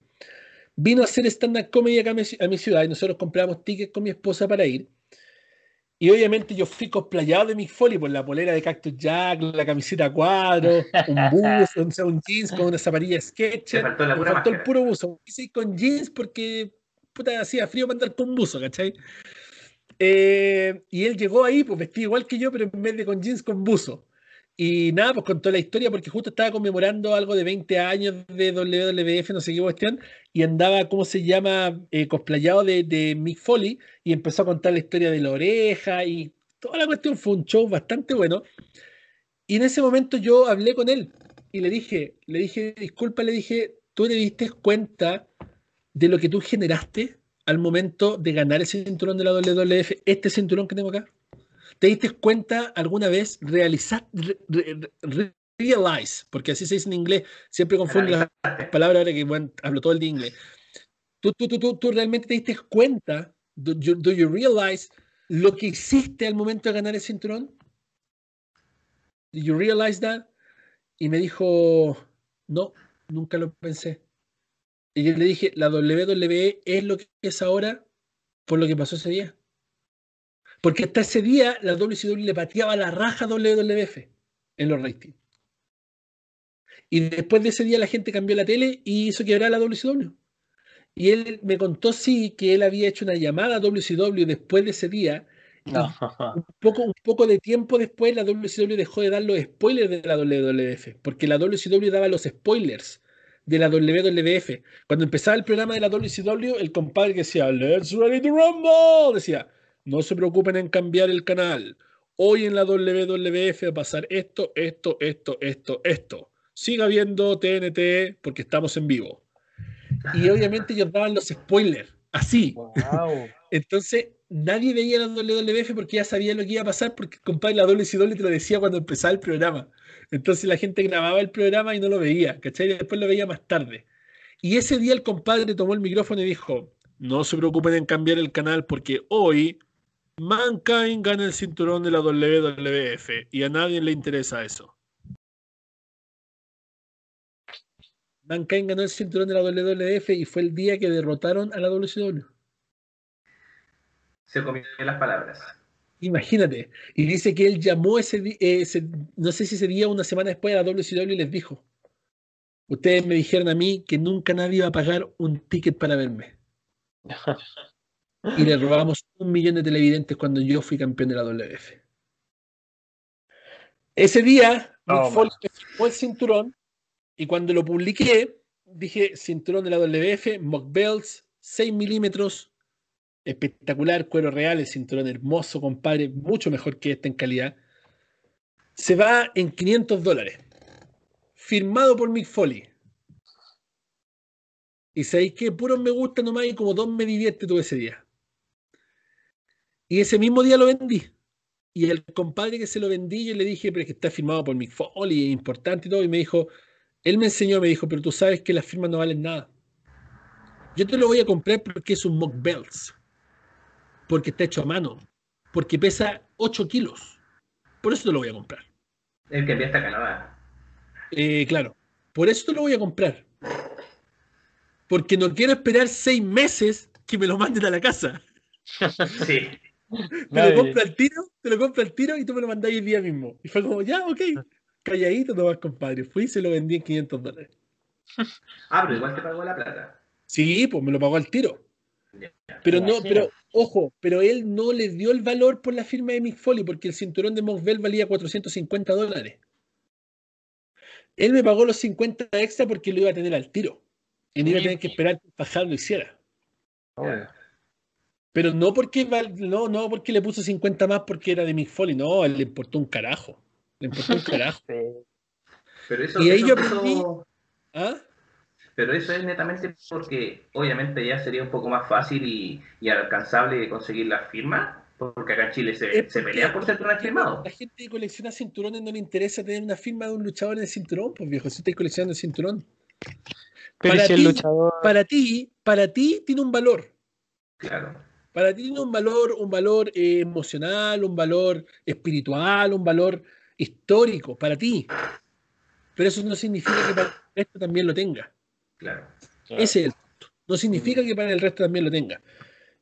Vino a hacer stand-up comedy acá a mi, a mi ciudad y nosotros compramos tickets con mi esposa para ir. Y obviamente yo fui cosplayado de Mick Foley por la polera de Cactus Jack, la camiseta a cuadros, un buzo, un, un jeans con una zapatilla sketch. Faltó la Me pura faltó el puro buzo. Ir con jeans porque puta hacía frío para andar con buzo, ¿cachai? Eh, y él llegó ahí, pues vestido igual que yo, pero en vez de con jeans, con buzo. Y nada, pues contó la historia porque justo estaba conmemorando algo de 20 años de WWF, no sé qué cuestión, y andaba, ¿cómo se llama?, eh, cosplayado de, de Mick Foley, y empezó a contar la historia de la oreja, y toda la cuestión fue un show bastante bueno. Y en ese momento yo hablé con él, y le dije, le dije, disculpa, le dije, ¿tú te diste cuenta de lo que tú generaste al momento de ganar el cinturón de la WWF, este cinturón que tengo acá? ¿Te diste cuenta alguna vez realizar, re- re- re- realize, porque así se dice en inglés, siempre confundo las palabras ahora que bueno, hablo todo el día inglés. ¿Tú, tú, tú, tú, tú realmente te diste cuenta, do you, do you realize lo que hiciste al momento de ganar el cinturón? ¿Do you realize that? Y me dijo, no, nunca lo pensé. Y yo le dije, la WWE es lo que es ahora por lo que pasó ese día. Porque hasta ese día la WCW le pateaba la raja a WWF en los ratings. Y después de ese día la gente cambió la tele y hizo quebrar la WCW. Y él me contó, sí, que él había hecho una llamada a WCW después de ese día. y No. un poco, un poco de tiempo después la WCW dejó de dar los spoilers de la WWF, porque la WCW daba los spoilers de la WWF. Cuando empezaba el programa de la WCW, el compadre que decía, Let's ready to rumble, decía, no se preocupen en cambiar el canal. Hoy en la WWF va a pasar esto, esto, esto, esto, esto. Siga viendo TNT porque estamos en vivo. Y obviamente ellos daban los spoilers, así. Wow. Entonces, nadie veía la WWF porque ya sabía lo que iba a pasar, porque compadre, la WCW te lo decía cuando empezaba el programa. Entonces la gente grababa el programa y no lo veía, ¿cachai? Y después lo veía más tarde. Y ese día el compadre tomó el micrófono y dijo, no se preocupen en cambiar el canal porque hoy Mankind gana el cinturón de la WWF y a nadie le interesa eso. Mankind ganó el cinturón de la WWF y fue el día que derrotaron a la WCW. Se comió las palabras. Imagínate. Y dice que él llamó ese, di- eh, ese- no sé si ese día o una semana después a la WCW y les dijo, ustedes me dijeron a mí que nunca nadie iba a pagar un ticket para verme. Y le robamos un millón de televidentes cuando yo fui campeón de la WF. Ese día, Mick Toma. Foley me firmó el cinturón y cuando lo publiqué, dije cinturón de la WF, Mock Bells, 6 milímetros, espectacular, cuero real, el cinturón hermoso, compadre, mucho mejor que este en calidad. Se va en 500 dólares. Firmado por Mick Foley. Y sabéis que puro me gusta nomás y como dos me divierte todo ese día. Y ese mismo día lo vendí. Y el compadre que se lo vendí, yo le dije, pero es que está firmado por Mick Foley, es importante y todo. Y me dijo, él me enseñó, me dijo, pero tú sabes que las firmas no valen nada. Yo te lo voy a comprar porque es un Mock Belts. Porque está hecho a mano. Porque pesa 8 kilos. Por eso te lo voy a comprar. El que enviaste a Canadá. Eh, claro, por eso te lo voy a comprar. Porque no quiero esperar seis meses que me lo manden a la casa. Sí. Te Nadie. lo compro al tiro, te lo compro al tiro y tú me lo mandáis el día mismo. Y fue como, ya, ok, calladito nomás, compadre. Fui y se lo vendí en 500 dólares. Ah, pero igual te pagó la plata. Sí, pues me lo pagó al tiro. Pero no, pero ojo, pero él no le dio el valor por la firma de Mick Foley porque el cinturón de Moxbell valía 450 dólares. Él me pagó los 50 extra porque lo iba a tener al tiro. Y no iba a tener que esperar que el Fajad lo hiciera. Obvio. Pero no porque no, no porque le puso 50 más porque era de Mick Foley, no, a él le importó un carajo. Le importó un carajo. Sí. Pero eso, Y ahí eso- yo eso- aprendí- ¿Ah? pero eso es netamente porque obviamente ya sería un poco más fácil y, y alcanzable conseguir la firma, porque acá en Chile se, Es se pelea por cinturones firmados. La gente que colecciona cinturones no le interesa tener una firma de un luchador en el cinturón, pues viejo, si estáis coleccionando el cinturón. Pero Para si el ti- luchador. Para ti, para ti tiene un valor. Claro. Para ti tiene un valor, un valor eh, emocional, un valor espiritual, un valor histórico, para ti. Pero eso no significa que para el resto también lo tenga. Claro. Claro. Ese es el punto. No significa que para el resto también lo tenga.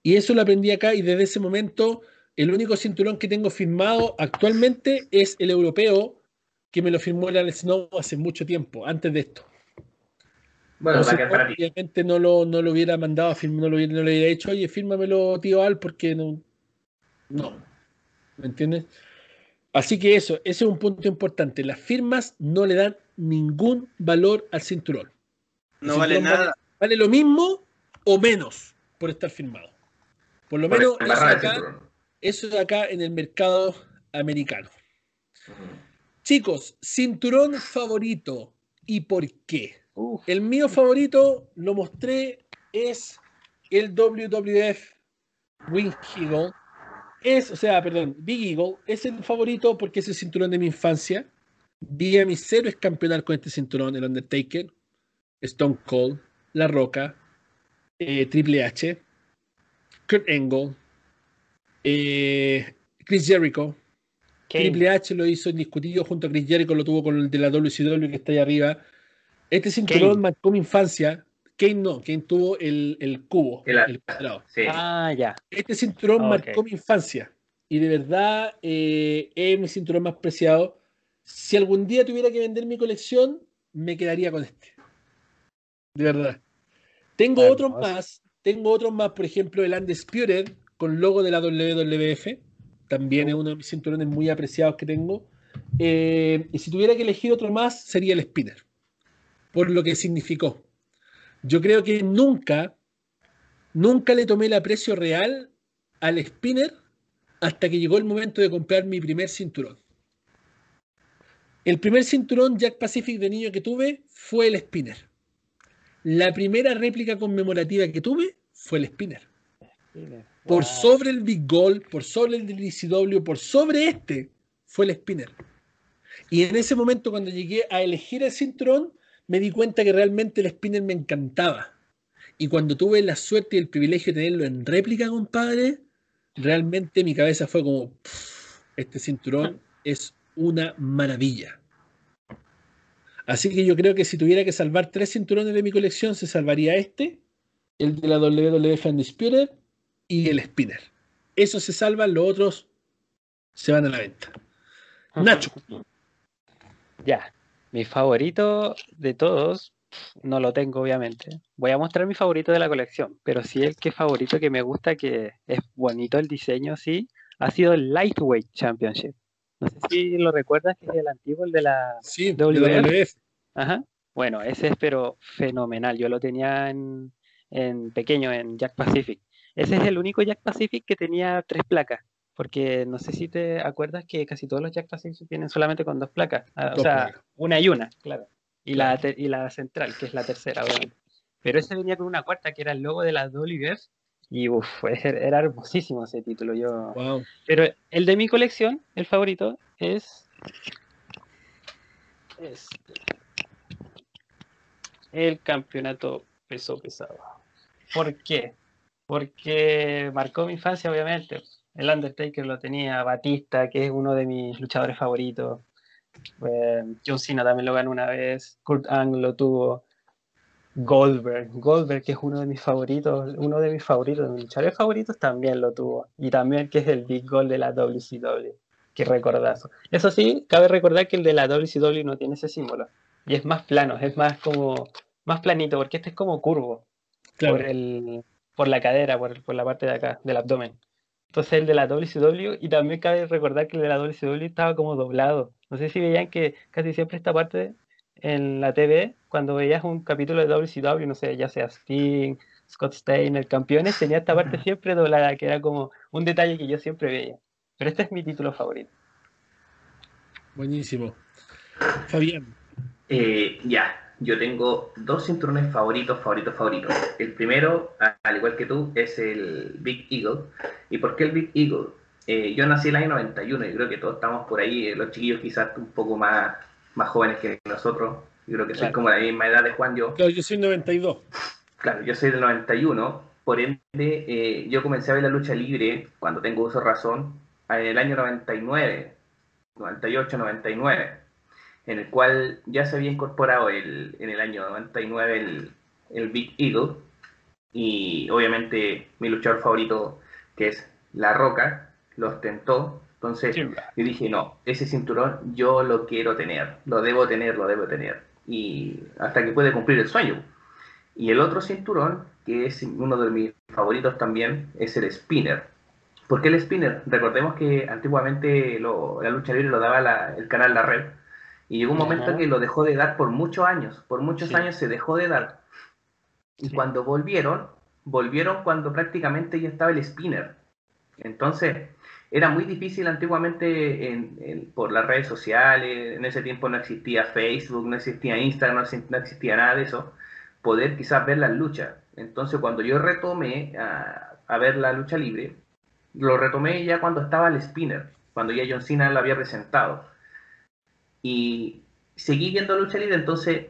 Y eso lo aprendí acá y desde ese momento el único cinturón que tengo firmado actualmente es el europeo que me lo firmó el Alex Snow hace mucho tiempo, antes de esto. Bueno, quedar para ti. obviamente no lo, no lo hubiera mandado a firmar, no lo hubiera, no le hubiera dicho, oye, fírmamelo, tío Al, porque no. No. ¿Me entiendes? Así que eso, ese es un punto importante. Las firmas no le dan ningún valor al cinturón. El No vale nada. Vale lo mismo o menos por estar firmado. Por lo Por menos eso acá, eso es acá en el mercado americano. Chicos, cinturón favorito y por qué. Uf, El mío favorito, lo mostré, es el WWF Wing Eagle. Es, o sea, perdón, Big Eagle es el favorito porque es el cinturón de mi infancia. Vi a mis héroes campeonar con este cinturón, el Undertaker, Stone Cold, La Roca, eh, Triple H, Kurt Angle, eh, Chris Jericho. Kane. Triple H lo hizo indiscutido junto a Chris Jericho, lo tuvo con el de la WCW que está ahí arriba. Este cinturón Kane. marcó mi infancia. Kane no, Kane tuvo el, el cubo, El- el cuadrado. Sí. Ah, ya. Este cinturón Ah, ok. marcó mi infancia y de verdad eh, es mi cinturón más preciado. Si algún día tuviera que vender mi colección, me quedaría con este. De verdad. Tengo otros más, tengo otros más, por ejemplo, el Undisputed con logo de la WWF. También es uno de mis cinturones muy apreciados que tengo. Eh, y si tuviera que elegir otro más, sería el Spinner. Por lo que significó. Yo creo que nunca, nunca le tomé el aprecio real al spinner hasta que llegó el momento de comprar mi primer cinturón. El primer cinturón Jack Pacific de niño que tuve fue el spinner. La primera réplica conmemorativa que tuve fue el spinner. Por Wow. sobre el Big Goal, por sobre el del ECW, por sobre este, fue el spinner. Y en ese momento, cuando llegué a elegir el cinturón, me di cuenta que realmente el spinner me encantaba. Y cuando tuve la suerte y el privilegio de tenerlo en réplica, compadre, realmente mi cabeza fue como, "Pff, este cinturón es una maravilla. Así que yo creo que si tuviera que salvar tres cinturones de mi colección, se salvaría este, el de la WWF Undisputed y el Spinner. Eso se salvan, los otros se van a la venta. Nacho. Ya. Mi favorito de todos, no lo tengo obviamente. Voy a mostrar mi favorito de la colección, pero sí el que favorito que me gusta, que es bonito el diseño, sí, ha sido el Lightweight Championship. No sé si lo recuerdas, que es el antiguo, el de la Sí. WWF. Ajá. Bueno, ese es pero fenomenal. Yo lo tenía en, en pequeño, en Jack Pacific. Ese es el único Jack Pacific que tenía tres placas. Porque no sé si te acuerdas que casi todos los Jack Pacific tienen solamente con dos placas. Ah, o Dos sea, placas. una y una, claro. Y, la, Claro. y la central, que es la tercera, obviamente. Pero ese venía con una cuarta, que era el logo de la WWF. Y uff, era hermosísimo ese título. Yo... Wow. Pero el de mi colección, el favorito, es. Este. El campeonato peso pesado. ¿Por qué? Porque marcó mi infancia, obviamente. El Undertaker lo tenía, Batista, que es uno de mis luchadores favoritos. eh, John Cena también lo ganó una vez. Kurt Angle lo tuvo. Goldberg, Goldberg, que es uno de mis favoritos, uno de mis favoritos, de mis luchadores favoritos, también lo tuvo. Y también que es el Big Goal de la WCW. Qué recordazo. Eso sí, cabe recordar que el de la WCW no tiene ese símbolo. Y es más plano, es más como, más planito, porque este es como curvo. Por, el, por la cadera, por, por la parte de acá, del abdomen. Entonces el de la WCW, y también cabe recordar que el de la WCW estaba como doblado. No sé si veían que casi siempre esta parte en la TV, cuando veías un capítulo de WCW, no sé, ya sea Sting, Scott Steiner, campeones, tenía esta parte siempre doblada, que era como un detalle que yo siempre veía. Pero este es mi título favorito. Buenísimo. Fabián. Eh, ya, yo tengo dos cinturones favoritos, favoritos, favoritos. El primero, al igual que tú, es el Big Eagle. ¿Y por qué el Big Eagle? Eh, yo nací en el año 91 y creo que todos estamos por ahí, eh, los chiquillos quizás un poco más, más jóvenes que nosotros. Yo creo que soy como la misma edad de Juan yo. Claro, yo soy 92. Claro, yo soy del 91. Por ende, eh, yo comencé a ver la lucha libre, cuando tengo uso razón, en el año 99, 98, 99 en el cual ya se había incorporado el, en el año 99 el, el Big Eagle. Y obviamente mi luchador favorito que es La Roca lo ostentó. Entonces yo dije no ese cinturón yo lo quiero tener lo debo tener lo debo tener. Y hasta que puede cumplir el sueño. Y el otro cinturón que es uno de mis favoritos también es el Spinner. ¿por qué el Spinner? recordemos que antiguamente la lucha libre lo daba el canal La Red y llegó un momento que lo dejó de dar por muchos años, por muchos años se dejó de dar. Y cuando volvieron, volvieron cuando prácticamente ya estaba el spinner. Entonces, era muy difícil antiguamente por las redes sociales, en ese tiempo no existía Facebook, no existía Instagram, no existía nada de eso, poder quizás ver las luchas. Entonces, cuando yo retomé a, a ver la lucha libre, lo retomé ya cuando estaba el spinner, cuando ya John Cena lo había presentado y seguí viendo lucha libre, entonces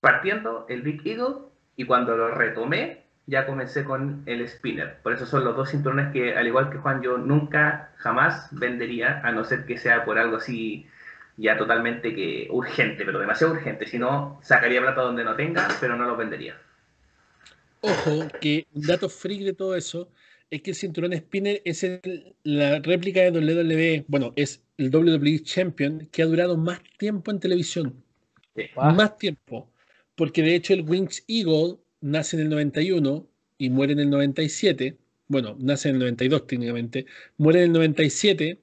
partiendo el Big Eagle y cuando lo retomé ya comencé con el spinner. Por eso son los dos cinturones que, al igual que Juan, yo nunca, jamás vendería, a no ser que sea por algo así ya totalmente que urgente, pero demasiado urgente. Si no, sacaría plata donde no tenga, pero no los vendería. Ojo, que un dato freak de todo eso es que el cinturón spinner es la réplica de WWE, bueno, es el WWE Champion que ha durado más tiempo en televisión. Más tiempo. Porque de hecho el Wings Eagle nace en el 91 y muere en el 97. Bueno, nace en el 92 técnicamente. Muere en el 97.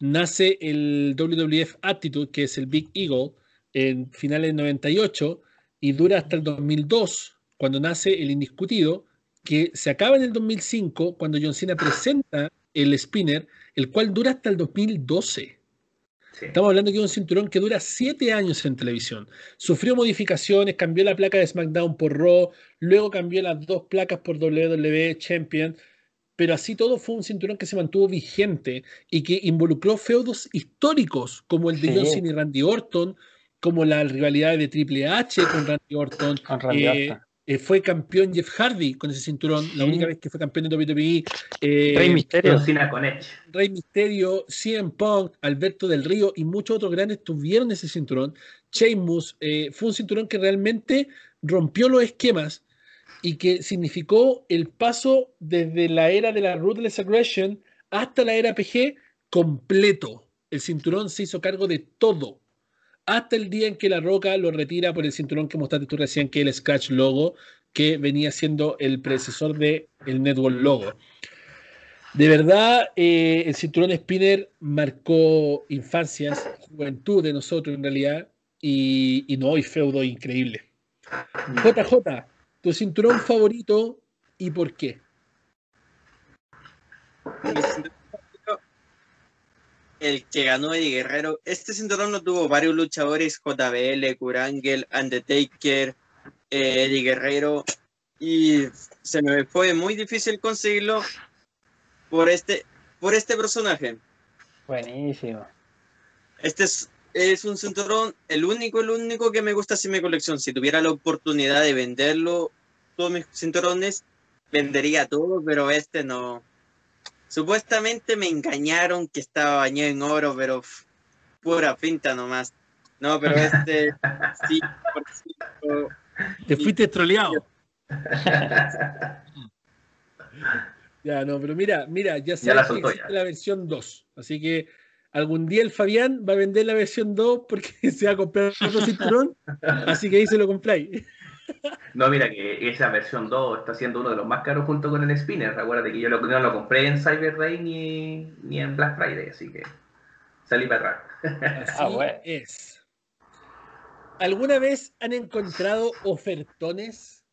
Nace el WWF Attitude, que es el Big Eagle, en finales del 98 y dura hasta el 2002, cuando nace el Indiscutido que se acaba en el 2005 cuando John Cena presenta el spinner, el cual dura hasta el 2012. Estamos hablando de un cinturón que dura siete años en televisión. Sufrió modificaciones, cambió la placa de SmackDown por Raw, luego cambió las dos placas por WWE Champion, pero así todo fue un cinturón que se mantuvo vigente y que involucró feudos históricos como el de John Cena y Randy Orton, como la rivalidad de Triple H con Randy Orton, eh, eh, fue campeón Jeff Hardy con ese cinturón, la única vez que fue campeón de WWE. Eh, Rey Misterio. Con Rey Misterio, CM Punk, Alberto del Río y muchos otros grandes tuvieron ese cinturón. Sheamus eh, fue un cinturón que realmente rompió los esquemas y que significó el paso desde la era de la Ruthless Aggression hasta la era PG completo. El cinturón se hizo cargo de todo hasta el día en que La Roca lo retira por el cinturón que mostraste tú recién, que el Scratch Logo, que venía siendo el predecesor del el Network Logo. De verdad, eh, el cinturón Spinner marcó infancias, juventud de nosotros en realidad, y, y no, y feudo increíble. JJ, tu cinturón favorito y por qué el que ganó Eddie Guerrero. Este cinturón lo tuvo varios luchadores, JBL, Kurangel, Undertaker, eh, Eddie Guerrero, y se me fue muy difícil conseguirlo por este, por este personaje. Buenísimo. Este es, es un cinturón, el único, el único que me gusta así mi colección. Si tuviera la oportunidad de venderlo, todos mis cinturones, vendería todo, pero este no, Supuestamente me engañaron que estaba bañado en oro, pero pura pinta nomás. No, pero este sí, por cierto, Te fuiste troleado. ya, no, pero mira, mira, ya sabes que existe la versión 2. Así que algún día el Fabián va a vender la versión 2 porque se va a comprar otro cinturón. así que ahí se lo compráis. No, mira que esa versión 2 está siendo uno de los más caros junto con el Spinner. Acuérdate que yo lo, no lo compré en Cyber Day ni, ni en Black Friday, así que salí para atrás. Así ah, bueno. es. ¿Alguna vez han encontrado ofertones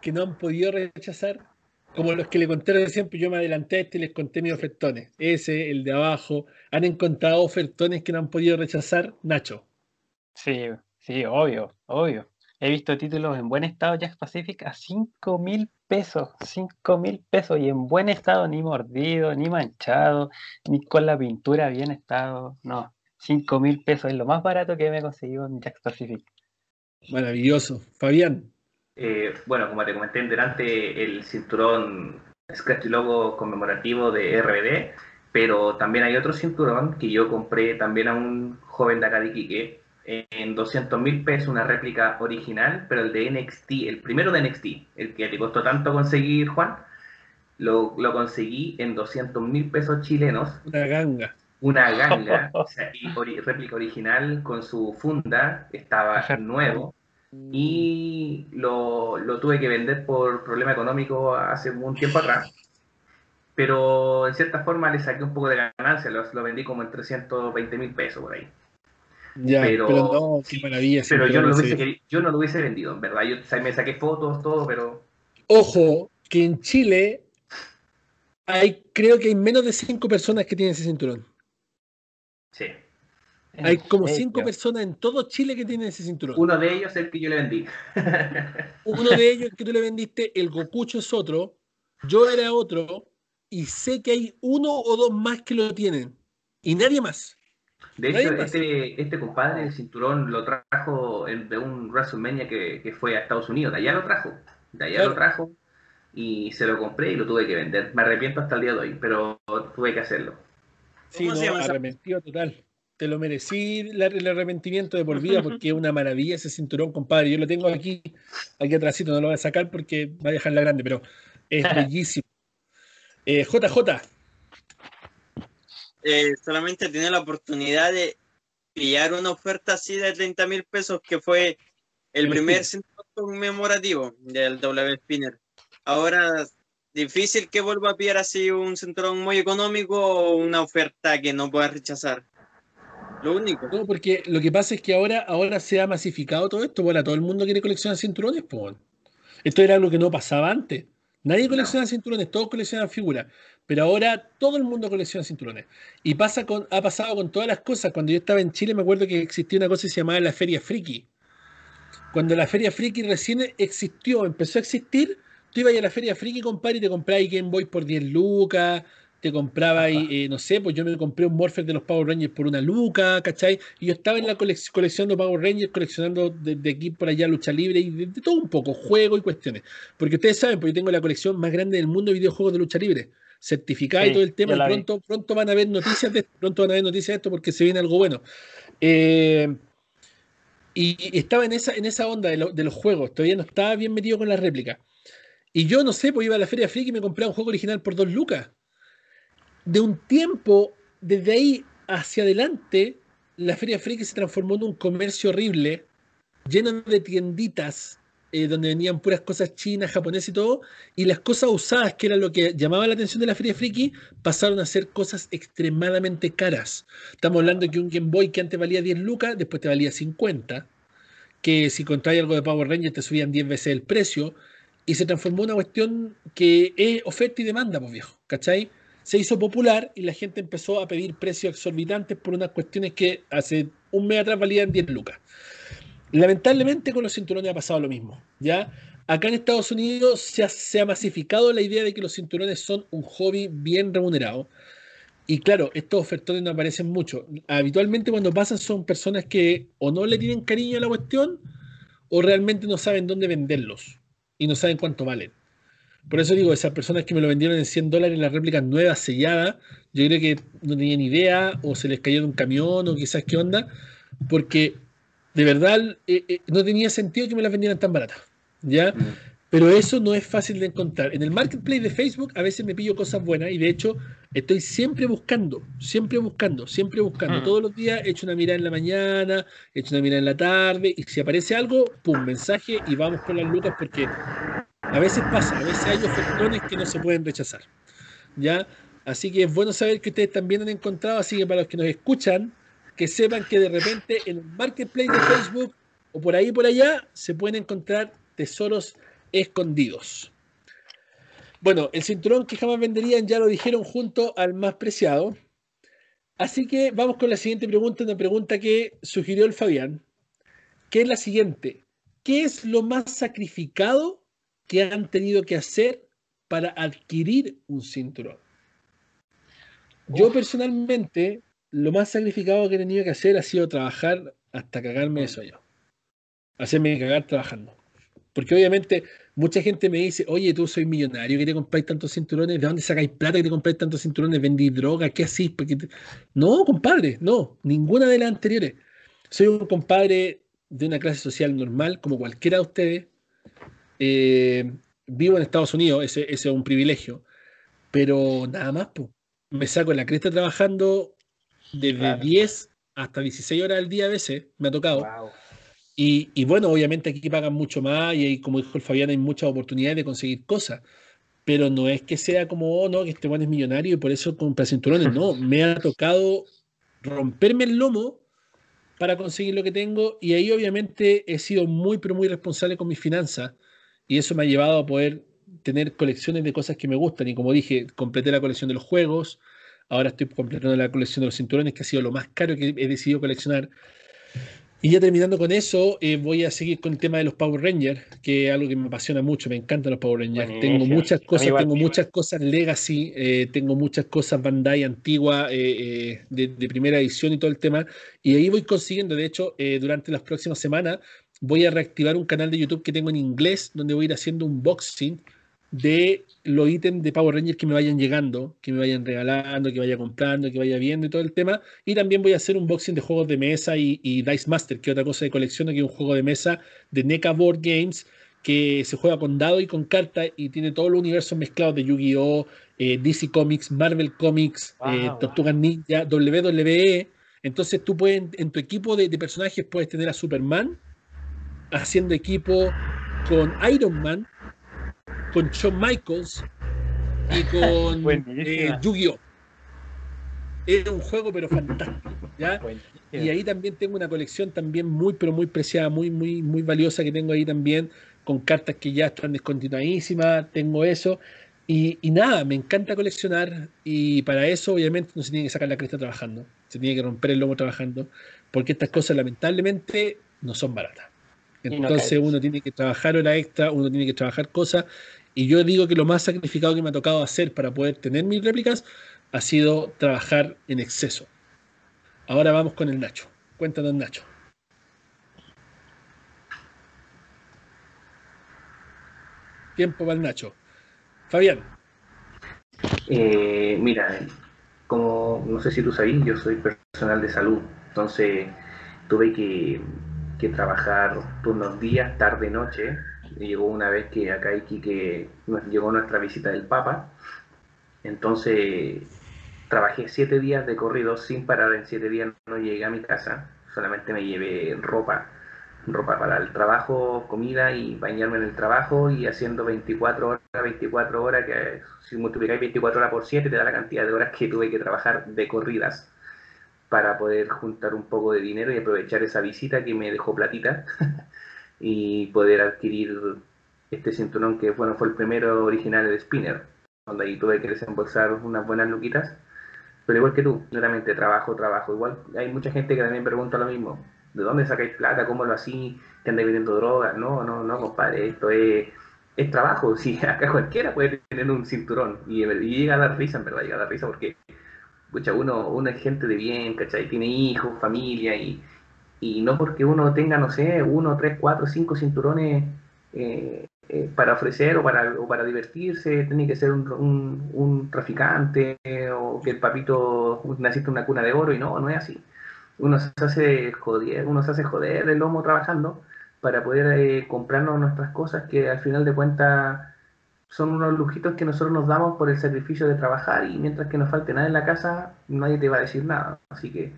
que no han podido rechazar? Como los que le conté siempre, yo me adelanté a este y les conté mis ofertones. Ese, el de abajo. ¿Han encontrado ofertones que no han podido rechazar? Nacho. Sí, sí, obvio, obvio. He visto títulos en buen estado Jack Pacific a 5 mil pesos, 5 mil pesos y en buen estado, ni mordido, ni manchado, ni con la pintura bien estado. No, 5 mil pesos es lo más barato que me he conseguido en Jack Pacific. Maravilloso. Fabián. Eh, bueno, como te comenté delante, el cinturón Scratch Logo conmemorativo de RBD, pero también hay otro cinturón que yo compré también a un joven de acá de Iquique, en 200 mil pesos una réplica original, pero el de NXT, el primero de NXT, el que te costó tanto conseguir, Juan, lo, lo conseguí en 200 mil pesos chilenos. Una ganga. Una ganga, o sea, réplica original con su funda, estaba nuevo. Y lo, lo, tuve que vender por problema económico hace un tiempo atrás. Pero en cierta forma le saqué un poco de ganancia, lo, lo vendí como en 320 mil pesos por ahí. Ya, pero, no, qué maravilla. Pero yo no, lo hubiese, yo no lo hubiese vendido, en verdad. Yo me saqué fotos, todo, pero. Ojo, que en Chile hay, creo que hay menos de cinco personas que tienen ese cinturón. Sí. Hay como cinco personas en todo Chile que tienen ese cinturón. Uno de ellos es el que yo le vendí. Uno de ellos que tú le vendiste, el Gokucho es otro, yo era otro, y sé que hay uno o dos más que lo tienen. Y nadie más. De hecho, este, este compadre, el cinturón, lo trajo de un WrestleMania que, que fue a Estados Unidos. De allá lo trajo. De allá lo trajo. Y se lo compré y lo tuve que vender. Me arrepiento hasta el día de hoy, pero tuve que hacerlo. Sí, no, arrepentido total. Te lo merecí el arrepentimiento de por vida porque es una maravilla ese cinturón, compadre. Yo lo tengo aquí, aquí atrásito, no lo voy a sacar porque va a dejar la grande, pero es bellísimo. Eh, JJ, eh, solamente tiene la oportunidad de pillar una oferta así de 30 mil pesos, que fue el primer cinturón conmemorativo del W Spinner. Ahora, difícil que vuelva a pillar así un cinturón muy económico o una oferta que no pueda rechazar. Lo único. No, porque lo que pasa es que ahora, ahora se ha masificado todo esto. Bueno, todo el mundo quiere coleccionar cinturones. Pues. Esto era algo que no pasaba antes. Nadie colecciona cinturones, todos coleccionan figuras. Pero ahora todo el mundo colecciona cinturones. Y pasa con, ha pasado con todas las cosas. Cuando yo estaba en Chile me acuerdo que existía una cosa que se llamaba la Feria Friki. Cuando la Feria Friki recién existió, empezó a existir, tú ibas a la Feria Friki, compadre, y te comprabas Game Boy por 10 lucas, te compraba y eh, no sé, pues yo me compré un Morpher de los Power Rangers por una luca, ¿cachai? Y yo estaba en la colección de Power Rangers, coleccionando de, aquí por allá lucha libre y de, de, todo un poco, juego y cuestiones. Porque ustedes saben, porque yo tengo la colección más grande del mundo de videojuegos de lucha libre certificada y todo el tema, pronto, pronto van a haber noticias de pronto van a ver noticias de esto porque se viene algo bueno. Eh, y, estaba en esa, en esa onda de, los juegos, todavía no estaba bien metido con la réplica. Y yo no sé, pues iba a la Feria Friki y me compré un juego original por dos lucas. De un tiempo, desde ahí hacia adelante, la Feria Friki se transformó en un comercio horrible, lleno de tienditas eh, donde vendían puras cosas chinas, japonesas y todo, y las cosas usadas, que era lo que llamaba la atención de la Feria Friki, pasaron a ser cosas extremadamente caras. Estamos hablando que un Game Boy que antes valía 10 lucas, después te valía 50, que si contrae algo de Power Rangers te subían 10 veces el precio, y se transformó en una cuestión que es oferta y demanda, pues viejo, ¿cachai? Se hizo popular y la gente empezó a pedir precios exorbitantes por unas cuestiones que hace un mes atrás valían 10 lucas. Lamentablemente con los cinturones ha pasado lo mismo. ¿ya? Acá en Estados Unidos se ha, masificado la idea de que los cinturones son un hobby bien remunerado. Y claro, estos ofertones no aparecen mucho. Habitualmente cuando pasan son personas que o no le tienen cariño a la cuestión o realmente no saben dónde venderlos y no saben cuánto valen. Por eso digo, esas personas que me lo vendieron en 100 dólares en las réplicas nuevas, selladas, yo creo que no tenían idea o se les cayó de un camión o quizás qué onda, porque de verdad eh, eh, no tenía sentido que me las vendieran tan baratas. ¿ya? Mm. Pero eso no es fácil de encontrar. En el marketplace de Facebook a veces me pillo cosas buenas y de hecho estoy siempre buscando, siempre buscando, siempre buscando. Mm. Todos los días he hecho una mirada en la mañana, he hecho una mirada en la tarde y si aparece algo, pum, mensaje y vamos con las lucas porque a veces pasa, a veces hay ofertones que no se pueden rechazar. ¿Ya? Así que es bueno saber que ustedes también han encontrado, así que para los que nos escuchan, que sepan que de repente en el marketplace de Facebook o por ahí por allá se pueden encontrar tesoros escondidos. Bueno, el cinturón que jamás venderían ya lo dijeron junto al más preciado. Así que vamos con la siguiente pregunta, una pregunta que sugirió el Fabián, que es la siguiente. ¿Qué es lo más sacrificado que han tenido que hacer para adquirir un cinturón? Yo personalmente, lo más sacrificado que he tenido que hacer ha sido trabajar hasta cagarme de sueño. Hacerme cagar trabajando. Porque obviamente mucha gente me dice, oye, tú soy millonario, que te compráis tantos cinturones, ¿de dónde sacáis plata que te compráis tantos cinturones? ¿Vendís droga? ¿Qué hacís? Porque te-". No, compadre, no, ninguna de las anteriores. Soy un compadre de una clase social normal, como cualquiera de ustedes. Eh, vivo en Estados Unidos, ese, ese es un privilegio. Pero nada más, pues. Me saco la cresta trabajando desde Claro. 10 hasta 16 horas al día a veces, me ha tocado. Wow. Y, y bueno, obviamente aquí pagan mucho más y hay, como dijo el Fabián, hay muchas oportunidades de conseguir cosas. Pero no es que sea como, oh, no, que este bueno es millonario y por eso compra cinturones. No, me ha tocado romperme el lomo para conseguir lo que tengo y ahí obviamente he sido muy, pero muy responsable con mis finanzas y eso me ha llevado a poder tener colecciones de cosas que me gustan. Y como dije, completé la colección de los juegos, ahora estoy completando la colección de los cinturones, que ha sido lo más caro que he decidido coleccionar. Y ya terminando con eso, eh, voy a seguir con el tema de los Power Rangers, que es algo que me apasiona mucho, me encantan los Power Rangers. Tengo muchas cosas, igual. tengo muchas cosas Legacy, eh, tengo muchas cosas Bandai antigua, eh, de, de primera edición y todo el tema. Y ahí voy consiguiendo, de hecho, durante las próximas semanas voy a reactivar un canal de YouTube que tengo en inglés, donde voy a ir haciendo un unboxing de los ítems de Power Rangers que me vayan llegando, que me vayan regalando, que vaya comprando, que vaya viendo y todo el tema. Y también voy a hacer un unboxing de juegos de mesa y, y Dice Master, que es otra cosa de colección, que es un juego de mesa de NECA Board Games que se juega con dado y con carta y tiene todos los universos mezclados de Yu-Gi-Oh!, eh, DC Comics, Marvel Comics, Wow, eh, wow. Tortugas Ninja, WWE. Entonces tú puedes, en tu equipo de, de personajes puedes tener a Superman haciendo equipo con Iron Man, con Shawn Michaels y con eh, Yu-Gi-Oh! Es un juego pero fantástico. Y ahí también tengo una colección también muy, pero muy preciada, muy, muy, muy valiosa que tengo ahí también, con cartas que ya están descontinuadísimas, tengo eso. Y, y nada, me encanta coleccionar y para eso obviamente no se tiene que sacar la cresta trabajando, se tiene que romper el lomo trabajando, porque estas cosas lamentablemente no son baratas. Entonces uno tiene que trabajar hora extra, uno tiene que trabajar cosas, y yo digo que lo más sacrificado que me ha tocado hacer para poder tener mis réplicas ha sido trabajar en exceso. Ahora vamos con el Nacho. Cuéntanos, Nacho. Tiempo para el Nacho. Fabián, Eh, mira, como no sé si tú sabías, yo soy personal de salud, entonces tuve que, que trabajar turnos días, tarde, noche. Llegó una vez que acá que llegó nuestra visita del Papa, entonces trabajé siete días de corrido sin parar, en siete días no llegué a mi casa, solamente me llevé ropa, ropa para el trabajo, comida y bañarme en el trabajo y haciendo 24 horas, 24 horas, que si multiplicáis 24 horas por 7 te da la cantidad de horas que tuve que trabajar de corridas para poder juntar un poco de dinero y aprovechar esa visita que me dejó platita y poder adquirir este cinturón que bueno fue el primero original de Spinner, donde ahí tuve que desembolsar unas buenas luquitas. Pero igual que tú, claramente trabajo, trabajo. Igual hay mucha gente que también pregunta lo mismo. ¿De dónde sacáis plata? ¿Cómo lo hacís? ¿Que andáis vendiendo drogas? No, no, no, compadre. Esto es, es trabajo. Si acá cualquiera puede tener un cinturón. Y, y llega a dar risa, en verdad, llega a dar risa porque pucha, uno, uno es gente de bien, ¿cachai? Tiene hijos, familia y, y no porque uno tenga, no sé, uno, tres, cuatro, cinco cinturones eh, eh, para ofrecer o para, o para divertirse, tiene que ser un, un, un traficante o que el papito naciste en una cuna de oro y no, no es así. Uno se hace joder, uno se hace joder el lomo trabajando para poder eh, comprarnos nuestras cosas que al final de cuentas son unos lujitos que nosotros nos damos por el sacrificio de trabajar y mientras que nos falte nada en la casa, nadie te va a decir nada. Así que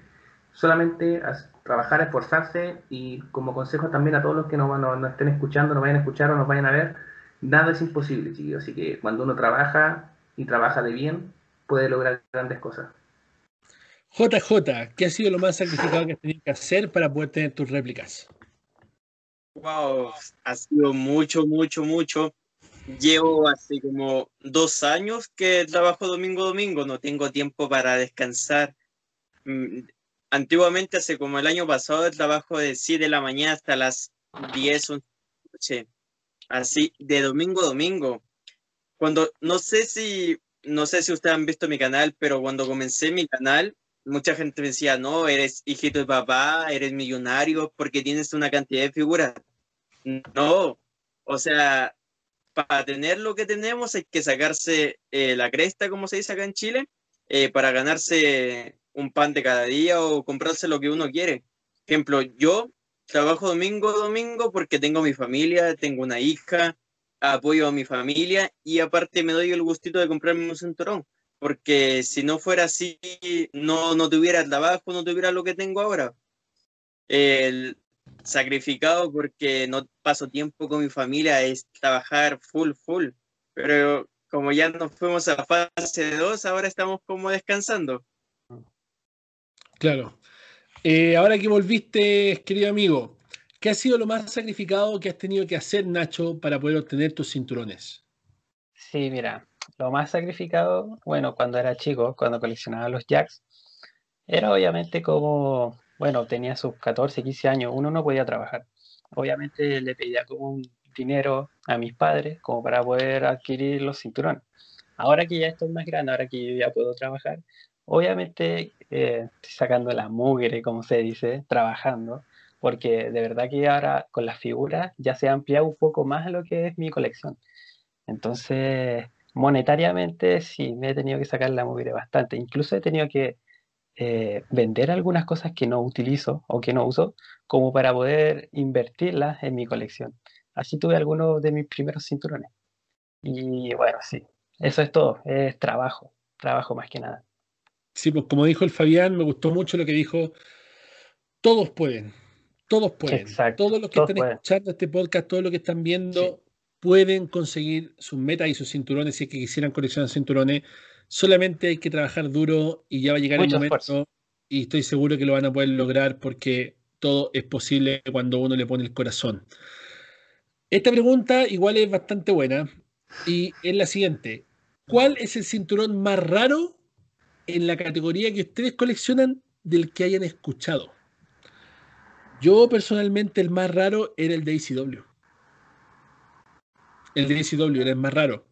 solamente trabajar, esforzarse y como consejo también a todos los que nos, nos, estén escuchando, nos vayan a escuchar o nos vayan a ver, nada es imposible, chicos. Así que cuando uno trabaja y trabaja de bien, puede lograr grandes cosas. JJ, ¿qué ha sido lo más sacrificado que has tenido que hacer para poder tener tus réplicas? Wow, ha sido mucho, mucho, mucho. Llevo hace como dos años que trabajo domingo domingo, no tengo tiempo para descansar. Antiguamente, hace como el año pasado, el trabajo de 7 de la mañana hasta las 10, 11 de noche. Así, de domingo a domingo. Cuando, no sé si, no sé si ustedes han visto mi canal, pero cuando comencé mi canal, mucha gente me decía, no, eres hijito de papá, eres millonario porque tienes una cantidad de figuras. No, o sea, para tener lo que tenemos hay que sacarse eh, la cresta, como se dice acá en Chile, eh, para ganarse un pan de cada día o comprarse lo que uno quiere. Ejemplo, yo trabajo domingo a domingo porque tengo mi familia, tengo una hija, apoyo a mi familia y aparte me doy el gustito de comprarme un cinturón, porque si no fuera así, no, no tuviera trabajo, no tuviera lo que tengo ahora. El, sacrificado porque no paso tiempo con mi familia, es trabajar full, full. Pero como ya nos fuimos a fase 2, ahora estamos como descansando. Claro. Eh, ahora que volviste, querido amigo, ¿qué ha sido lo más sacrificado que has tenido que hacer, Nacho, para poder obtener tus cinturones? Sí, mira, lo más sacrificado, bueno, cuando era chico, cuando coleccionaba los jacks, era obviamente como bueno, tenía sus 14, 15 años, uno no podía trabajar. Obviamente le pedía como un dinero a mis padres como para poder adquirir los cinturones. Ahora que ya estoy más grande, ahora que ya puedo trabajar, obviamente eh, estoy sacando la mugre, como se dice, trabajando, porque de verdad que ahora con las figuras ya se ha ampliado un poco más lo que es mi colección. Entonces, monetariamente sí, me he tenido que sacar la mugre bastante. Incluso he tenido que eh, vender algunas cosas que no utilizo o que no uso como para poder invertirlas en mi colección. Así tuve algunos de mis primeros cinturones. Y bueno, sí, eso es todo, es trabajo, trabajo más que nada. Sí, pues como dijo el Fabián, me gustó mucho lo que dijo, todos pueden, todos pueden. Exacto, todos los que están escuchando este podcast, todos los que están viendo, pueden conseguir sus metas y sus cinturones si es que quisieran coleccionar cinturones Solamente hay que trabajar duro y ya va a llegar el momento y estoy seguro que lo van a poder lograr porque todo es posible cuando uno le pone el corazón. Esta pregunta igual es bastante buena y es la siguiente. ¿Cuál es el cinturón más raro en la categoría que ustedes coleccionan del que hayan escuchado? Yo personalmente el más raro era el de ACW. El de ACW era el más raro.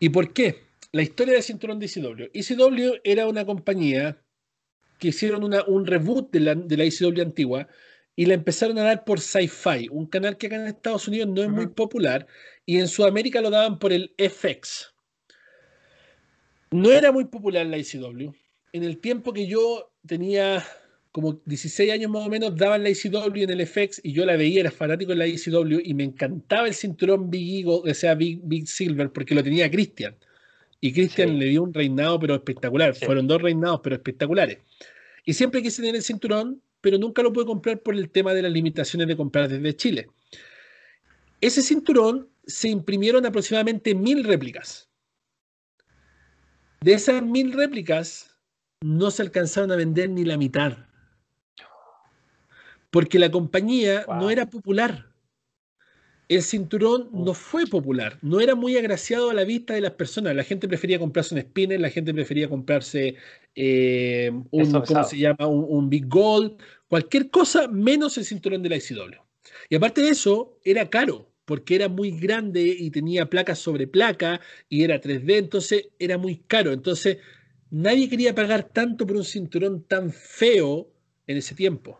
¿Y por qué? la historia del cinturón de ECW. ECW era una compañía que hicieron un reboot de la, de la antigua y la empezaron a dar por Sci-Fi, un canal que acá en Estados Unidos no es muy popular y en Sudamérica lo daban por el FX. No era muy popular la ECW. En el tiempo que yo tenía como 16 años más o menos, daban la ECW en el FX y yo la veía, era fanático de la ECW y me encantaba el cinturón Big Eagle, o sea, Big, Big Silver, porque lo tenía Christian. Y Christian le dio un reinado, pero espectacular. Fueron dos reinados, pero espectaculares. Y siempre quise tener el cinturón, pero nunca lo pude comprar por el tema de las limitaciones de comprar desde Chile. Ese cinturón se imprimieron aproximadamente mil réplicas. De esas mil réplicas, no se alcanzaron a vender ni la mitad. Porque la compañía no era popular el cinturón no fue popular, no era muy agraciado a la vista de las personas. La gente prefería comprarse un spinner, la gente prefería comprarse eh, un, ¿cómo se llama? Un, Big Gold, cualquier cosa menos el cinturón de la ICW. Y aparte de eso, era caro, porque era muy grande y tenía placas sobre placa y era 3D, entonces era muy caro. Entonces, nadie quería pagar tanto por un cinturón tan feo en ese tiempo.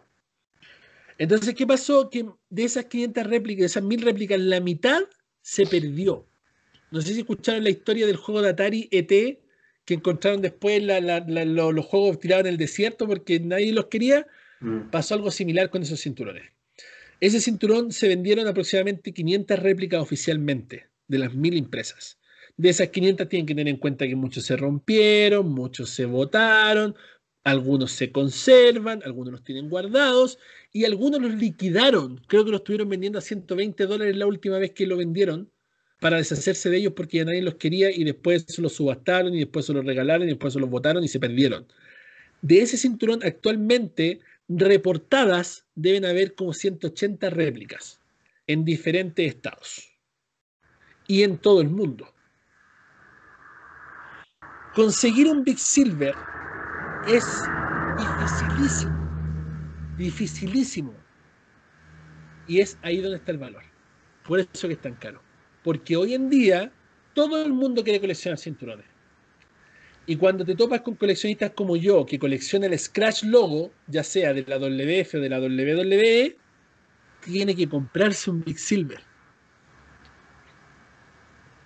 Entonces, ¿qué pasó? Que de esas 500 réplicas, de esas 1000 réplicas, la mitad se perdió. No sé si escucharon la historia del juego de Atari ET, que encontraron después los, juegos tirados en el desierto porque nadie los quería. Mm. Pasó algo similar con esos cinturones. Ese cinturón se vendieron aproximadamente 500 réplicas oficialmente de las mil impresas. De esas 500 tienen que tener en cuenta que muchos se rompieron, muchos se botaron, algunos se conservan, algunos los tienen guardados y algunos los liquidaron. Creo que los estuvieron vendiendo a 120 dólares la última vez que lo vendieron para deshacerse de ellos porque ya nadie los quería y después se los subastaron y después se los regalaron y después se los botaron y se perdieron. De ese cinturón actualmente reportadas deben haber como 180 réplicas en diferentes estados y en todo el mundo. Conseguir un Big Silver es dificilísimo, dificilísimo. Y es ahí donde está el valor. Por eso que es tan caro. Porque hoy en día todo el mundo quiere coleccionar cinturones. Y cuando te topas con coleccionistas como yo, que colecciona el Scratch logo, ya sea de la WF o de la WWE, tiene que comprarse un Big Silver.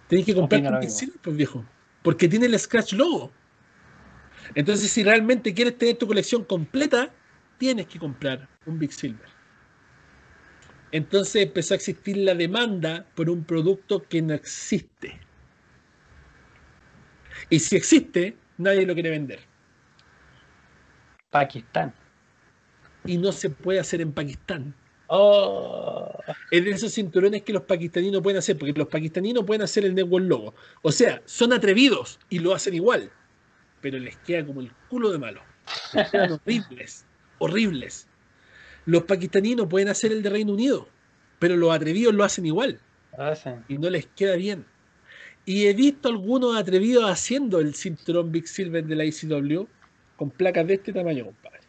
Tienes que comprarte un Big Silver, pues viejo. Porque tiene el Scratch logo. Entonces, si realmente quieres tener tu colección completa, tienes que comprar un Big Silver. Entonces empezó a existir la demanda por un producto que no existe. Y si existe, nadie lo quiere vender. Pakistán. Y no se puede hacer en Pakistán. Oh. Es de esos cinturones que los pakistaníes no pueden hacer, porque los pakistaníes no pueden hacer el network logo. O sea, son atrevidos y lo hacen igual, pero les queda como el culo de malo. Horribles, horribles. Los pakistaníes no pueden hacer el de Reino Unido, pero los atrevidos lo hacen igual. Y no les queda bien. Y he visto algunos atrevidos haciendo el cinturón Big Silver de la ICW con placas de este tamaño, compadre.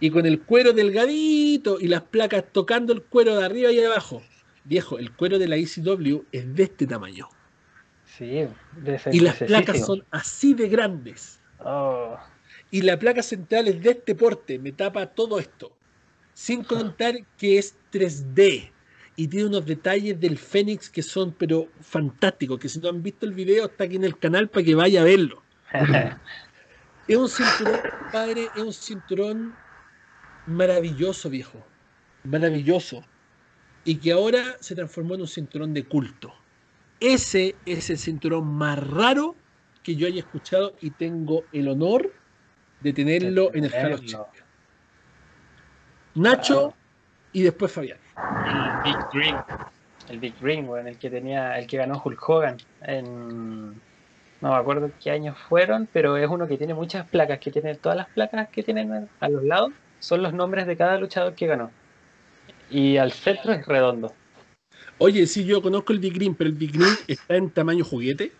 Y con el cuero delgadito y las placas tocando el cuero de arriba y de abajo. Viejo, el cuero de la ICW es de este tamaño. Sí, de Y las placas son así de grandes. Oh. Y la placa central es de este porte, me tapa todo esto. Sin contar que es 3D y tiene unos detalles del Fénix que son pero fantásticos, que si no han visto el video está aquí en el canal para que vaya a verlo. es un cinturón, padre, es un cinturón maravilloso, viejo. Maravilloso. Y que ahora se transformó en un cinturón de culto. Ese es el cinturón más raro que yo haya escuchado y tengo el honor de tenerlo en el Champions. Nacho y después Fabián. El Big Green. El Big Green, bueno, el que tenía, el que ganó Hulk Hogan en no me acuerdo qué años fueron, pero es uno que tiene muchas placas, que tiene todas las placas que tienen a los lados, son los nombres de cada luchador que ganó. Y al centro es redondo. Oye, sí, yo conozco el Big Green, pero el Big Green está en tamaño juguete.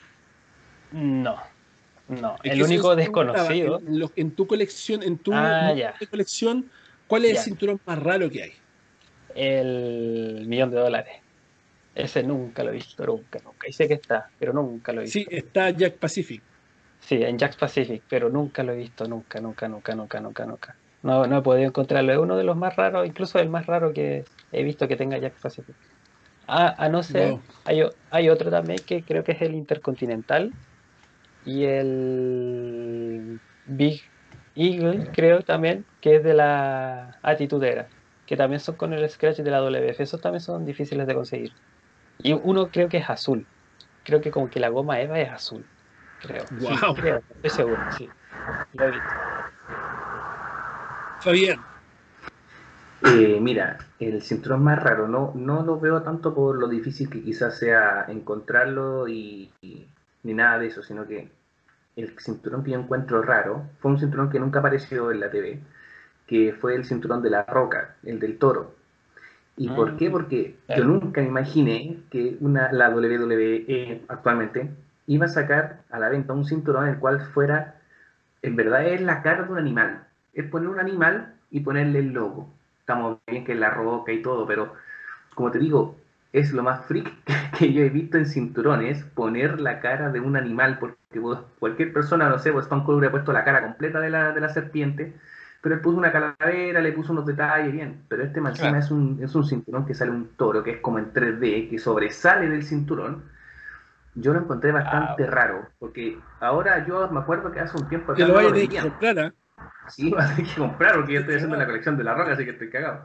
No, no. Es el único es- desconocido. En, en tu colección, en tu Ah, colección, ¿cuál es Ya. el cinturón más raro que hay? El millón de dólares. Ese nunca lo he visto, nunca, nunca. Y sé que está, pero nunca lo he visto. Sí, está Jack Pacific. Sí, en Jack's Pacific, pero nunca lo he visto, nunca, nunca, nunca, nunca, nunca, nunca. No, no he podido encontrarlo. Es uno de los más raros, incluso el más raro que he visto que tenga Jack's Pacific. Ah, a no ser, Wow. hay, hay otro también que creo que es el Intercontinental y el Big Eagle, creo también, que es de la Atitudera, que también son con el Scratch de la WF. Esos también son difíciles de conseguir. Y uno creo que es azul. Creo que como que la goma Eva es azul. Creo. Sí, Guau. creo, estoy seguro, sí. Lo he visto. Fabián. Eh, mira, el cinturón más raro no, no lo veo tanto por lo difícil que quizás sea encontrarlo y, y- ni nada de eso, sino que el cinturón que yo encuentro raro fue un cinturón que nunca apareció en la TV, que fue el cinturón de la roca, el del toro. ¿Y por Ah, qué? Porque yo nunca imaginé que una, la WWE actualmente iba a sacar a la venta un cinturón en el cual fuera, en verdad es la cara de un animal. Es poner un animal y ponerle el logo. Estamos bien que es la roca y todo, pero como te digo, es lo más freak que yo he visto en cinturones, poner la cara de un animal, porque cualquier persona, no sé, pues Stone Cold hubiera puesto la cara completa de la, de la serpiente, pero él puso una calavera, le puso unos detalles, bien, pero este Claro. es un, es un cinturón que sale un toro, que es como en 3D, que sobresale del cinturón. Yo lo encontré bastante Wow. raro, porque ahora yo me acuerdo que hace un tiempo Que lo a tener que comprar, ¿ah? Sí, vas a tener que comprar porque yo estoy haciendo la colección de la roca, así que estoy cagado.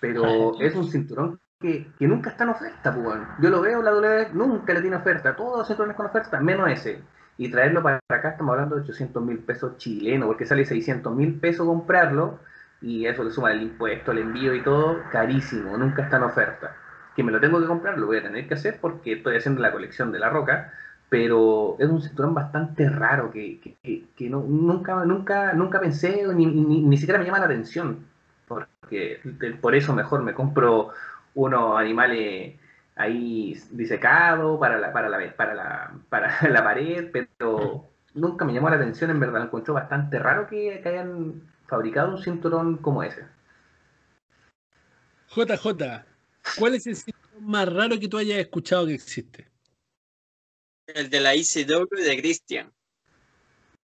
Pero es un cinturón que, que nunca está en oferta, pues. Yo lo veo, la W nunca le tiene oferta. Todos los cinturones con oferta, menos ese. Y traerlo para acá, estamos hablando de 800 mil pesos chilenos, porque sale 600 mil pesos comprarlo. Y eso le suma el impuesto, el envío y todo, carísimo, nunca está en oferta. Que me lo tengo que comprar, lo voy a tener que hacer porque estoy haciendo la colección de la roca pero es un cinturón bastante raro que, que, que no, nunca, nunca, nunca pensé, ni, ni, ni, siquiera me llama la atención, porque por eso mejor me compro unos animales ahí disecados para la, para la, para la, para la pared, pero nunca me llamó la atención, en verdad, lo encontré bastante raro que, que hayan fabricado un cinturón como ese. JJ, ¿cuál es el cinturón más raro que tú hayas escuchado que existe? el de la ICW de Christian.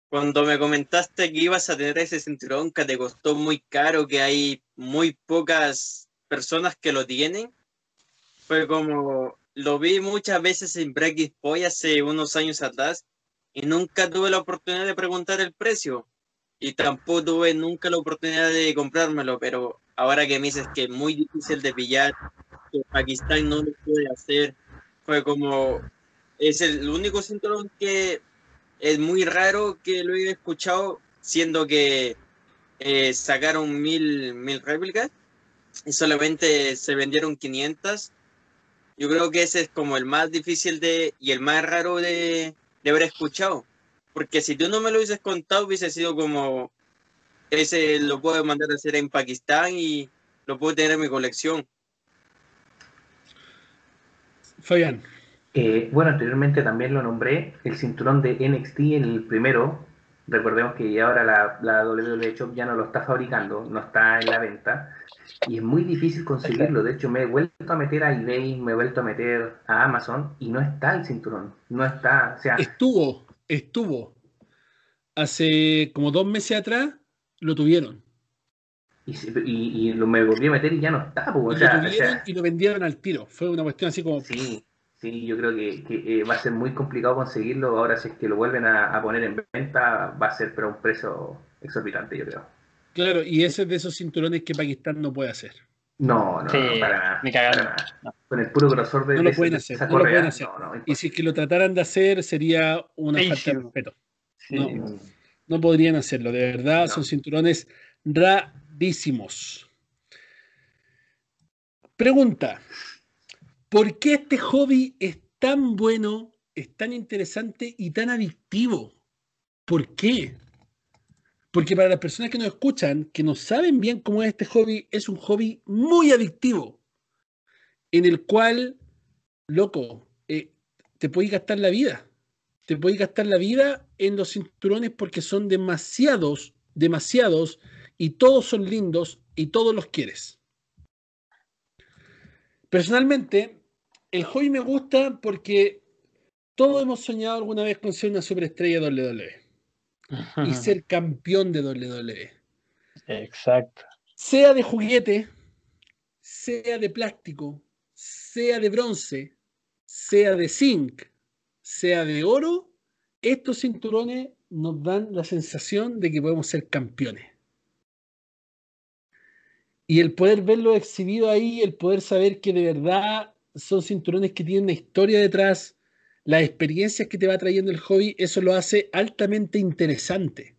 Cuando me comentaste que ibas a tener ese cinturón que te costó muy caro, que hay muy pocas personas que lo tienen, fue como lo vi muchas veces en Break Boy hace unos años atrás y nunca tuve la oportunidad de preguntar el precio y tampoco tuve nunca la oportunidad de comprármelo, pero ahora que me dices que es muy difícil de pillar, que Pakistán no lo puede hacer, fue como es el único cinturón que es muy raro que lo haya escuchado, siendo que eh, sacaron mil, mil réplicas y solamente se vendieron 500. Yo creo que ese es como el más difícil de y el más raro de, de haber escuchado. Porque si tú no me lo hubieses contado, hubiese sido como ese lo puedo mandar a hacer en Pakistán y lo puedo tener en mi colección. Fabián. Eh, bueno, anteriormente también lo nombré, el cinturón de NXT, el primero. Recordemos que ahora la, la WWE Shop ya no lo está fabricando, no está en la venta. Y es muy difícil conseguirlo. De hecho, me he vuelto a meter a eBay, me he vuelto a meter a Amazon y no está el cinturón. No está. O sea, estuvo, estuvo. Hace como dos meses atrás lo tuvieron. Y, y, y lo me volví a meter y ya no está. Pues, y, lo tuvieron o sea, y lo vendieron al tiro. Fue una cuestión así como. Sí. Sí, yo creo que, que eh, va a ser muy complicado conseguirlo. Ahora, si es que lo vuelven a, a, poner en venta, va a ser pero un precio exorbitante, yo creo. Claro, y ese es de esos cinturones que Pakistán no puede hacer. No, no, Sí, no para nada. para nada. No. Con el puro grosor de, No lo de- pueden de hacer, no lo pueden hacer. no, no, Y si es que lo trataran de hacer, sería una falta de respeto. Sí. No. No podrían hacerlo, de verdad, No. son cinturones rarísimos. Pregunta: ¿por qué este hobby es tan bueno, es tan interesante y tan adictivo? ¿Por qué? Porque para las personas que nos escuchan, que no saben bien cómo es este hobby, es un hobby muy adictivo, en el cual, loco, eh, te puedes gastar la vida. Te puedes gastar la vida en los cinturones porque son demasiados, demasiados, y todos son lindos y todos los quieres. Personalmente, el hobby me gusta porque todos hemos soñado alguna vez con ser una superestrella de WWE y ser campeón de WWE. Exacto. Sea de juguete, sea de plástico, sea de bronce, sea de zinc, sea de oro, estos cinturones nos dan la sensación de que podemos ser campeones. Y el poder verlo exhibido ahí, el poder saber que de verdad son cinturones que tienen una historia detrás, las experiencias que te va trayendo el hobby, eso lo hace altamente interesante.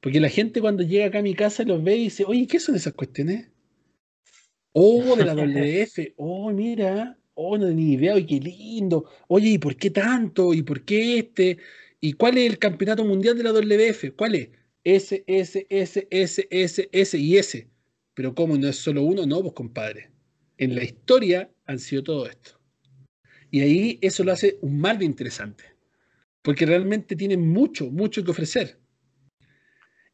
Porque la gente cuando llega acá a mi casa los ve y dice, oye, ¿qué son esas cuestiones? Oh, de la WF, oh, mira, oh, no ni idea, oye, qué lindo. Oye, ¿y por qué tanto? ¿Y por qué este? ¿Y cuál es el campeonato mundial de la WF? ¿Cuál es? S, S, S, S, S, S y S. Pero ¿cómo no es solo uno? No, pues compadre. En la historia han sido todo esto. Y ahí eso lo hace un mar de interesante. Porque realmente tienen mucho, mucho que ofrecer.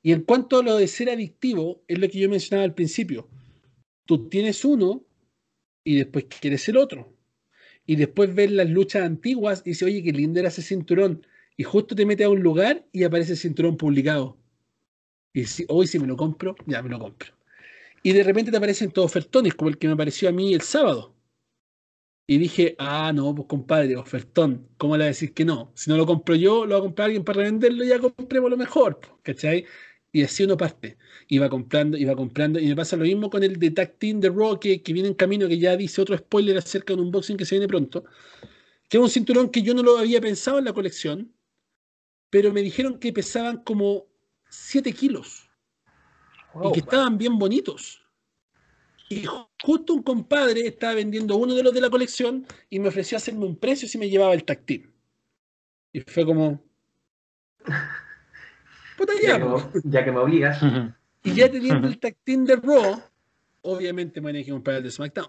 Y en cuanto a lo de ser adictivo, es lo que yo mencionaba al principio. Tú tienes uno y después quieres el otro. Y después ves las luchas antiguas y dices, oye, qué lindo era ese cinturón. Y justo te metes a un lugar y aparece el cinturón publicado. Y si, hoy si me lo compro, ya me lo compro. Y de repente te aparecen todos ofertones, como el que me apareció a mí el sábado. Y dije, ah, no, pues compadre, ofertón, ¿cómo le voy a decir que no? Si no lo compro yo, lo va a comprar alguien para revenderlo ya compremos lo mejor, ¿cachai? Y así uno parte. Iba comprando, iba comprando. Y me pasa lo mismo con el de Tag Team de Raw que, que viene en camino, que ya dice otro spoiler acerca de un unboxing que se viene pronto. Que es un cinturón que yo no lo había pensado en la colección, pero me dijeron que pesaban como 7 kilos. Y que estaban bien bonitos. Y justo un compadre estaba vendiendo uno de los de la colección y me ofreció hacerme un precio si me llevaba el Team. Y fue como. Puta ya, Ya, que, me- ya que me obligas. Y ya teniendo el team de Raw, obviamente que comprar el de SmackDown.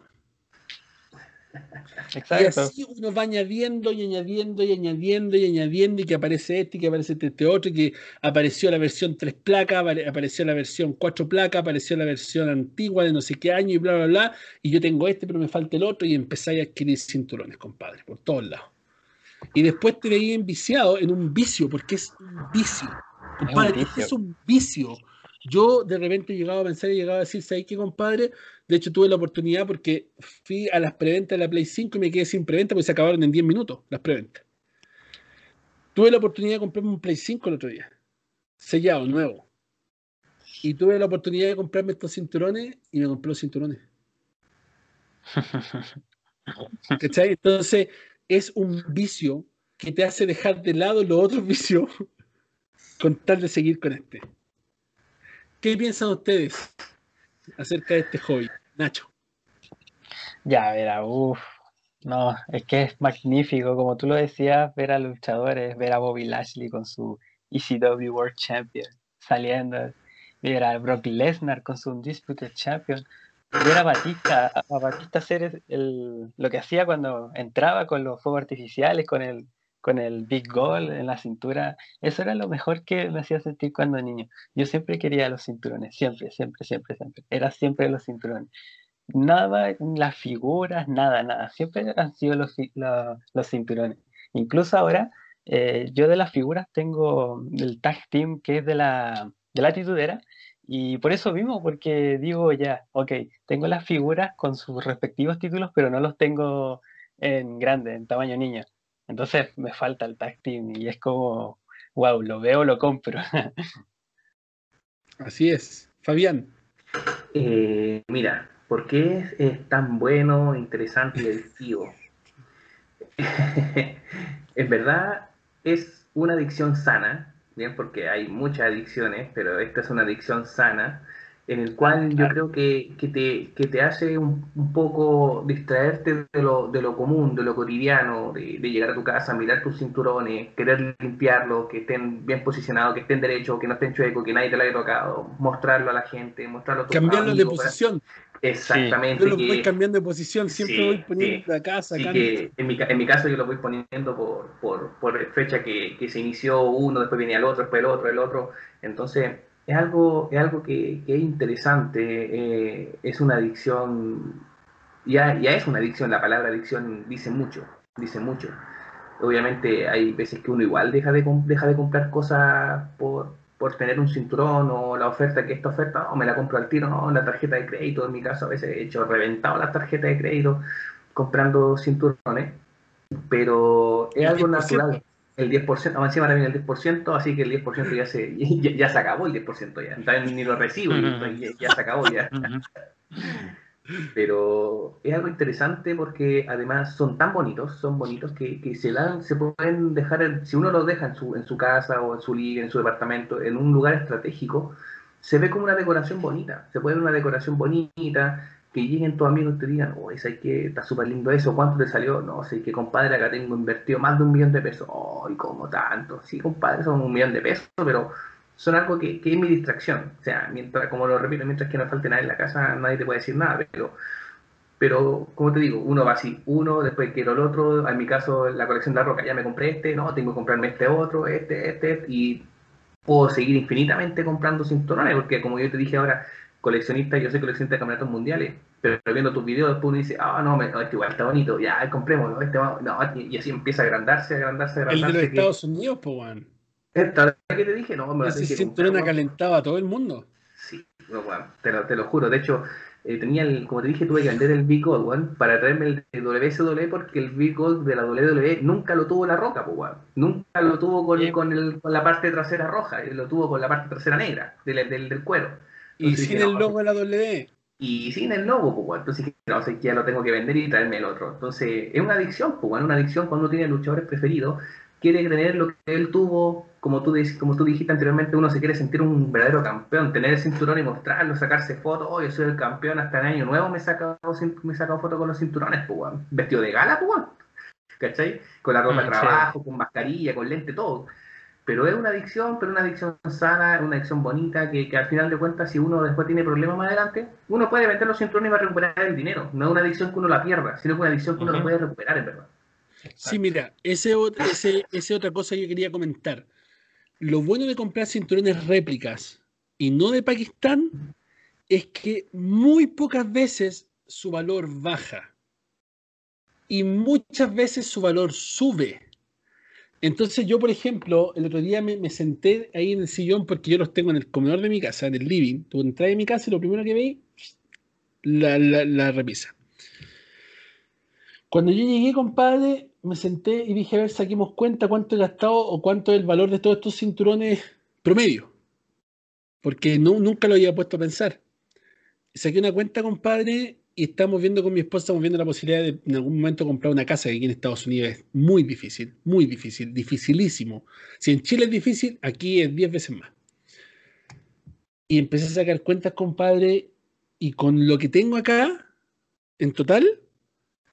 Y Exacto. así uno va añadiendo y añadiendo y añadiendo y añadiendo y que aparece este y que aparece este, este otro y que apareció la versión 3 placas, apare- apareció la versión 4 placas, apareció la versión antigua de no sé qué año y bla, bla, bla. Y yo tengo este pero me falta el otro y empezáis a adquirir cinturones, compadre, por todos lados. Y después te veía enviciado en un vicio, porque es un vicio. Compadre, este vicio. es un vicio. Yo de repente he llegado a pensar y he llegado a decir, ¿sabes qué, compadre? De hecho, tuve la oportunidad porque fui a las preventas de la Play 5 y me quedé sin preventa porque se acabaron en 10 minutos las preventas. Tuve la oportunidad de comprarme un Play 5 el otro día, sellado, nuevo. Y tuve la oportunidad de comprarme estos cinturones y me compré los cinturones. ¿Cachai? Entonces, es un vicio que te hace dejar de lado los otros vicios con tal de seguir con este. ¿Qué piensan ustedes acerca de este hobby? Nacho. Ya, verá, uff. No, es que es magnífico, como tú lo decías, ver a luchadores, ver a Bobby Lashley con su ECW World Champion saliendo, ver a Brock Lesnar con su Undisputed Champion, ver a Batista, a Batista hacer el- lo que hacía cuando entraba con los fuegos artificiales, con el, con el Big Goal en la cintura, eso era lo mejor que me hacía sentir cuando niño. Yo siempre quería los cinturones, siempre, siempre, siempre, siempre. Era siempre los cinturones nada, las figuras, nada, nada. Siempre han sido los, la- los cinturones. Incluso ahora, eh, yo de las figuras tengo el tag team que es de la, de la titudera. Y por eso mismo, porque digo ya, ok, tengo las figuras con sus respectivos títulos, pero no los tengo en grande, en tamaño niño. Entonces me falta el tag team y es como, wow, lo veo, lo compro. Así es. Fabián. Eh, mira, ¿por qué es, es tan bueno, interesante y adictivo? en verdad es una adicción sana, bien, porque hay muchas adicciones, pero esta es una adicción sana, en el cual yo creo que, que te, que te hace un, un poco distraerte de lo, de lo común, de lo cotidiano, de, de llegar a tu casa, mirar tus cinturones, querer limpiarlos, que estén bien posicionados, que estén derechos, que no estén chuecos, que nadie te lo haya tocado, mostrarlo a la gente, mostrarlo a tus Cambiarlos de para- posición. Exactamente. Yo que- voy cambiando de posición. Siempre Sí, voy poniendo acá, Sí, sacando. que en mi, en mi caso yo lo voy poniendo por, por, por fecha que, que se inició uno, después venía el otro, después el otro, el otro. Entonces, es algo, es algo que, que es interesante, eh, es una adicción, ya, ya es una adicción, la palabra adicción dice mucho, dice mucho. Obviamente hay veces que uno igual deja de, deja de comprar cosas por, por tener un cinturón o la oferta que esta oferta, o me la compro al tiro, no, la tarjeta de crédito, en mi caso a veces he hecho reventado la tarjeta de crédito comprando cinturones, pero es algo 10%. natural. El 10%, aún encima viene el 10%, así que el 10% ya se, ya, ya se acabó el 10% ya, ni lo recibo, ya, ya se acabó ya. Pero es algo interesante porque además son tan bonitos, son bonitos que, que se dan, se pueden dejar, si uno los deja en su, en su casa o en su liga, en su departamento, en un lugar estratégico, se ve como una decoración bonita, se puede ver una decoración bonita, que lleguen tus amigos y te digan, oh, ¿sabes qué? Está súper lindo eso, ¿cuánto te salió? No, sé que compadre, acá tengo invertido más de un millón de pesos. Oh, ¿y cómo tanto? Sí, compadre, son un millón de pesos, pero son algo que, que es mi distracción. O sea, mientras, como lo repito, mientras que no falte nada en la casa, nadie te puede decir nada, pero, pero como te digo, uno va así, uno, después quiero el otro, en mi caso, la colección de la roca, ya me compré este, no, tengo que comprarme este otro, este, este, y puedo seguir infinitamente comprando cinturones, porque como yo te dije ahora, coleccionista, yo soy coleccionista de campeonatos mundiales, pero viendo tus videos después uno dice, ah, no, me, este igual está bonito, ya, comprémoslo, este va, no, y, así empieza a agrandarse, a agrandarse, a El de agrandarse. los que- Estados Unidos, pues, weón. esta vez que te dije, no, me Ese cinturón a todo el mundo. Sí, no, weón, te, lo, te lo juro. De hecho, eh, tenía el, como te dije, tuve que vender el Big Gold, weón, para traerme el WSW porque el Big Gold de la WWE nunca lo tuvo la roca, pues, weón. Nunca lo tuvo con, con, el, con la parte trasera roja, lo tuvo con la parte trasera negra del, del, del cuero. Y sin el logo de la WWE. Y sin el logo, pues. Entonces, no, sé, ya lo tengo que vender y traerme el otro. Entonces, es una adicción, pues, weón, una adicción cuando uno tiene luchadores preferidos quiere tener lo que él tuvo, como tú, como tú dijiste anteriormente, uno se quiere sentir un verdadero campeón, tener el cinturón y mostrarlo, sacarse fotos, oh, yo soy el campeón hasta el año nuevo, me he sacado, me fotos con los cinturones, pues, vestido de gala, pues, ¿cachai? Con la ropa de trabajo, con mascarilla, con lente, todo. Pero es una adicción, pero una adicción sana, una adicción bonita, que, que, al final de cuentas, si uno después tiene problemas más adelante, uno puede vender los cinturones y va a recuperar el dinero. No es una adicción que uno la pierda, sino que es una adicción que uno lo puede recuperar, en verdad. Sí, mira, ese, ese, ese otra cosa que quería comentar. Lo bueno de comprar cinturones réplicas y no de Pakistán es que muy pocas veces su valor baja y muchas veces su valor sube. Entonces yo, por ejemplo, el otro día me, senté ahí en el sillón porque yo los tengo en el comedor de mi casa, en el living. Tú entras en mi casa y lo primero que veis, la, la, la repisa. Cuando yo llegué, compadre, me senté y dije, a ver, saquemos cuenta cuánto he gastado o cuánto es el valor de todos estos cinturones promedio. Porque nunca lo había puesto a pensar. Saqué una cuenta, compadre, y estamos viendo con mi esposa, estamos viendo la posibilidad de en algún momento comprar una casa que aquí en Estados Unidos es muy difícil, muy difícil, dificilísimo. Si en Chile es difícil, aquí es 10 veces más. Y empecé a sacar cuentas, compadre, y con lo que tengo acá, en total,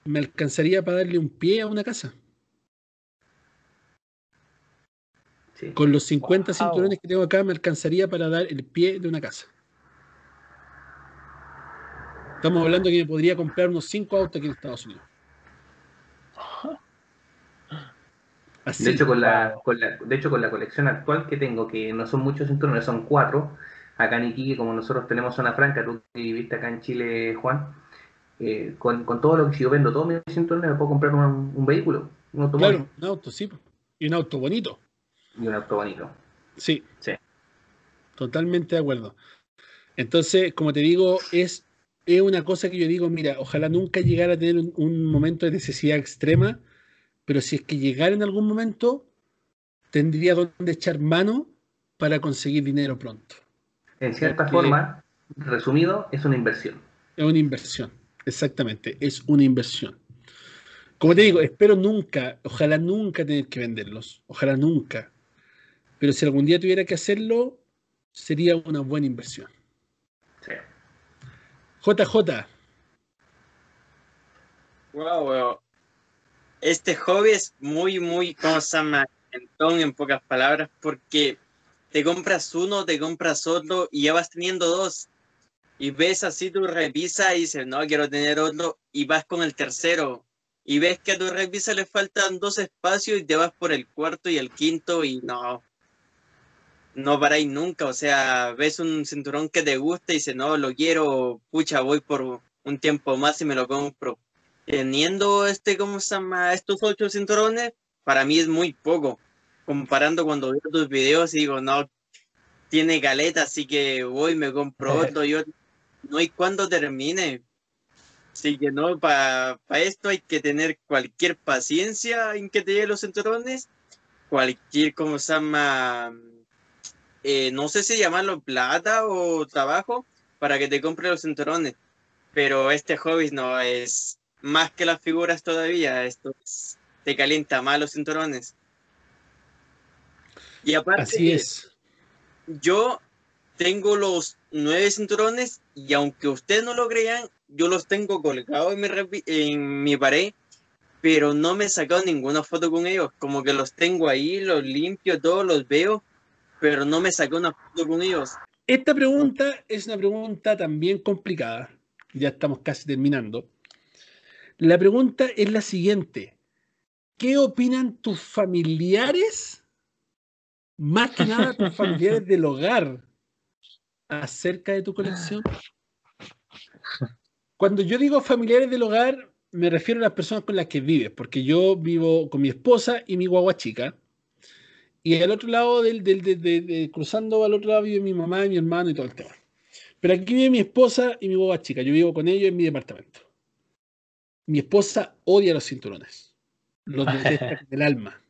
me alcanzaría para darle un pie a una casa. Con los 50 cinturones que tengo acá me alcanzaría para dar el pie de una casa. Estamos hablando que me podría comprar unos 5 autos aquí en Estados Unidos. De, hecho, con la, de hecho, con la colección actual que tengo, que no son muchos cinturones, son 4, acá en Iquique, como nosotros tenemos zona franca, tú que viviste acá en Chile, Juan, eh, con, todo lo que si yo vendo todos mis cinturones, me puedo comprar un, vehículo, un automóvil. Claro, un auto, sí. Y un auto bonito. Y un auto bonito. Sí. Sí. Totalmente de acuerdo. Entonces, como te digo, es, es una cosa que yo digo, mira, ojalá nunca llegara a tener un, momento de necesidad extrema, pero si es que llegara en algún momento, tendría donde echar mano para conseguir dinero pronto. En cierta forma, resumido, es una inversión. Es una inversión. Exactamente, es una inversión. Como te digo, espero nunca, ojalá nunca tener que venderlos, ojalá nunca. Pero si algún día tuviera que hacerlo, sería una buena inversión. JJ. Wow, Este hobby es muy, muy, ¿cómo se llama? En pocas palabras, porque te compras uno, te compras otro y ya vas teniendo dos y ves así tu revisa y dices, no, quiero tener otro, y vas con el tercero, y ves que a tu revisa le faltan dos espacios y te vas por el cuarto y el quinto y no, no paráis nunca, o sea, ves un cinturón que te gusta y dices, no, lo quiero, pucha, voy por un tiempo más y me lo compro. Teniendo este, ¿cómo se llama? Estos ocho cinturones, para mí es muy poco. Comparando cuando veo tus videos y digo, no, tiene galeta, así que voy, me compro otro y otro no hay cuándo termine. Así que no, para esto hay que tener cualquier paciencia en que te lleguen los cinturones, cualquier, como se llama, eh, no sé si llamarlo plata o trabajo, para que te compre los cinturones. Pero este hobby no es más que las figuras todavía, esto te calienta más los cinturones. Y aparte, Así es. Yo tengo los nueve cinturones y aunque ustedes no lo crean, yo los tengo colgados en mi, en mi pared, pero no me he sacado ninguna foto con ellos. Como que los tengo ahí, los limpio, todos los veo, pero no me saqué una foto con ellos. Esta pregunta es una pregunta también complicada. Ya estamos casi terminando. La pregunta es la siguiente. ¿Qué opinan tus familiares? Más que nada tus familiares del hogar acerca de tu colección? Cuando yo digo familiares del hogar, me refiero a las personas con las que vives, porque yo vivo con mi esposa y mi guagua chica. Y al otro lado, del, del, cruzando al otro lado, vive mi mamá y mi hermano y todo el tema. Pero aquí vive mi esposa y mi boba chica. Yo vivo con ellos en mi departamento. Mi esposa odia los cinturones. Los detesta del alma.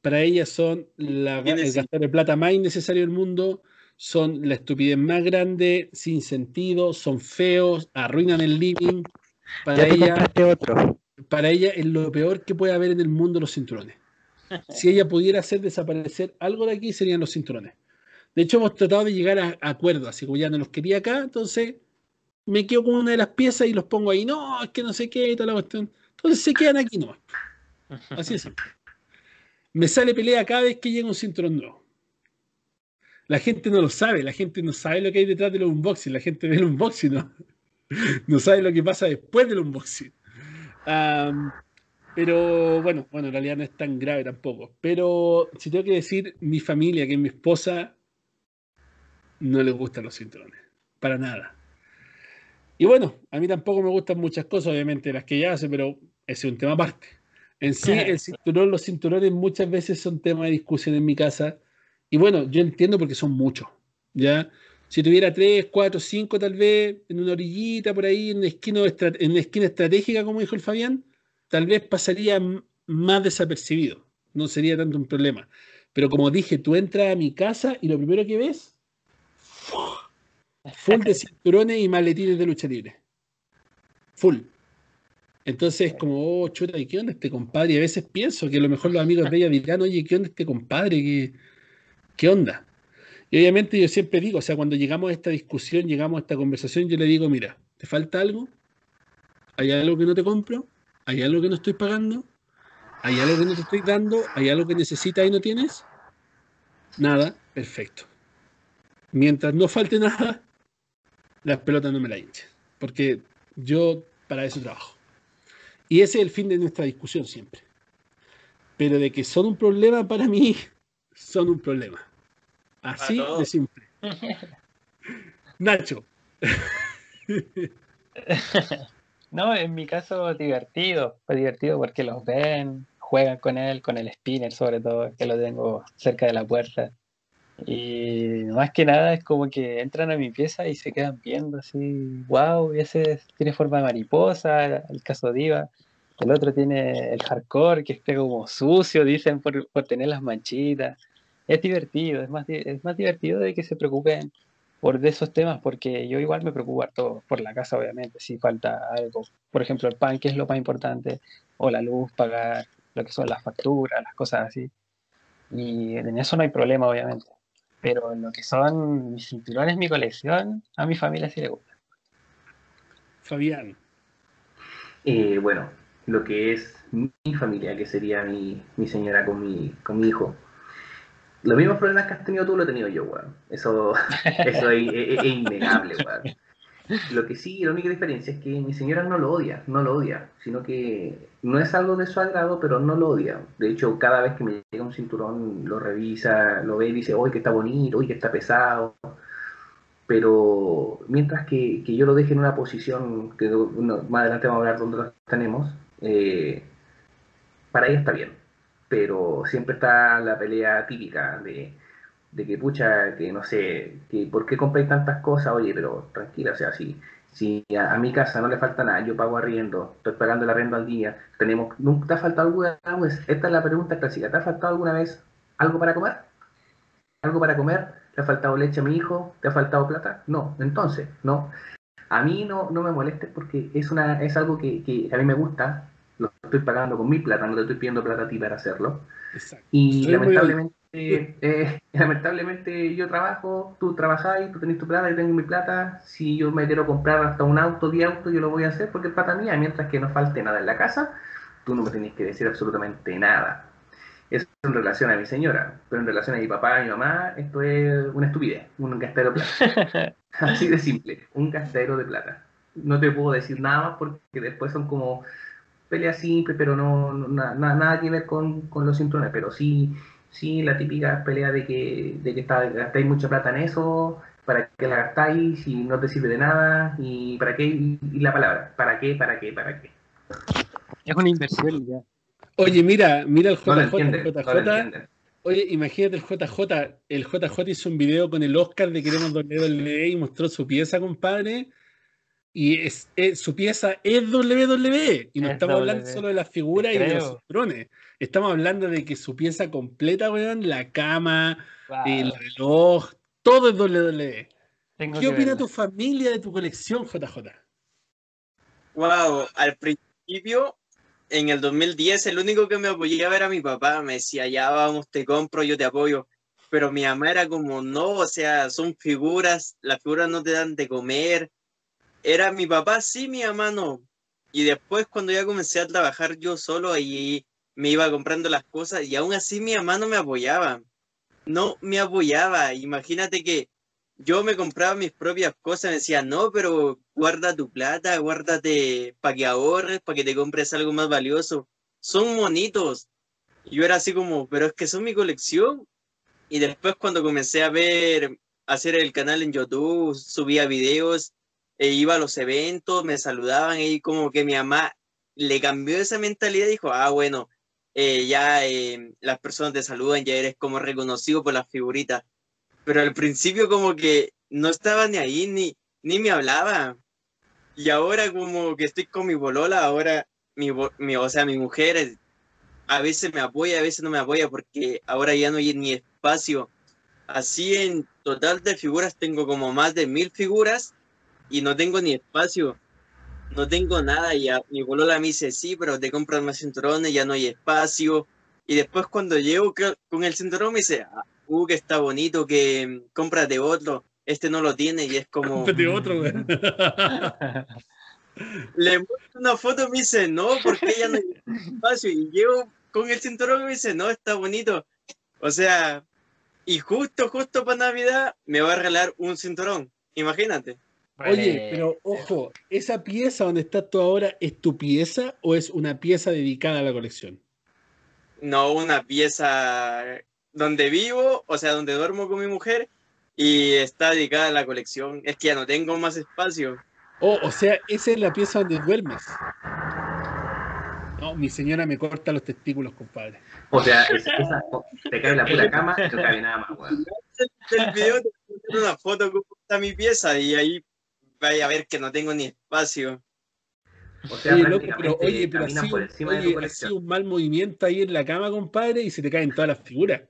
Para ella son la, el gastar de plata más innecesario del mundo, son la estupidez más grande, sin sentido, son feos, arruinan el living. Para ella, otro. para ella es lo peor que puede haber en el mundo los cinturones. Si ella pudiera hacer desaparecer algo de aquí, serían los cinturones. De hecho, hemos tratado de llegar a, acuerdos, así como ya no los quería acá, entonces me quedo con una de las piezas y los pongo ahí. No, es que no sé qué y toda la cuestión. Entonces se quedan aquí nomás. Así es. Me sale pelea cada vez que llega un cinturón nuevo. La gente no lo sabe, la gente no sabe lo que hay detrás del unboxing, la gente ve el unboxing, no, no sabe lo que pasa después del unboxing. Pero bueno, bueno, en realidad no es tan grave tampoco. Pero si tengo que decir, mi familia, que es mi esposa, no le gustan los cinturones, para nada. Y bueno, a mí tampoco me gustan muchas cosas, obviamente las que ella hace, pero ese es un tema aparte. En sí, el cinturón, los cinturones muchas veces son tema de discusión en mi casa. Y bueno, yo entiendo porque son muchos. ¿ya? Si tuviera tres, cuatro, cinco tal vez, en una orillita por ahí, en una esquina, en una esquina estratégica, como dijo el Fabián, tal vez pasaría más desapercibido. No sería tanto un problema. Pero como dije, tú entras a mi casa y lo primero que ves Full de cinturones y maletines de lucha libre. Full. Entonces, como, oh, chuta, ¿y qué onda este compadre? Y a veces pienso que a lo mejor los amigos de ella dirán, oye, ¿qué onda este compadre? ¿Qué, ¿Qué onda? Y obviamente yo siempre digo, o sea, cuando llegamos a esta discusión, llegamos a esta conversación, yo le digo, mira, ¿te falta algo? ¿Hay algo que no te compro? ¿Hay algo que no estoy pagando? ¿Hay algo que no te estoy dando? ¿Hay algo que necesitas y no tienes? Nada, perfecto. Mientras no falte nada, las pelotas no me la hinchen, porque yo para eso trabajo. Y ese es el fin de nuestra discusión siempre. Pero de que son un problema para mí, son un problema. Así de simple. Nacho. No, en mi caso divertido, fue divertido porque los ven, juegan con él, con el spinner sobre todo, que lo tengo cerca de la puerta. Y más que nada es como que entran a mi pieza y se quedan viendo así, wow, ese tiene forma de mariposa, el caso Diva. El otro tiene el hardcore, que esté como sucio, dicen, por, tener las manchitas. Es divertido, es más, es más divertido de que se preocupen por de esos temas, porque yo igual me preocupo todo por la casa, obviamente, si falta algo. Por ejemplo, el pan, que es lo más importante, o la luz, pagar lo que son las facturas, las cosas así. Y en eso no hay problema, obviamente. Pero lo que son mis cinturones, mi colección, a mi familia sí le gusta. Fabián. Eh, bueno, lo que es mi familia, que sería mi, señora con mi, con mi hijo. Los mismos problemas que has tenido tú, lo he tenido yo, weón. Eso, eso es, innegable, weón. Lo que sí, la única diferencia es que mi señora no lo odia, no lo odia, sino que no es algo de su agrado, pero no lo odia. De hecho, cada vez que me llega un cinturón, lo revisa, lo ve y dice, uy, que está bonito, uy, que está pesado. Pero mientras que, yo lo deje en una posición, que más adelante vamos a hablar dónde lo tenemos, eh, para ella está bien. Pero siempre está la pelea típica de de que pucha, que no sé, que por qué compré tantas cosas, oye, pero tranquila, o sea, si, si a, mi casa no le falta nada, yo pago arriendo, estoy pagando el arriendo al día, tenemos, ¿nunca te ha faltado alguna vez? Esta es la pregunta clásica, ¿te ha faltado alguna vez algo para comer? ¿Algo para comer? ¿Te ha faltado leche a mi hijo? ¿Te ha faltado plata? No, entonces, no. A mí no, no me moleste porque es, una, es algo que, que a mí me gusta, estoy pagando con mi plata, no te estoy pidiendo plata a ti para hacerlo. Y lamentablemente eh, lamentablemente yo trabajo, tú trabajáis, tú tenés tu plata, yo tengo mi plata. Si yo me quiero comprar hasta un auto, 10 autos, yo lo voy a hacer porque es plata mía. Mientras que no falte nada en la casa, tú no me tenés que decir absolutamente nada. Eso en relación a mi señora, pero en relación a mi papá y mi mamá, esto es una estupidez, un gastero de plata. Así de simple, un gastero de plata. No te puedo decir nada más porque después son como peleas simples, pero no, nada que ver con, con los cinturones, pero sí Sí, la típica pelea de que, de que está, gastáis mucha plata en eso, para qué la gastáis y no te sirve de nada, y para qué, y, la palabra, para qué, para qué, para qué. Es una inversión ya. Oye, mira, mira el JJ, JJ, Oye, imagínate el JJ. El JJ hizo un video con el Oscar de Queremos WWE y mostró su pieza, compadre. Y es, es- su pieza es WWE. Y no Es estamos hablando WWE. solo de las figuras y de los cinturones. Estamos hablando de que su pieza completa, weón, la cama, Wow, el reloj, todo es WWE. tengo ¿Qué opina verla. tu familia de tu colección, JJ? Wow, al principio, en el 2010, el único que me apoyaba era mi papá. Me decía, ya vamos, te compro, yo te apoyo. Pero mi mamá era como, no, o sea, son figuras, las figuras no te dan de comer. Era mi papá, sí, mi mamá no. Y después, cuando ya comencé a trabajar yo solo, ahí me iba comprando las cosas y aún así mi mamá no me apoyaba. No me apoyaba. Imagínate que yo me compraba mis propias cosas, me decía, no, pero guarda tu plata, guárdate para que ahorres, para que te compres algo más valioso. Son monitos. Y yo era así como, pero es que son mi colección. Y después cuando comencé a ver, hacer el canal en YouTube, subía videos, e iba a los eventos, me saludaban y como que mi mamá le cambió esa mentalidad y dijo, ah, bueno, eh, ya eh, las personas te saludan, ya eres como reconocido por las figuritas pero al principio como que no estaba ni ahí, ni, ni me hablaba. Y ahora como que estoy con mi bolola, ahora mi, mi- o sea, mi mujer a veces me apoya, a veces no me apoya, porque ahora ya no hay ni espacio. Así en total de figuras tengo como más de mil figuras y no tengo ni espacio. No tengo nada y a- mi bolola me dice, sí, pero te compras más cinturones, ya no hay espacio. Y después cuando llego con el cinturón me dice, "Ah, uh, que está bonito, que mm, cómprate otro, este no lo tiene y es como, Cómprate otro, weón. le muestro una foto y me dice, no, porque ya no hay espacio y llego con el cinturón y me dice, no, está bonito. O sea, y justo, justo para Navidad me va a regalar un cinturón, imagínate. Oye, pero ojo, ¿esa pieza donde estás tú ahora es tu pieza o es una pieza dedicada a la colección? No una pieza donde vivo, o sea, donde duermo con mi mujer y está dedicada a la colección. Es que ya no tengo más espacio. Oh, o sea, esa es la pieza donde duermes. No, mi señora me corta los testículos, compadre. O sea, es- esa, te cae en la pura cama y no cabe nada más, weón. el video te voy a poner una foto cómo está mi pieza y ahí vaya a ver que no tengo ni espacio. O sea, Oye, loco, pero, prácticamente oye, pero así, por encima de tu oye, colección. así un mal movimiento ahí en la cama, compadre, y se te caen todas las figuras.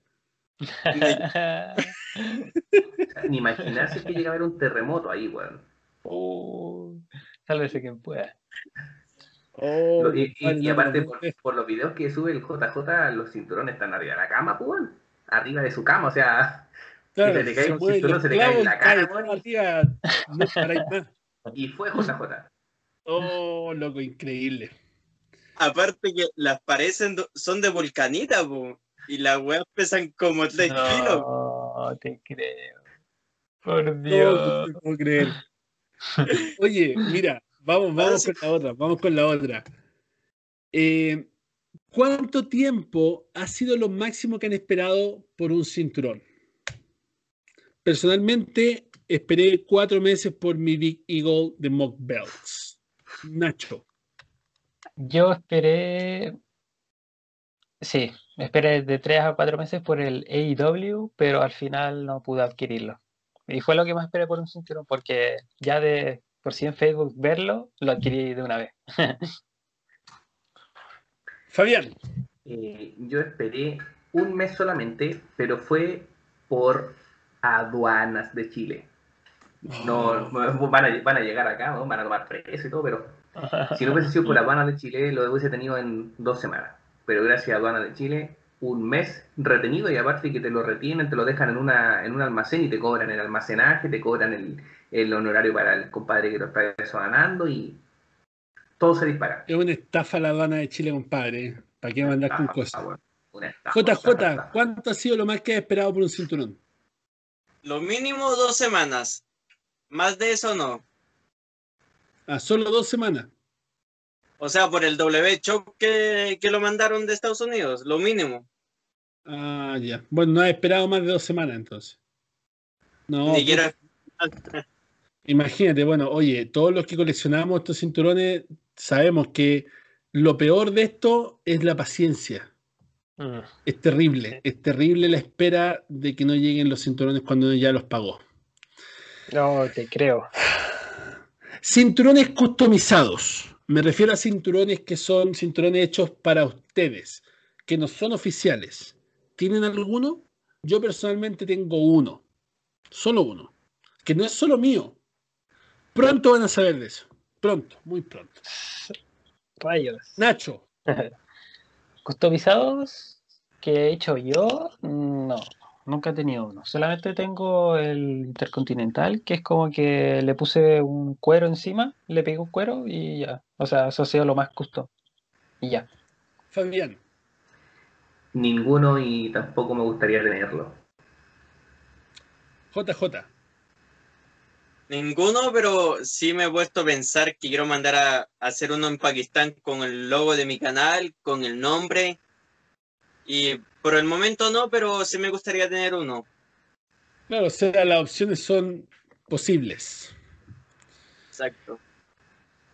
Ni imaginarse que llega a haber un terremoto ahí, weón. Uh, sálvese quien pueda. Oh, Lo- y, aparte, por, por los videos que sube el JJ, los cinturones están arriba de la cama, pues, weón. Arriba de su cama, o sea, claro, se te cae se un mueve cinturón, los se te cae la cara, no más. y fue JJ. Oh, loco, increíble. Aparte que las paredes son de volcanita, po, y las weas pesan como 3 kilos. No, te creo. Por No, Dios. no te puedo creer. Oye, mira, vamos, vamos con la otra, vamos con la otra. Eh, ¿Cuánto tiempo ha sido lo máximo que han esperado por un cinturón? Personalmente, esperé cuatro meses por mi Big Eagle de Mock Belts. Nacho. Yo esperé. Sí, esperé de 3 a 4 meses por el AEW, pero al final no pude adquirirlo. Y fue lo que más esperé por un cinturón, porque ya de por sí en Facebook verlo, lo adquirí de una vez. Fabián. Eh, yo esperé un mes solamente, pero fue por aduanas de Chile. No, van a, van a llegar acá, ¿no? van a tomar precio y todo, pero si no hubiese sido por aduanas de Chile, lo hubiese tenido en dos semanas. Pero gracias a aduanas de Chile, un mes retenido y aparte que te lo retienen, te lo dejan en, una, en un almacén y te cobran el almacenaje, te cobran el, el honorario para el compadre que lo está ganando y todo se dispara. Es una estafa la aduana de Chile, compadre. ¿Para qué mandar con cosas? bueno, una estafa, JJ, estafa. ¿cuánto ha sido lo más que has esperado por un cinturón? Lo mínimo dos semanas. Más de eso no. Ah, solo dos semanas. O sea, por el W Shock que, que lo mandaron de Estados Unidos, lo mínimo. Ah, ya. Bueno, no has esperado más de dos semanas entonces. No, Ni pues, siquiera imagínate, bueno, oye, todos los que coleccionamos estos cinturones sabemos que lo peor de esto es la paciencia. Es terrible, es terrible la espera de que no lleguen los cinturones cuando ya los pagó. No, te creo. Cinturones customizados. Me refiero a cinturones que son cinturones hechos para ustedes, que no son oficiales. ¿Tienen alguno? Yo personalmente tengo uno. Solo uno. Que no es solo mío. Pronto van a saber de eso. Pronto, muy pronto. Rayos. Nacho, ¿Customizados que he hecho yo? No, nunca he tenido uno. Solamente tengo el Intercontinental, que es como que le puse un cuero encima, le pegué un cuero y ya. O sea, eso ha sido lo más custom. Y ya. Fabián, Ninguno y tampoco me gustaría tenerlo. JJ. Ninguno, pero sí me he puesto a pensar que quiero mandar a, a hacer uno en Pakistán con el logo de mi canal, con el nombre. Y por el momento no, pero sí me gustaría tener uno. Claro, o sea, las opciones son posibles. Exacto.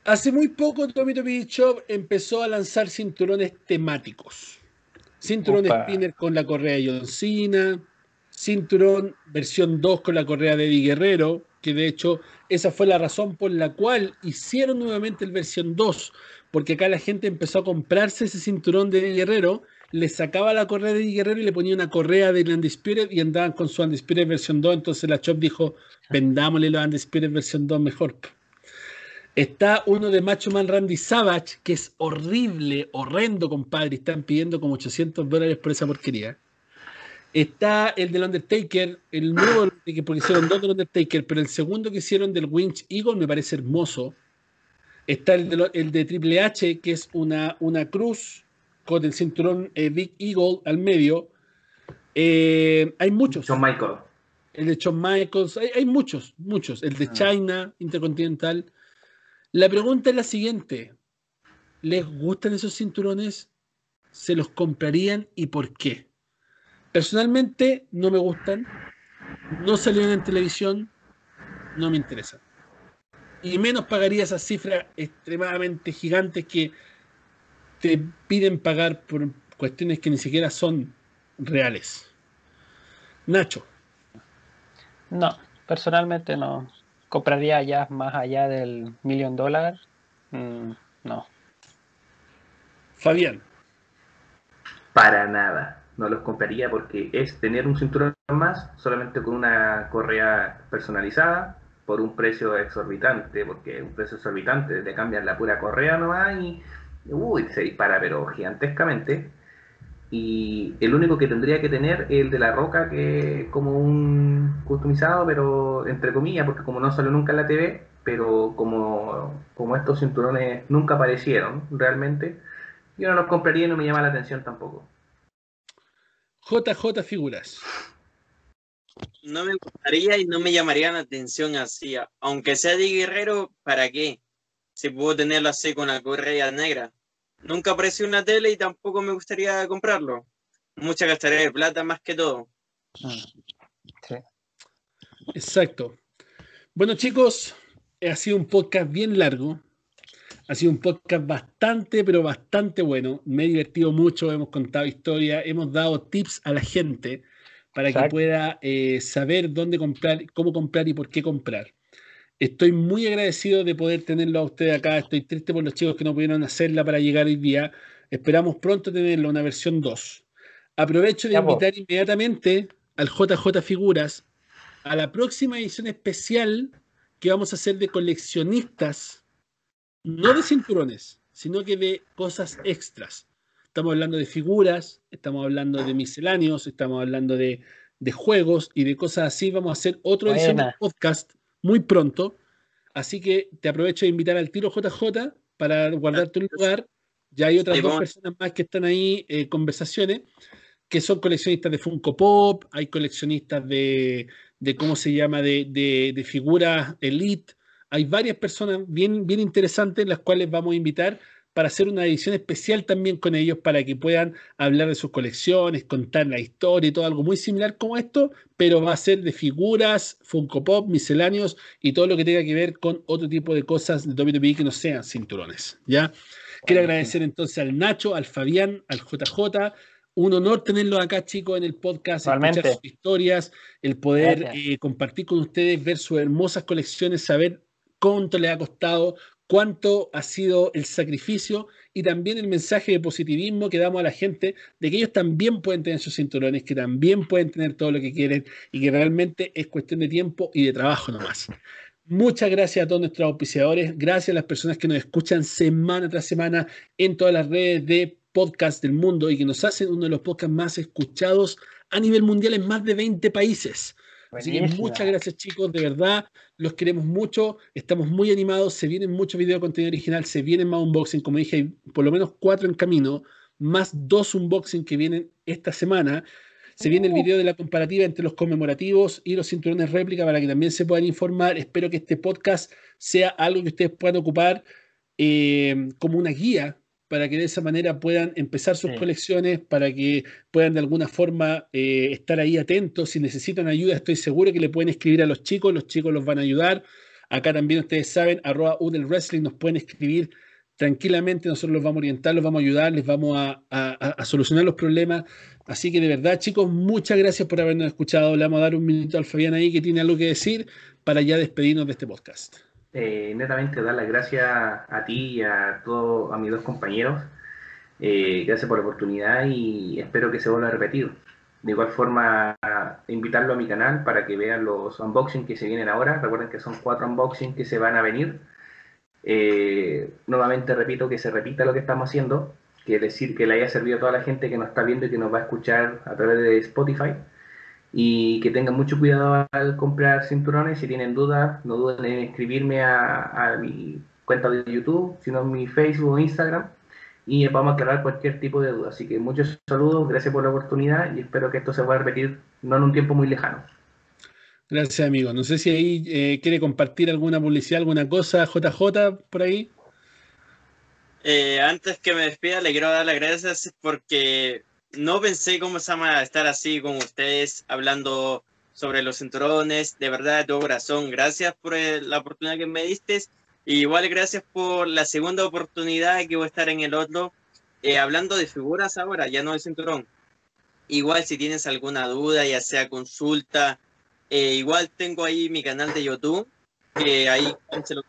Hace muy poco Tommy Tommy Shop empezó a lanzar cinturones temáticos. Cinturón Opa. spinner con la correa de John Cena, cinturón versión 2 con la correa de Eddie Guerrero, que de hecho esa fue la razón por la cual hicieron nuevamente el versión 2, porque acá la gente empezó a comprarse ese cinturón de Guerrero, le sacaba la correa de Guerrero y le ponía una correa de Undisputed y andaban con su Undisputed versión 2, entonces la Chop dijo, vendámosle los Undisputed versión 2 mejor. Está uno de Macho Man Randy Savage, que es horrible, horrendo, compadre. Están pidiendo como 800 dólares por esa porquería. Está el del Undertaker, el nuevo Undertaker, porque hicieron dos del Undertaker, pero el segundo que hicieron del Winch Eagle me parece hermoso. Está el de, lo- el de Triple H, que es una, una cruz con el cinturón eh, Big Eagle al medio. Eh, hay muchos. John Michael. El de Shawn Michaels, hay, hay muchos, muchos. El de Ah. China, Intercontinental. La pregunta es la siguiente: ¿les gustan esos cinturones? ¿Se los comprarían y por qué? Personalmente no me gustan, no salieron en televisión, no me interesan. Y menos pagaría esas cifras extremadamente gigantes que te piden pagar por cuestiones que ni siquiera son reales. Nacho. No, personalmente no. ¿Compraría ya más allá del millón dólar? Mm, no. Fabián. Para nada. No los compraría porque es tener un cinturón más solamente con una correa personalizada por un precio exorbitante, porque un precio exorbitante, te cambian la pura correa nomás y uy, se dispara pero gigantescamente. Y el único que tendría que tener es el de la roca, que es como un customizado, pero entre comillas, porque como no salió nunca en la TV, pero como, como estos cinturones nunca aparecieron realmente, yo no los compraría y no me llama la atención tampoco. JJ Figuras. No me gustaría y no me llamaría la atención así. Aunque sea de guerrero, ¿para qué? Si puedo tenerlo así con la correa negra. Nunca apareció en la tele y tampoco me gustaría comprarlo. Mucha gastaría de plata más que todo. Mm. Sí. Exacto. Bueno, chicos, ha sido un podcast bien largo. Ha sido un podcast bastante, pero bastante bueno. Me he divertido mucho, hemos contado historias, hemos dado tips a la gente para que pueda eh, saber dónde comprar, cómo comprar y por qué comprar. Estoy muy agradecido de poder tenerlo a ustedes acá. Estoy triste por los chicos que no pudieron hacerla para llegar hoy día. Esperamos pronto tenerlo, una versión 2. Aprovecho de invitar inmediatamente al JJ Figuras a la próxima edición especial que vamos a hacer de coleccionistas, no de cinturones, sino que de cosas extras. Estamos hablando de figuras, estamos hablando de misceláneos, estamos hablando de, de juegos y de cosas así. Vamos a hacer otra edición Buena. podcast muy pronto. Así que te aprovecho de invitar al tiro JJ para guardarte un lugar. Ya hay otras Sí, dos personas más que están ahí, eh, conversaciones, que son coleccionistas de Funko Pop, hay coleccionistas de, de ¿cómo se llama?, de, de- de figuras elite. Hay varias personas bien, bien interesantes, las cuales vamos a invitar para hacer una edición especial también con ellos, para que puedan hablar de sus colecciones, contar la historia y todo algo muy similar como esto, pero va a ser de figuras, Funko Pop, misceláneos y todo lo que tenga que ver con otro tipo de cosas de WWE que no sean cinturones, ¿ya? Quiero agradecer entonces al Nacho, al Fabián, al JJ, Un honor tenerlos acá, chicos, en el podcast, escuchar sus historias, el poder eh, compartir con ustedes, ver sus hermosas colecciones, saber cuánto les ha costado, cuánto ha sido el sacrificio y también el mensaje de positivismo que damos a la gente de que ellos también pueden tener sus cinturones, que también pueden tener todo lo que quieren y que realmente es cuestión de tiempo y de trabajo nomás. Muchas gracias a todos nuestros auspiciadores, gracias a las personas que nos escuchan semana tras semana en todas las redes de podcast del mundo y que nos hacen uno de los podcasts más escuchados a nivel mundial en más de 20 países. Así que muchas gracias chicos, de verdad, los queremos mucho, estamos muy animados, se vienen muchos videos de contenido original, se vienen más unboxing, como dije, hay por lo menos cuatro en camino, más dos unboxing que vienen esta semana. Se viene el Uh. video de la comparativa entre los conmemorativos y los cinturones réplica para que también se puedan informar. Espero que este podcast sea algo que ustedes puedan ocupar eh, como una guía para que de esa manera puedan empezar sus Sí. colecciones, para que puedan de alguna forma eh, estar ahí atentos. Si necesitan ayuda, estoy seguro que le pueden escribir a los chicos, los chicos los van a ayudar. Acá también ustedes saben, arroba Udel Wrestling, nos pueden escribir tranquilamente, nosotros los vamos a orientar, los vamos a ayudar, les vamos a, a- a- a solucionar los problemas. Así que de verdad, chicos, muchas gracias por habernos escuchado. Le vamos a dar un minuto al Fabián ahí que tiene algo que decir para ya despedirnos de este podcast. Eh, netamente dar las gracias a ti y a todos, a mis dos compañeros. Eh, gracias por la oportunidad y espero que se vuelva a repetir. De igual forma, invitarlo a mi canal para que vean los unboxings que se vienen ahora. Recuerden que son cuatro unboxings que se van a venir. Eh, nuevamente repito que se repita lo que estamos haciendo, que decir, que le haya servido a toda la gente que nos está viendo y que nos va a escuchar a través de Spotify. Y que tengan mucho cuidado al comprar cinturones. Si tienen dudas, no duden en escribirme a, a mi cuenta de YouTube, sino en mi Facebook o Instagram. Y vamos a aclarar cualquier tipo de duda. Así que muchos saludos, gracias por la oportunidad y espero que esto se pueda repetir no en un tiempo muy lejano. Gracias, amigo. No sé si ahí eh, quiere compartir alguna publicidad, alguna cosa, JJ, por ahí. Eh, antes que me despida, le quiero dar las gracias porque no pensé cómo se llama estar así con ustedes hablando sobre los cinturones. De verdad, de todo corazón, gracias por eh, la oportunidad que me diste. Y igual gracias por la segunda oportunidad que voy a estar en el otro. eh, hablando de figuras ahora, ya no de cinturón. Igual si tienes alguna duda, ya sea consulta, eh, igual tengo ahí mi canal de YouTube, que ahí se lo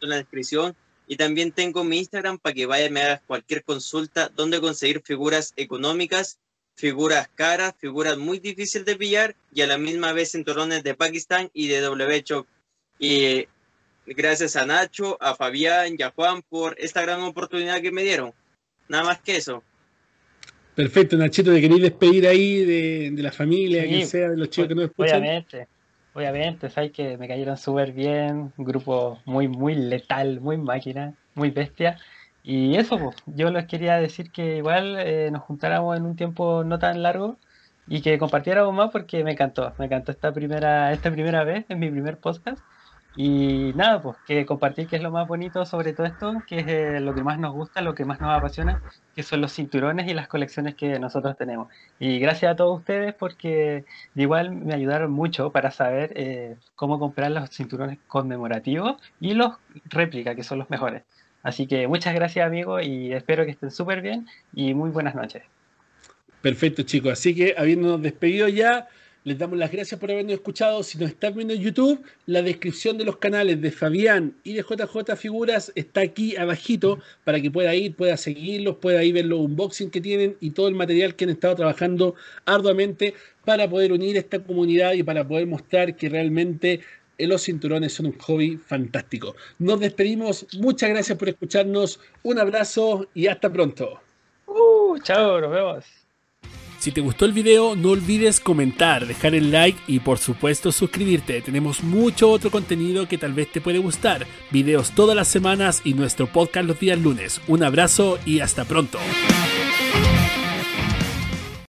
en la descripción. Y también tengo mi Instagram para que vayas y me hagas cualquier consulta donde conseguir figuras económicas, figuras caras, figuras muy difíciles de pillar y a la misma vez cinturones de Pakistán y de W Y gracias a Nacho, a Fabián y a Juan por esta gran oportunidad que me dieron. Nada más que eso. Perfecto, Nachito, ¿te queréis despedir ahí de, de la familia, Sí, quien sea, de los chicos que nos escuchan? Obviamente, obviamente, sabes que me cayeron súper bien, un grupo muy, muy letal, muy máquina, muy bestia. Y eso, pues, yo les quería decir que igual eh, nos juntáramos en un tiempo no tan largo y que compartiéramos más porque me encantó, me encantó esta primera, esta primera vez, en mi primer podcast. Y nada, pues que compartir que es lo más bonito sobre todo esto, que es eh, lo que más nos gusta, lo que más nos apasiona, que son los cinturones y las colecciones que nosotros tenemos. Y gracias a todos ustedes porque igual me ayudaron mucho para saber eh, cómo comprar los cinturones conmemorativos y los réplica, que son los mejores. Así que muchas gracias amigos y espero que estén súper bien y muy buenas noches. Perfecto, chicos. Así que, habiéndonos despedido ya, les damos las gracias por habernos escuchado. Si nos están viendo en YouTube, la descripción de los canales de Fabián y de JJ Figuras está aquí abajito para que pueda ir, pueda seguirlos, pueda ir ver los unboxing que tienen y todo el material que han estado trabajando arduamente para poder unir esta comunidad y para poder mostrar que realmente eh, los cinturones son un hobby fantástico. Nos despedimos. Muchas gracias por escucharnos. Un abrazo y hasta pronto. Uh, chao, nos vemos. Si te gustó el video, no olvides comentar, dejar el like y por supuesto suscribirte. Tenemos mucho otro contenido que tal vez te puede gustar. Videos todas las semanas y nuestro podcast los días lunes. Un abrazo y hasta pronto.